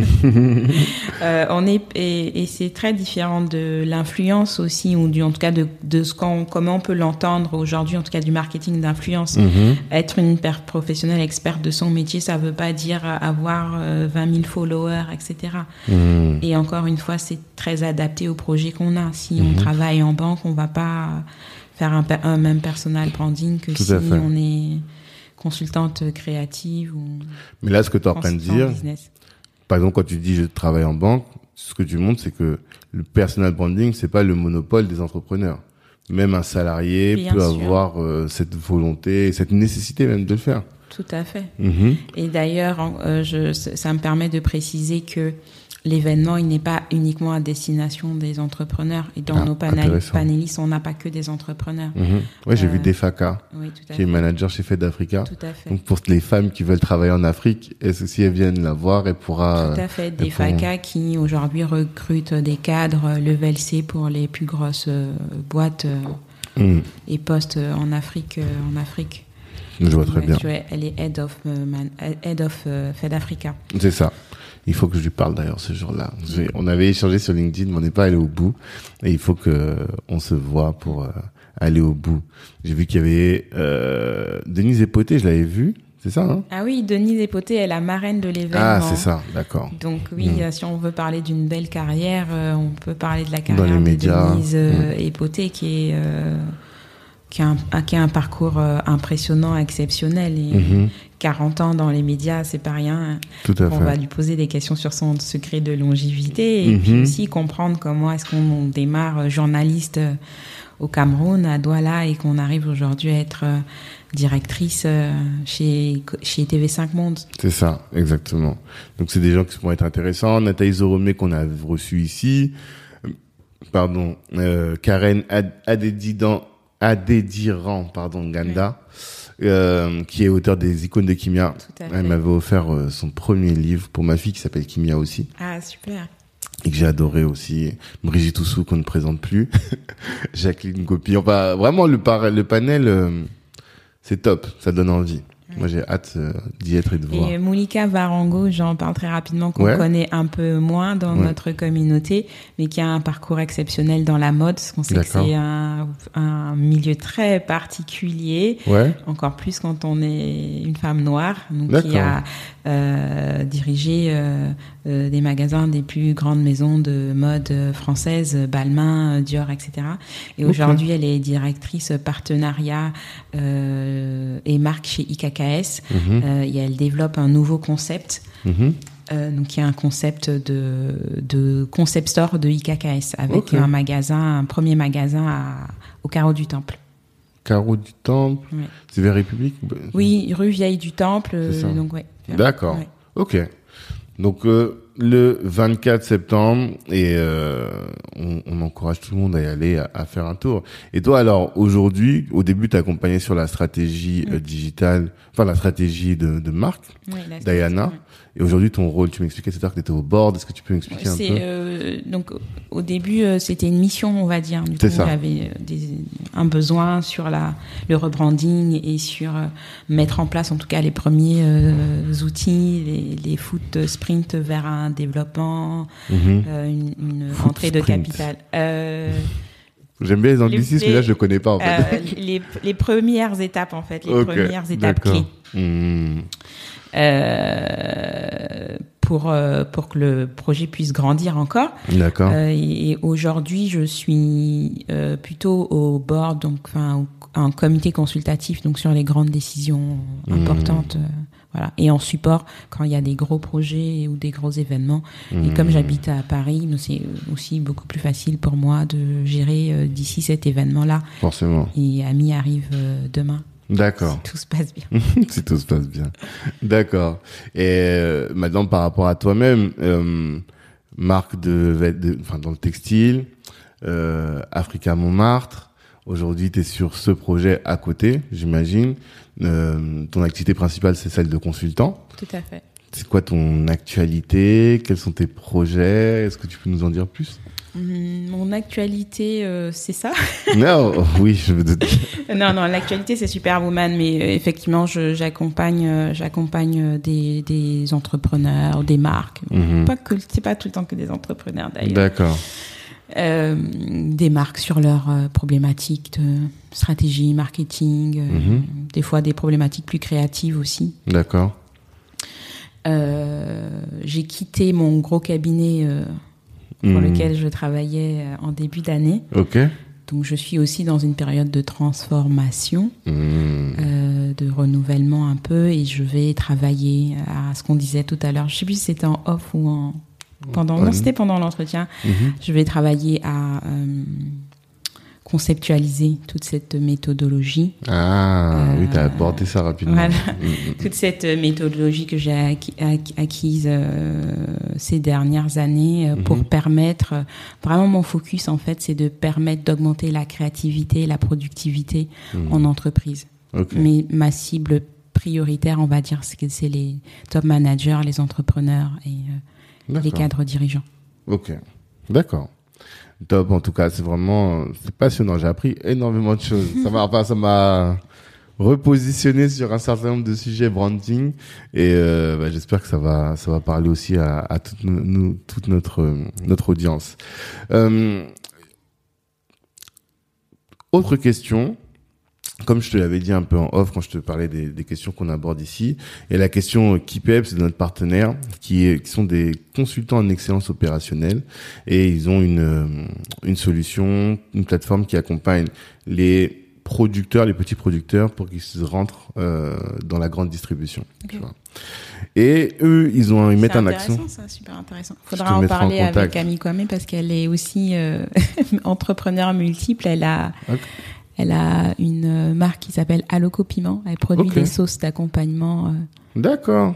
euh, on est et, et c'est très différent de l'influence aussi, ou du, en tout cas de, de ce qu'on, comment on peut l'entendre aujourd'hui, en tout cas du marketing d'influence. Mm-hmm. Être une professionnelle experte de son métier, ça veut pas dire avoir 20 euh, 000 followers, etc. Mm. Et encore une fois, c'est très adapté au projet qu'on a. Si on mm-hmm. travaille en banque qu'on va pas faire un, même personal branding que si on est consultante créative ou. Mais là, ce que tu es en train de dire, par exemple, quand tu dis je travaille en banque, ce que tu montres, c'est que le personal branding, c'est pas le monopole des entrepreneurs. Même un salarié peut avoir euh, cette volonté, cette nécessité même de le faire. Tout à fait. Mm-hmm. Et d'ailleurs, euh, ça me permet de préciser que l'événement, il n'est pas uniquement à destination des entrepreneurs. Et dans ah, nos panélistes, on n'a pas que des entrepreneurs. Mhm. Oui, j'ai vu euh, Defaka, qui est manager chez Fed Africa. Tout à fait. Donc pour les femmes qui veulent travailler en Afrique, si elles viennent la voir, elle pourra... Tout à fait. Defaka qui aujourd'hui recrute des cadres level C pour les plus grosses euh, boîtes euh, mhm. et postes en Afrique. en Afrique. Je vois très bien. Elle est head of, head of Fed Africa. C'est ça. Il faut que je lui parle d'ailleurs ce jour-là. On avait échangé sur LinkedIn, mais on n'est pas allé au bout. Et il faut que on se voit pour euh, aller au bout. J'ai vu qu'il y avait euh, Denise Epoté, je l'avais vu. C'est ça, hein? Ah oui, Denise Epoté est la marraine de l'événement. Ah, c'est ça, d'accord. Donc oui, hmm. si on veut parler d'une belle carrière, euh, on peut parler de la carrière de Denise hmm. Epoté qui est qui a, un, qui a un parcours impressionnant, exceptionnel. Et, mhm. 40 ans dans les médias, c'est pas rien. Tout à on va lui poser des questions sur son secret de longévité et puis mhm. aussi comprendre comment est-ce qu'on démarre journaliste euh, au Cameroun, à Douala, et qu'on arrive aujourd'hui à être euh, directrice euh, chez, chez TV5 Monde. C'est ça, exactement. Donc c'est des gens qui vont être intéressants. Nathalie Zoromé qu'on a reçu ici. Pardon, euh, Karen Adédiran, Adédiran, pardon, Ganda. Euh, qui est auteur des icônes de Kimia. Elle m'avait offert euh, son premier livre pour ma fille qui s'appelle Kimia aussi. Ah, super. Et que j'ai adoré aussi. Brigitte Oussou qu'on ne présente plus. *laughs* Jacqueline Gopi. Enfin, vraiment, le, par le panel, euh, c'est top. Ça donne envie. Moi, j'ai hâte euh, d'y être et de voir. Et Moulika Varango, j'en parle très rapidement, qu'on connaît un peu moins dans notre communauté, mais qui a un parcours exceptionnel dans la mode, parce qu'on sait que c'est un, un, milieu très particulier, encore plus quand on est une femme noire, donc qui a euh, dirigé euh, euh, des magasins des plus grandes maisons de mode françaises, Balmain, Dior, etc. Et aujourd'hui, elle est directrice partenariat et marque chez IKKS. Mhm. et elle développe un nouveau concept. Mhm. donc il y a un concept de, de concept store de IKKS avec un magasin, un premier magasin à, au carreau du Temple. Carreau du Temple, c'est vers République. Oui, rue Vieille du Temple. donc ouais. D'accord. Ok. Donc euh, le 24 septembre et euh, on, on, encourage tout le monde à y aller, à, faire un tour. Et toi alors aujourd'hui, au début, tu accompagné sur la stratégie euh, digitale, enfin la stratégie de, de marque, Diana. Et aujourd'hui, ton rôle, tu m'expliquais, c'est-à-dire que tu étais au board. Est-ce que tu peux m'expliquer un peu? euh, Donc, au début, euh, c'était une mission, on va dire. Du coup, j'avais euh, un besoin sur la, le rebranding et sur mettre en place, en tout cas, les premiers outils, les, les foot sprint vers un développement, mhm. une, une entrée de capital. J'aime bien les anglicismes, mais là, je ne connais pas, en fait. les, les, premières étapes, en fait, les premières étapes clés. Mmh. Euh, pour euh, pour que le projet puisse grandir encore. D'accord. Euh, et, aujourd'hui, je suis plutôt au board, donc enfin un comité consultatif, donc sur les grandes décisions mmh. Voilà. Et en support quand il y a des gros projets ou des gros événements. Et comme mmh. j'habite à Paris, c'est aussi beaucoup plus facile pour moi de gérer d'ici cet événement-là. Forcément. Et Ami arrive demain. D'accord. Si tout se passe bien. *laughs* si tout se passe bien. D'accord. Et euh, maintenant, par rapport à toi-même, euh, marque de, de, enfin dans le textile, euh, Africa Montmartre. Aujourd'hui, tu es sur ce projet à côté, j'imagine. Euh, ton activité principale, c'est celle de consultant. Tout à fait. c'est quoi ton actualité? Quels sont tes projets? Est-ce que tu peux nous en dire plus? Hum, Mon actualité, euh, c'est ça? *laughs* Non, oui, je me doute. *laughs* non, non, l'actualité c'est Superwoman, mais euh, effectivement, j'accompagne, j'accompagne des, des entrepreneurs, des marques. Mhm. Pas que, c'est pas tout le temps que des entrepreneurs d'ailleurs. D'accord. Euh, des marques sur leurs euh, problématiques de stratégie, marketing, euh, Mhm. des fois des problématiques plus créatives aussi. D'accord. J'ai quitté mon gros cabinet pour Mhm. lequel je travaillais en début d'année. Ok. Donc je suis aussi dans une période de transformation, Mhm. de renouvellement un peu, et je vais travailler à ce qu'on disait tout à l'heure. Je sais plus si c'était en off ou en pendant. Non, c'était pendant l'entretien. Mhm. Je vais travailler à euh, conceptualiser toute cette méthodologie, Ah, oui, tu as Euh, abordé ça rapidement. voilà. Mhm. *laughs* toute cette méthodologie que j'ai acqui- acqui- acquise euh, ces dernières années pour Mhm. permettre vraiment mon focus en fait, c'est de permettre d'augmenter la créativité, et la productivité Mhm. en entreprise. Mais ma cible prioritaire, on va dire, c'est les top managers, les entrepreneurs et les cadres dirigeants. Ok. D'accord. Top. En tout cas, c'est vraiment, c'est passionnant. J'ai appris énormément de choses. ça m'a, enfin, ça m'a repositionné sur un certain nombre de sujets branding et euh, bah, j'espère que ça va, ça va parler aussi à, à toute, no- nous, toute notre notre audience. Euh, autre question. Comme je te l'avais dit un peu en off quand je te parlais des, des questions qu'on aborde ici, et la question KeepEp, c'est de notre partenaire, qui, est, qui sont des consultants en excellence opérationnelle, et ils ont une, euh, une solution, une plateforme qui accompagne les producteurs, les petits producteurs, pour qu'ils se rentrent euh, dans la grande distribution. tu Ok. vois. Et eux, ils ont ils mettent C'est en action. intéressant, ça, super intéressant. Faudra en parler avec Camille Kwame parce qu'elle est aussi euh, *laughs* entrepreneur multiple. Elle a. elle a une euh, marque qui s'appelle Aloco Piment. Elle produit des sauces d'accompagnement euh, D'accord.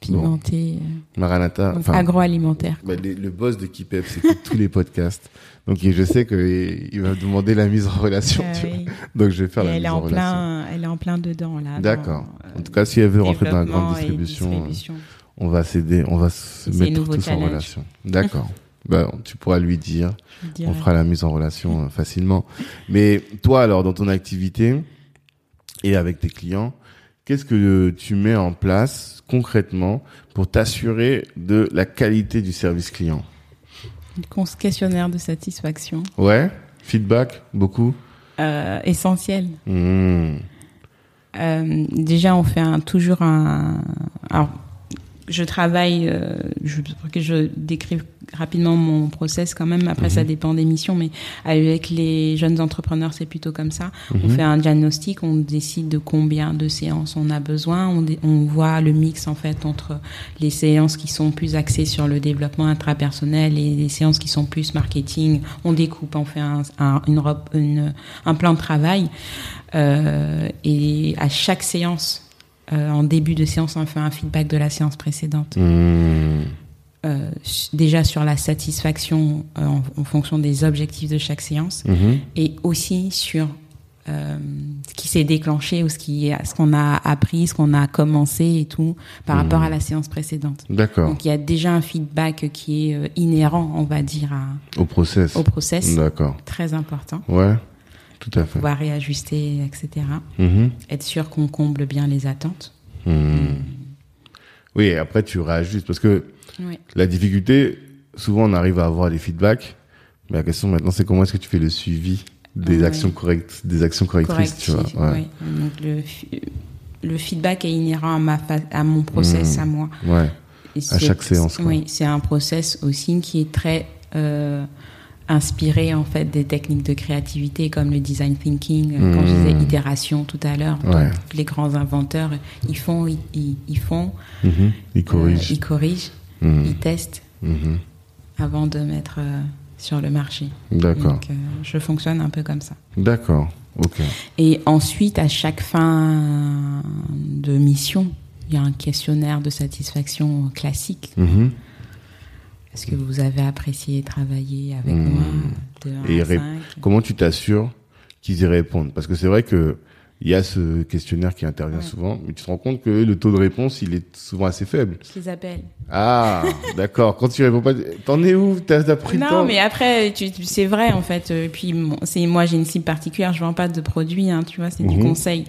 pimentées, Maranatha. euh, donc enfin, agroalimentaires. Bah, le boss de Keep Up, c'est tous les podcasts. Donc je sais qu'il va me demander la mise en relation. Euh, tu vois. oui. Donc je vais faire Et la elle mise est en en relation. plein, elle est en plein dedans là. D'accord. dans, En tout cas, si elle veut rentrer dans la grande distribution, euh, distribution. on va s'aider, on va se mettre tous en relation. D'accord. *laughs* bah, tu pourras lui dire. On fera la mise en relation euh, facilement. Mais toi, alors, dans ton activité et avec tes clients, qu'est-ce que tu mets en place concrètement pour t'assurer de la qualité du service client? Cons- questionnaire de satisfaction Ouais Feedback Beaucoup euh, essentiel. Mmh. Euh, déjà, on fait un, toujours un. Alors, je travaille. Euh, je, pour que je décrive rapidement mon process quand même. Après, ça dépend des missions, mais avec les jeunes entrepreneurs, c'est plutôt comme ça. On fait un diagnostic, on décide de combien de séances on a besoin. On, on voit le mix en fait entre les séances qui sont plus axées sur le développement intrapersonnel et les séances qui sont plus marketing. On découpe, on fait un, un, une, une- un plan de travail. Euh, et à chaque séance, euh, en début de séance, on fait un feedback de la séance précédente. Mmh. Euh, déjà sur la satisfaction euh, en, en fonction des objectifs de chaque séance Mhm. et aussi sur euh, ce qui s'est déclenché ou ce qui ce qu'on a appris, ce qu'on a commencé et tout par rapport à la séance précédente. D'accord. Donc il y a déjà un feedback qui est inhérent, on va dire, à- Au process. au process, D'accord. très important. Ouais, tout à fait. Pouvoir réajuster, etc. Mhm. Être sûr qu'on comble bien les attentes. Mhm. Oui, et après tu réajustes parce que Oui. la difficulté, souvent on arrive à avoir des feedbacks, mais la question maintenant c'est comment est-ce que tu fais le suivi des Ouais. actions correctes, des actions correctrices, tu vois. Correctif, Ouais. oui. Donc le, le feedback est inhérent à ma à mon process Mhm. à moi. ouais. Et À chaque séance, quoi. Oui, c'est un process aussi qui est très euh, inspiré en fait des techniques de créativité comme le design thinking, euh, quand je Mhm. disais itération tout à l'heure. Ouais. Les grands inventeurs, ils font, ils, ils- ils font, Mhm. Il euh, corrige. ils corrigent, Mhm. ils testent avant de mettre euh, sur le marché. D'accord. Donc, euh, je fonctionne un peu comme ça. D'accord. Ok. Et ensuite, à chaque fin de mission, il y a un questionnaire de satisfaction classique. Est-ce que vous avez apprécié travailler avec Mmh. moi de 1 Et à ré- 5 Comment tu t'assures qu'ils y répondent? Parce que c'est vrai que il y a ce questionnaire qui intervient souvent, mais tu te rends compte que le taux de réponse, il est souvent assez faible. Je les appelle. Ah, *laughs* d'accord. Quand tu réponds pas, t'en es où? T'as as pris non, le temps? mais après, c'est vrai en fait. Euh, Puis c'est moi, j'ai une cible particulière. Je vends pas de produits, hein, tu vois, c'est du Mhm. conseil.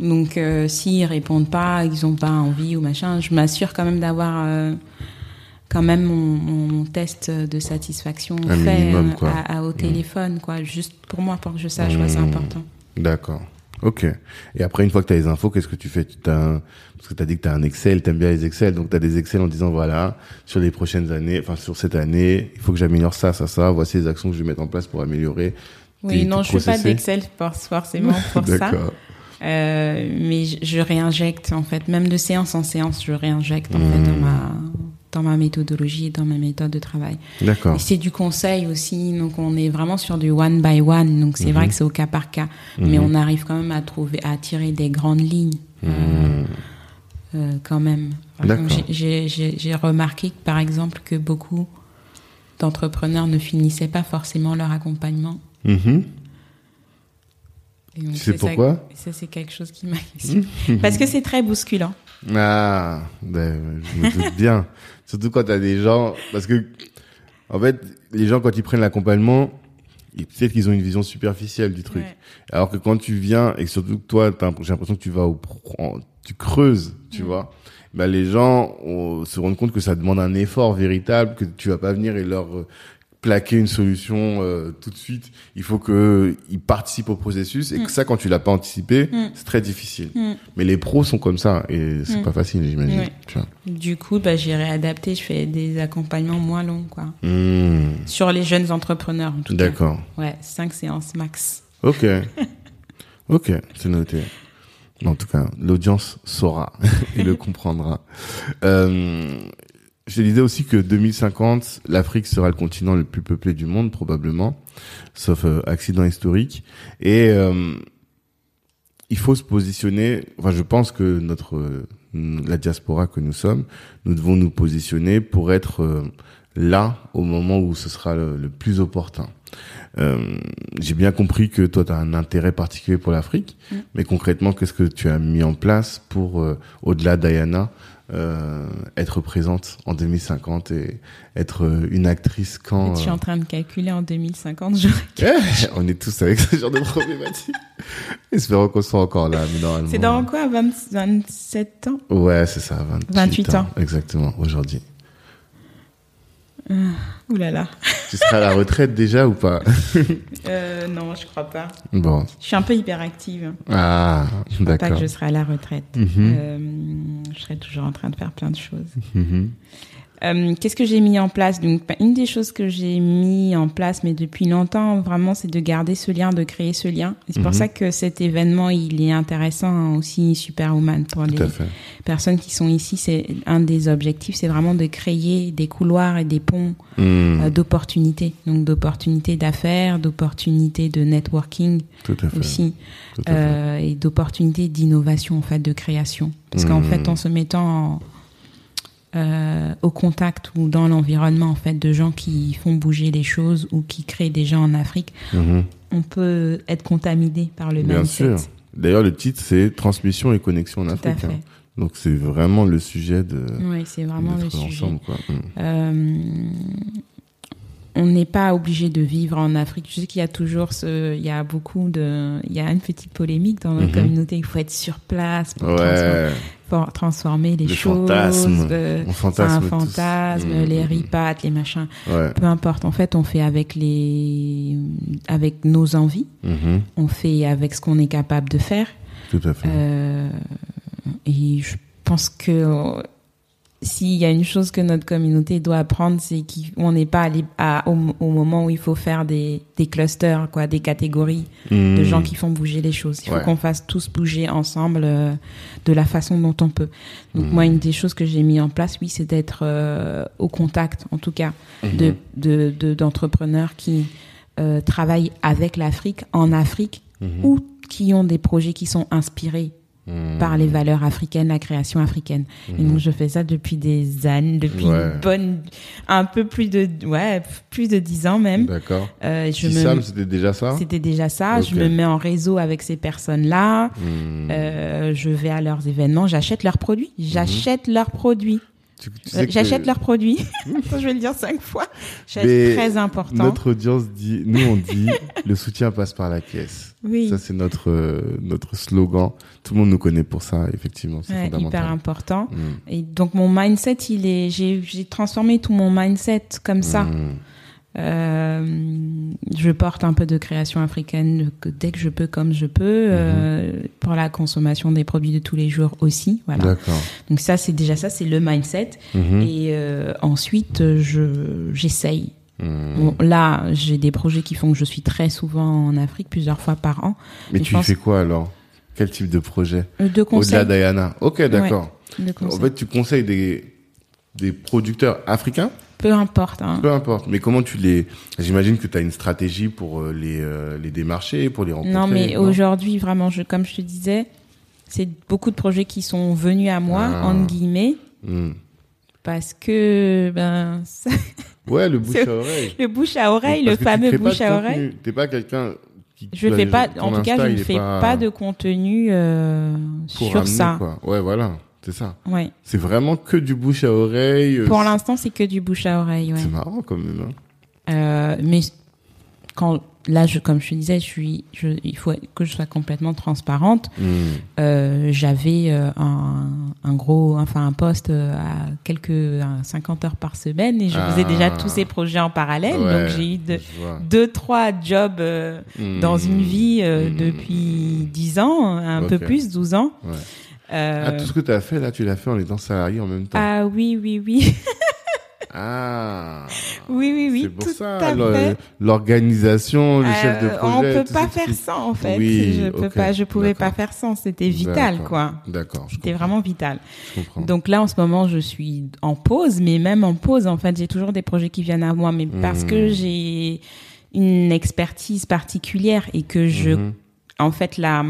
Donc, euh, s'ils répondent pas, ils ont pas envie ou machin, je m'assure quand même d'avoir euh, quand même mon, mon- mon test de satisfaction Un fait minimum, euh, quoi. à- à- au téléphone, quoi, juste pour moi, pour que je sache, ouais, c'est Mhm. important. D'accord. Ok. Et après, une fois que tu as les infos, qu'est-ce que tu fais? Tu t'as un... Parce que tu as dit que tu as un Excel, tu aimes bien les Excel, donc tu as des Excel en disant, voilà, sur les prochaines années, enfin sur cette année, il faut que j'améliore ça, ça, ça, voici les actions que je vais mettre en place pour améliorer. Oui, non, je fais pas d'Excel for- forcément *laughs* pour ça. Euh, mais je, je réinjecte en fait, même de séance en séance, je réinjecte en fait Hmm. dans ma dans ma méthodologie et dans ma méthode de travail. D'accord. C'est du conseil aussi, donc on est vraiment sur du one by one, donc c'est Mhm. vrai que c'est au cas par cas, mais Mhm. on arrive quand même à trouver, à tirer des grandes lignes. euh, Mmh. euh, quand même. J'ai- remarqué, par exemple, que beaucoup d'entrepreneurs ne finissaient pas forcément leur accompagnement. Mhm. Sais c'est ça- pourquoi? Ça, c'est quelque chose qui m'a *laughs* Parce que c'est très bousculant. Ah, ben, je me doute bien. *laughs* Surtout quand tu as des gens, parce que, en fait, les gens, quand ils prennent l'accompagnement, ils- peut-être qu'ils ont une vision superficielle du truc. Ouais. Alors que quand tu viens, et surtout que toi, t'as- j'ai l'impression que tu vas au, tu creuses, tu vois. Ben, les gens on, se rendent compte que ça demande un effort véritable, que tu vas pas venir et leur euh, plaquer une solution euh, tout de suite. Il faut que ils participent au processus et Mm. que ça, quand tu l'as pas anticipé, Mm. c'est très difficile. Mm. Mais les pros sont comme ça et c'est Mm. pas facile, j'imagine. Du coup, bah, j'ai réadapté, je fais des accompagnements moins longs, quoi. Sur les jeunes entrepreneurs, en tout cas. D'accord. Ouais, cinq séances max. Ok. *laughs* ok, c'est noté. En tout cas, l'audience saura *laughs* et le *laughs* comprendra. Euh, je te disais aussi que 2050, l'Afrique sera le continent le plus peuplé du monde, probablement, sauf euh, accident historique. Et euh, il faut se positionner. Enfin, je pense que notre euh, la diaspora que nous sommes, nous devons nous positionner pour être euh, là au moment où ce sera le, le plus opportun. Euh, J'ai bien compris que toi, tu as un intérêt particulier pour l'Afrique, Mm. mais concrètement, qu'est-ce que tu as mis en place pour, euh, au-delà d'Ayana, euh, être présente en 2050 et être euh, une actrice quand... Je suis euh, en train de calculer en 2050, j'aurai *laughs* eh, on est tous avec ce genre de problématique. Espérons qu'on soit encore là, mais normalement... C'est dans quoi 20 27 ans? Ouais, c'est ça, 28, 28 ans. Exactement, aujourd'hui. Ouh là là. Tu seras à la retraite déjà ou pas? *laughs* Euh, non, je crois pas. Bon. Je suis un peu hyperactive. Ah, Je crois pas que je serai à la retraite. Mhm. Euh, je serai toujours en train de faire plein de choses. Mhm. Euh, Qu'est-ce que j'ai mis en place? Donc, bah, une des choses que j'ai mis en place, mais depuis longtemps, vraiment, c'est de garder ce lien, de créer ce lien. C'est pour Mhm. ça que cet événement, il est intéressant hein, aussi, Superwoman, pour Tout les personnes qui sont ici. C'est un des objectifs, c'est vraiment de créer des couloirs et des ponts Mhm. euh, d'opportunités. Donc, d'opportunités d'affaires, d'opportunités de networking Tout à fait. aussi, Tout à fait. euh, et d'opportunités d'innovation, en fait, de création. Parce qu'en Mhm. fait, en se mettant en- euh, au contact ou dans l'environnement en fait de gens qui font bouger les choses ou qui créent des gens en Afrique, Mhm. on peut être contaminé par le Bien mindset. sûr. D'ailleurs, le titre, c'est Transmission et connexion en Tout Afrique. hein. Donc, c'est vraiment le sujet de Oui, c'est vraiment le sujet. ensemble. Quoi. Mhm. Euh, on n'est pas obligé de vivre en Afrique. Je sais qu'il y a toujours ce, il y a beaucoup de, il y a une petite polémique dans notre Mhm. communauté. Il faut être sur place pour, Ouais, transformer les choses. euh, on c'est fantasme un tous. fantasme, les ripates, les machins. Ouais. Peu importe. En fait, on fait avec les, avec nos envies. Mhm. On fait avec ce qu'on est capable de faire. Tout à fait. Euh, et je pense que s'il y a une chose que notre communauté doit apprendre, c'est qu'on n'est pas allé à, au, au moment où il faut faire des, des clusters, quoi, des catégories de gens qui font bouger les choses. Il faut qu'on fasse tous bouger ensemble euh, de la façon dont on peut. Donc moi, une des choses que j'ai mis en place, oui, c'est d'être euh, au contact, en tout cas, de de- de- d'entrepreneurs qui euh, travaillent avec l'Afrique, en Afrique, ou qui ont des projets qui sont inspirés Mmh. par les valeurs africaines, la création africaine. Et donc je fais ça depuis des années, depuis une bonne, un peu plus de, ouais, plus de dix ans même. D'accord. Euh, je me, c'était déjà ça. C'était déjà ça. Je me mets en réseau avec ces personnes-là. Mmh. Euh, je vais à leurs événements, j'achète leurs produits, j'achète leurs produits. J'achète leurs produits. *laughs* je vais le dire cinq fois. C'est très important. Notre audience dit, nous on dit, *laughs* le soutien passe par la caisse. Oui. Ça c'est notre euh, notre slogan. Tout le monde nous connaît pour ça, effectivement. C'est ouais, hyper important. Mm. Et donc mon mindset, il est, j'ai j'ai transformé tout mon mindset comme ça. Mm. Euh, je porte un peu de création africaine dès que je peux, comme je peux, euh, mhm. pour la consommation des produits de tous les jours aussi. Voilà. Donc ça, c'est déjà ça, c'est le mindset. Mhm. Et euh, ensuite, je j'essaye. Mhm. là, j'ai des projets qui font que je suis très souvent en Afrique, plusieurs fois par an. Mais, tu fais quoi alors? Quel type de projet? De. Au-delà d'Ayana. Ok, d'accord. en fait, tu conseilles des des producteurs africains? Peu importe. Hein. Peu importe. Mais comment tu les... J'imagine que tu as une stratégie pour euh, les, euh, les démarcher, pour les rencontrer. Non, mais aujourd'hui, vraiment, je, comme je te disais, c'est beaucoup de projets qui sont venus à moi, ah. entre guillemets. Hmm. Parce que, ben... *laughs* ouais, le bouche à oreille. Le bouche à oreille, le fameux bouche à oreille. T'es pas quelqu'un qui... Je fais pas, en tout cas, je ne fais pas... de contenu euh, sur ça. Quoi. Ouais, voilà. C'est ça. Ouais. C'est vraiment que du bouche à oreille. Euh, Pour l'instant, c'est que du bouche à oreille. Ouais. C'est marrant quand même. Hein. Euh, mais quand là, je, comme je te disais, je suis, je, il faut que je sois complètement transparente. Hmm. Euh, J'avais un, un, gros, enfin un poste à quelques 50 heures par semaine et je faisais déjà ah. tous ces projets en parallèle. donc j'ai eu de, deux, trois jobs hmm. dans une vie hmm. depuis 10 ans, un peu plus, 12 ans. Ouais. Euh... Ah, tout ce que tu as fait là, tu l'as fait en étant salarié en même temps. Ah oui, oui, oui. *laughs* ah. Oui, oui, oui. C'est pour ça l'organisation, le chef de euh, projet. On peut pas faire sans en fait. Oui, je peux pas, je pouvais pas faire sans. C'était vital, quoi. D'accord. C'était vraiment vital. Donc là, en ce moment, je suis en pause, mais même en pause, en fait, j'ai toujours des projets qui viennent à moi, mais parce que hmm. j'ai une expertise particulière et que je, hmm. en fait, la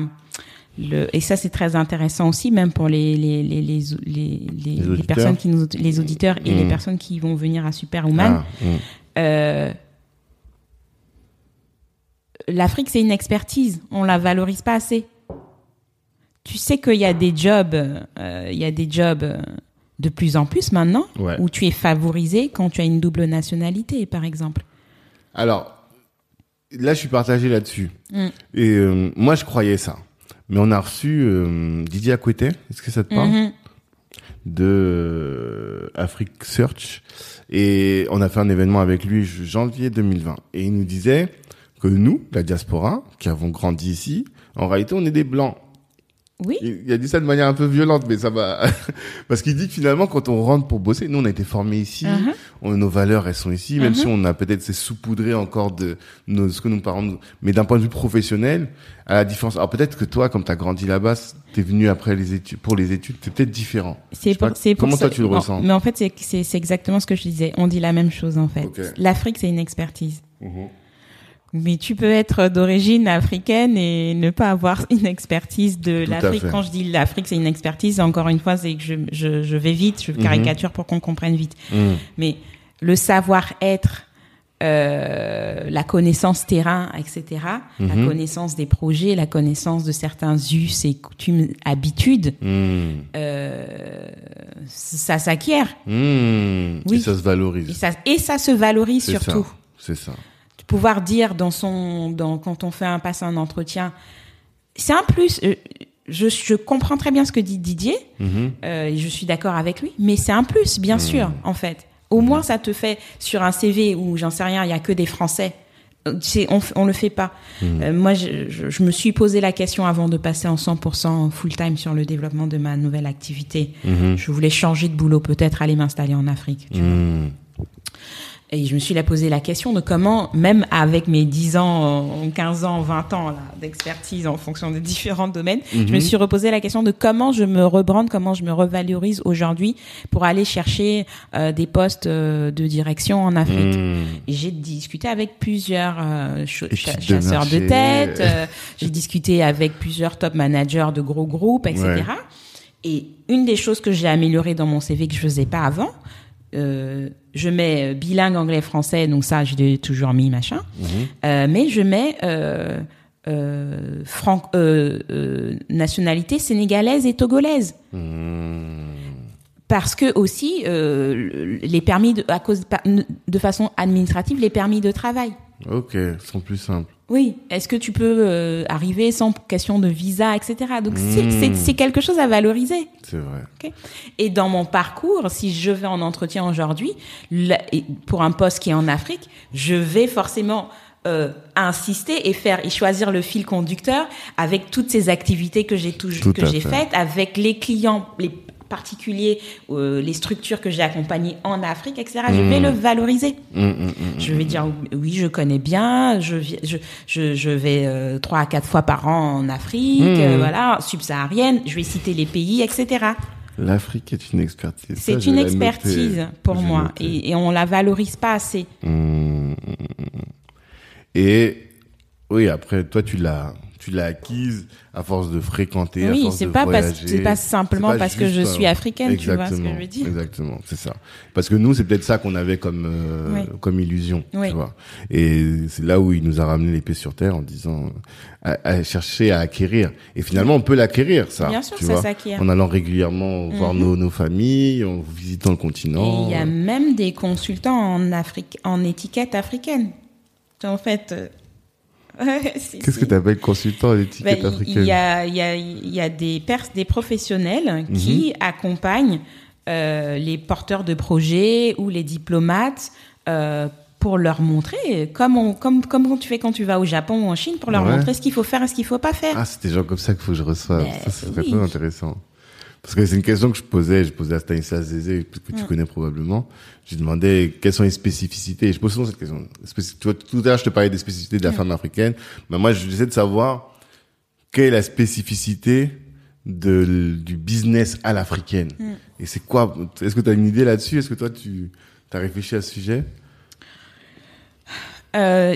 et ça c'est très intéressant aussi même pour les les les les, les, les, personnes qui nous les auditeurs et les mmh. personnes qui vont venir à Superwoman. Ah, mmh. euh, L'Afrique c'est une expertise, on la valorise pas assez. Tu sais qu'il y a des jobs, euh, il y a des jobs de plus en plus maintenant où tu es favorisé quand tu as une double nationalité, par exemple. Alors là, je suis partagé là-dessus. Mmh. Et euh, moi, je croyais ça. Mais on a reçu euh, Didier Acquete, est-ce que ça te parle mm-hmm. De euh, Afrique Search. Et on a fait un événement avec lui janvier 2020. Et il nous disait que nous, la diaspora, qui avons grandi ici, en réalité, on est des blancs. Oui. Il, a dit ça de manière un peu violente, mais ça va. *laughs* Parce qu'il dit que finalement, quand on rentre pour bosser, nous, on a été formés ici, uh-huh. nos valeurs, elles sont ici, même uh-huh. si on a peut-être c'est saupoudré encore de nos, ce que nos parents nous... Mais d'un point de vue professionnel, à la différence. Alors peut-être que toi, comme tu as grandi là-bas, t'es venu après les études, pour les études, c'est peut-être différent. C'est pour, pour, Comment toi, tu le ressens? Mais en fait, c'est exactement ce que je disais. On dit la même chose, en fait. L'Afrique, c'est une expertise. Uh-huh. Mais tu peux être d'origine africaine et ne pas avoir *laughs* une expertise de l'Afrique. Quand je dis l'Afrique, c'est une expertise. Encore une fois, c'est que je, je, je, vais vite, je mhm. caricature pour qu'on comprenne vite. Mhm. Mais le savoir-être, euh, la connaissance terrain, etc., la mhm. connaissance des projets, la connaissance de certains us et coutumes, habitudes, euh, ça s'acquiert. Oui. Et ça se valorise. Et ça, et ça se valorise surtout. C'est ça pouvoir dire dans son, dans, quand on fait un passe un entretien, c'est un plus. Euh, je, je, comprends très bien ce que dit Didier, euh, et je suis d'accord avec lui, mais c'est un plus, bien mm. sûr, en fait. Au moins, ça te fait sur un CV où j'en sais rien, il y a que des Français. Euh, on, on le fait pas. Mm. moi, je, je, me suis posé la question avant de passer en 100% full time sur le développement de ma nouvelle activité. Je voulais changer de boulot, peut-être aller m'installer en Afrique. Tu vois. Et je me suis la posé la question de comment, même avec mes 10 ans, 15 ans, 20 ans d'expertise en fonction des différents domaines, je me mhm. suis reposé la question de comment je me rebrande, comment je me revalorise aujourd'hui pour aller chercher euh, des postes euh, de direction en Afrique. Mhm. J'ai discuté avec plusieurs euh, chasseurs de, tête, *laughs* j'ai discuté avec plusieurs top managers de gros groupes, etc. Et une des choses que j'ai améliorées dans mon CV que je faisais pas avant, euh, je mets bilingue anglais-français, donc ça, j'ai toujours mis machin. Mhm. Euh, mais je mets euh, euh, euh, nationalité sénégalaise et togolaise. Mhm. Parce que aussi, les permis de, à cause de façon administrative, les permis de travail. Ok, sont plus simples. Oui. Est-ce que tu peux euh, arriver sans question de visa, etc. Donc hmm. c'est quelque chose à valoriser. C'est vrai. Et dans mon parcours, si je vais en entretien aujourd'hui, pour un poste qui est en Afrique, je vais forcément euh, insister et faire et choisir le fil conducteur avec toutes ces activités que j'ai toujours que j'ai faites, avec les clients, les particulier, euh, les structures que j'ai accompagnées en Afrique, etc. Je vais mmh. le valoriser. Mmh, mmh, je vais dire oui, je connais bien, je, je, je, je vais euh, trois à quatre fois par an en Afrique, euh, voilà, subsaharienne. Je vais citer les pays, etc. L'Afrique est une expertise. C'est une expertise pour moi et, et, on la valorise pas assez. Et oui, après toi tu l'as tu l'as acquise à force de fréquenter, oui, à force de pas voyager. c'est pas simplement parce que je suis africaine, tu vois ce que je veux dire. Exactement, c'est ça. Parce que nous, c'est peut-être ça qu'on avait comme euh, comme illusion, tu vois. Et c'est là où il nous a ramené l'épée sur terre en disant à, chercher à acquérir. Et finalement, on peut l'acquérir, ça. Bien sûr, ça s'acquiert. En allant régulièrement voir mhm. nos, nos familles, en visitant le continent. il y a même des consultants en Afrique, en étiquette africaine. En fait, Qu'est-ce que tu appelles consultant à l'étiquette ben, africaine Il y a, y, a, y a des, pers des professionnels mhm. qui accompagnent euh, les porteurs de projets ou les diplomates euh, pour leur montrer, comme, on, comme, comme tu fais quand tu vas au Japon ou en Chine, pour leur montrer ce qu'il faut faire et ce qu'il faut pas faire. Ah, c'est des gens comme ça qu'il faut que je reçoive. Ben, ça, c'est très intéressant. Parce que c'est une question que je posais, je posais à Stanislas Zézé, que tu connais probablement. Je demandais quelles sont les spécificités? je pose souvent cette question. tout à l'heure, je te parlais des spécificités de la femme africaine. Mais moi, j'essaie de savoir quelle est la spécificité de, du business à l'africaine. Et c'est quoi? Est-ce que tu as une idée là-dessus? Est-ce que toi, tu as réfléchi à ce sujet? Euh,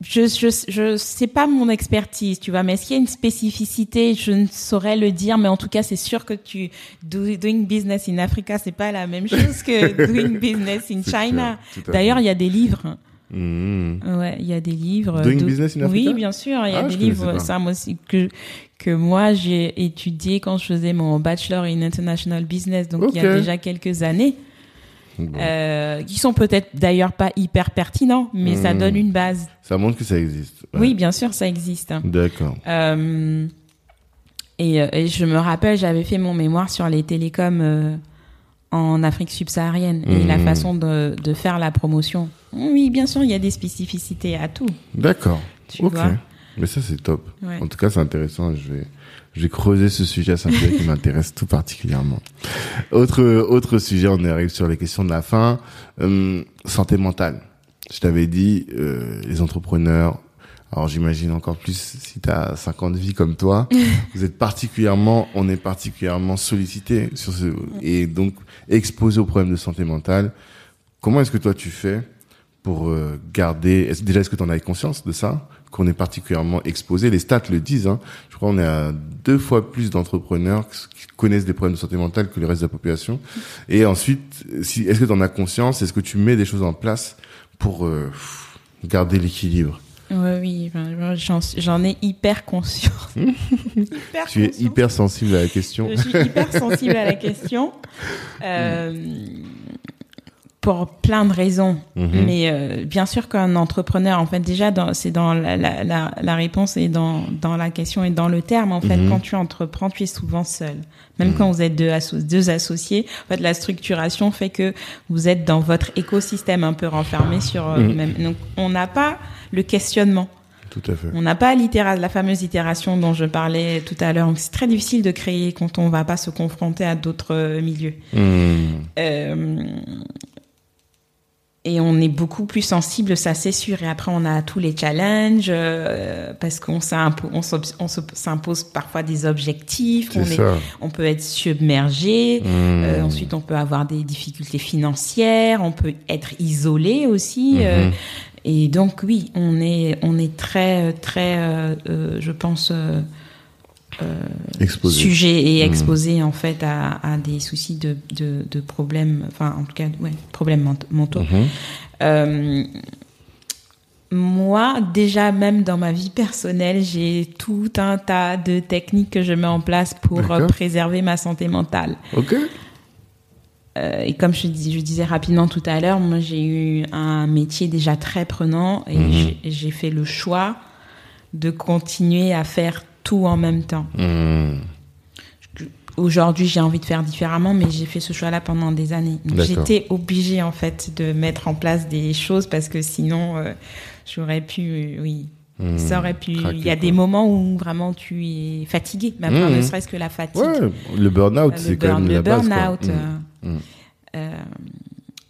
je, je, je c'est pas mon expertise, tu vois, mais est-ce qu'il y a une spécificité, je ne saurais le dire, mais en tout cas, c'est sûr que tu doing business in Africa, c'est pas la même chose que *laughs* doing business in China. D'ailleurs, il y a des livres. Mmh. Ouais, il y a des livres. Doing business in Africa? Oui, bien sûr, il y a ah, des livres, ça moi aussi que que moi j'ai étudié quand je faisais mon bachelor in international business, donc il y a déjà quelques années. Euh, qui sont peut-être d'ailleurs pas hyper pertinents, mais ça hmm. donne une base. Ça montre que ça existe. Oui, bien sûr, ça existe. D'accord. Euh, et, euh, et, je me rappelle, j'avais fait mon mémoire sur les télécoms euh, en Afrique subsaharienne et la hmm. façon de, de, faire la promotion. Oui, bien sûr, il y a des spécificités à tout. D'accord. Ok. Mais ça, c'est top. En tout cas, c'est intéressant. Je vais, je vais creuser ce sujet, c'est un sujet qui m'intéresse tout particulièrement. Autre autre sujet, on arrive sur les questions de la fin. Euh, santé mentale. Je t'avais dit, euh, les entrepreneurs, alors j'imagine encore plus si tu as 50 vies comme toi, *laughs* vous êtes particulièrement, on est particulièrement sollicité sur ce, et donc exposé aux problèmes de santé mentale. Comment est-ce que toi tu fais pour euh, garder, est déjà est-ce que tu en as conscience de ça? Qu'on est particulièrement exposé. Les stats le disent. Hein. Je crois qu'on est à deux fois plus d'entrepreneurs qui connaissent des problèmes de santé mentale que le reste de la population. Et ensuite, si, est-ce que tu en as conscience? Est-ce que tu mets des choses en place pour euh, garder l'équilibre? Oui, oui, j'en ai hyper conscience. hyper tu es hyper sensible à la question. Je suis hyper sensible à la question. *laughs* Euh, pour plein de raisons. Mhm. Mais euh, bien sûr qu'un entrepreneur, en fait, déjà, c'est dans la, la, la, réponse et dans, dans la question et dans le terme. En fait, mhm. quand tu entreprends, tu es souvent seul. Même mhm. quand vous êtes deux, deux associés, en fait, la structuration fait que vous êtes dans votre écosystème un peu renfermé sur euh, même. Donc, on n'a pas le questionnement. Tout à fait. On n'a pas la fameuse itération dont je parlais tout à l'heure. C'est très difficile de créer quand on va pas se confronter à d'autres milieux. Euh, et on est beaucoup plus sensible, ça c'est sûr. Et après, on a tous les challenges euh, parce qu'on s'impose parfois des objectifs. On, est, on, peut être submergé. Mmh. Euh, ensuite, on peut avoir des difficultés financières. On peut être isolé aussi. Mmh. Euh, et donc, oui, on est, on est très, très, je pense. Sujet et mmh. exposé en fait à, à des soucis de, de, de, problèmes, enfin en tout cas ouais, problèmes mentaux. Euh, moi, déjà, même dans ma vie personnelle, j'ai tout un tas de techniques que je mets en place pour euh, préserver ma santé mentale. Ok. Euh, et comme je, je, disais rapidement tout à l'heure, moi, j'ai eu un métier déjà très prenant et mhm. j'ai fait le choix de continuer à faire tout en même temps. Mhm aujourd'hui j'ai envie de faire différemment, mais j'ai fait ce choix-là pendant des années. J'étais obligée en fait de mettre en place des choses parce que sinon euh, j'aurais pu, euh, oui, hmm. ça aurait pu. Il y a des moments où vraiment tu es fatigué, même hmm. ne serait-ce que la fatigue. Ouais, le burn-out, c'est quand même la. Le burn-out. Hmm. Euh,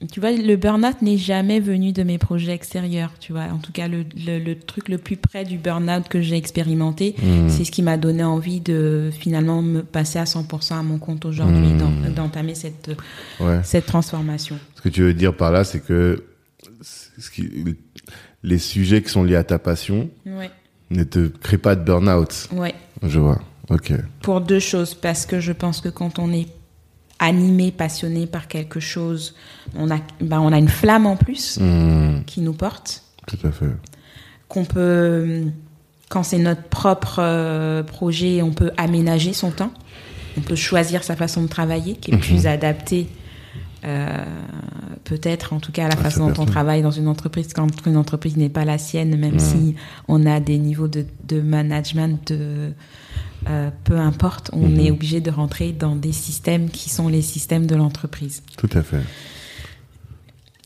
tu vois, le burn-out n'est jamais venu de mes projets extérieurs, tu vois. En tout cas, le, le, truc le plus près du burn-out que j'ai expérimenté, hmm. c'est ce qui m'a donné envie de finalement me passer à 100% à mon compte aujourd'hui, hmm. d'entamer cette, cette transformation. Ce que tu veux dire par là, c'est que ce qui, les sujets qui sont liés à ta passion ne te créent pas de burn-out. Ouais. Je vois. Ok. Pour deux choses, parce que je pense que quand on est animé, passionné par quelque chose, on a, ben on a une flamme en plus hmm. qui nous porte. Tout à fait. Qu'on peut, quand c'est notre propre euh, projet, on peut aménager son temps. On peut choisir sa façon de travailler, qui est mhm. plus adaptée, euh, peut-être en tout cas à la façon dont on travaille dans une entreprise quand une entreprise n'est pas la sienne, même hmm. si on a des niveaux de, de management de euh, peu importe, on mhm. est obligé de rentrer dans des systèmes qui sont les systèmes de l'entreprise. Tout à fait.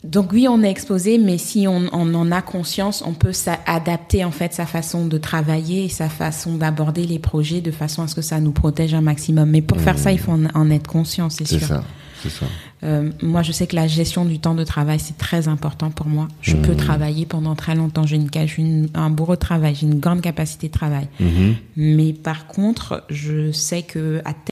Donc oui, on est exposé, mais si on, en a conscience, on peut adapter en fait sa façon de travailler et sa façon d'aborder les projets de façon à ce que ça nous protège un maximum. Mais pour faire ça, il faut en, être conscient, c'est sûr. C'est ça. Ça. Euh, moi, je sais que la gestion du temps de travail, c'est très important pour moi. Je peux mmh. travailler pendant très longtemps. J'ai une, une, un bourreau de travail, j'ai une grande capacité de travail. Mmh. Mais par contre, je sais que à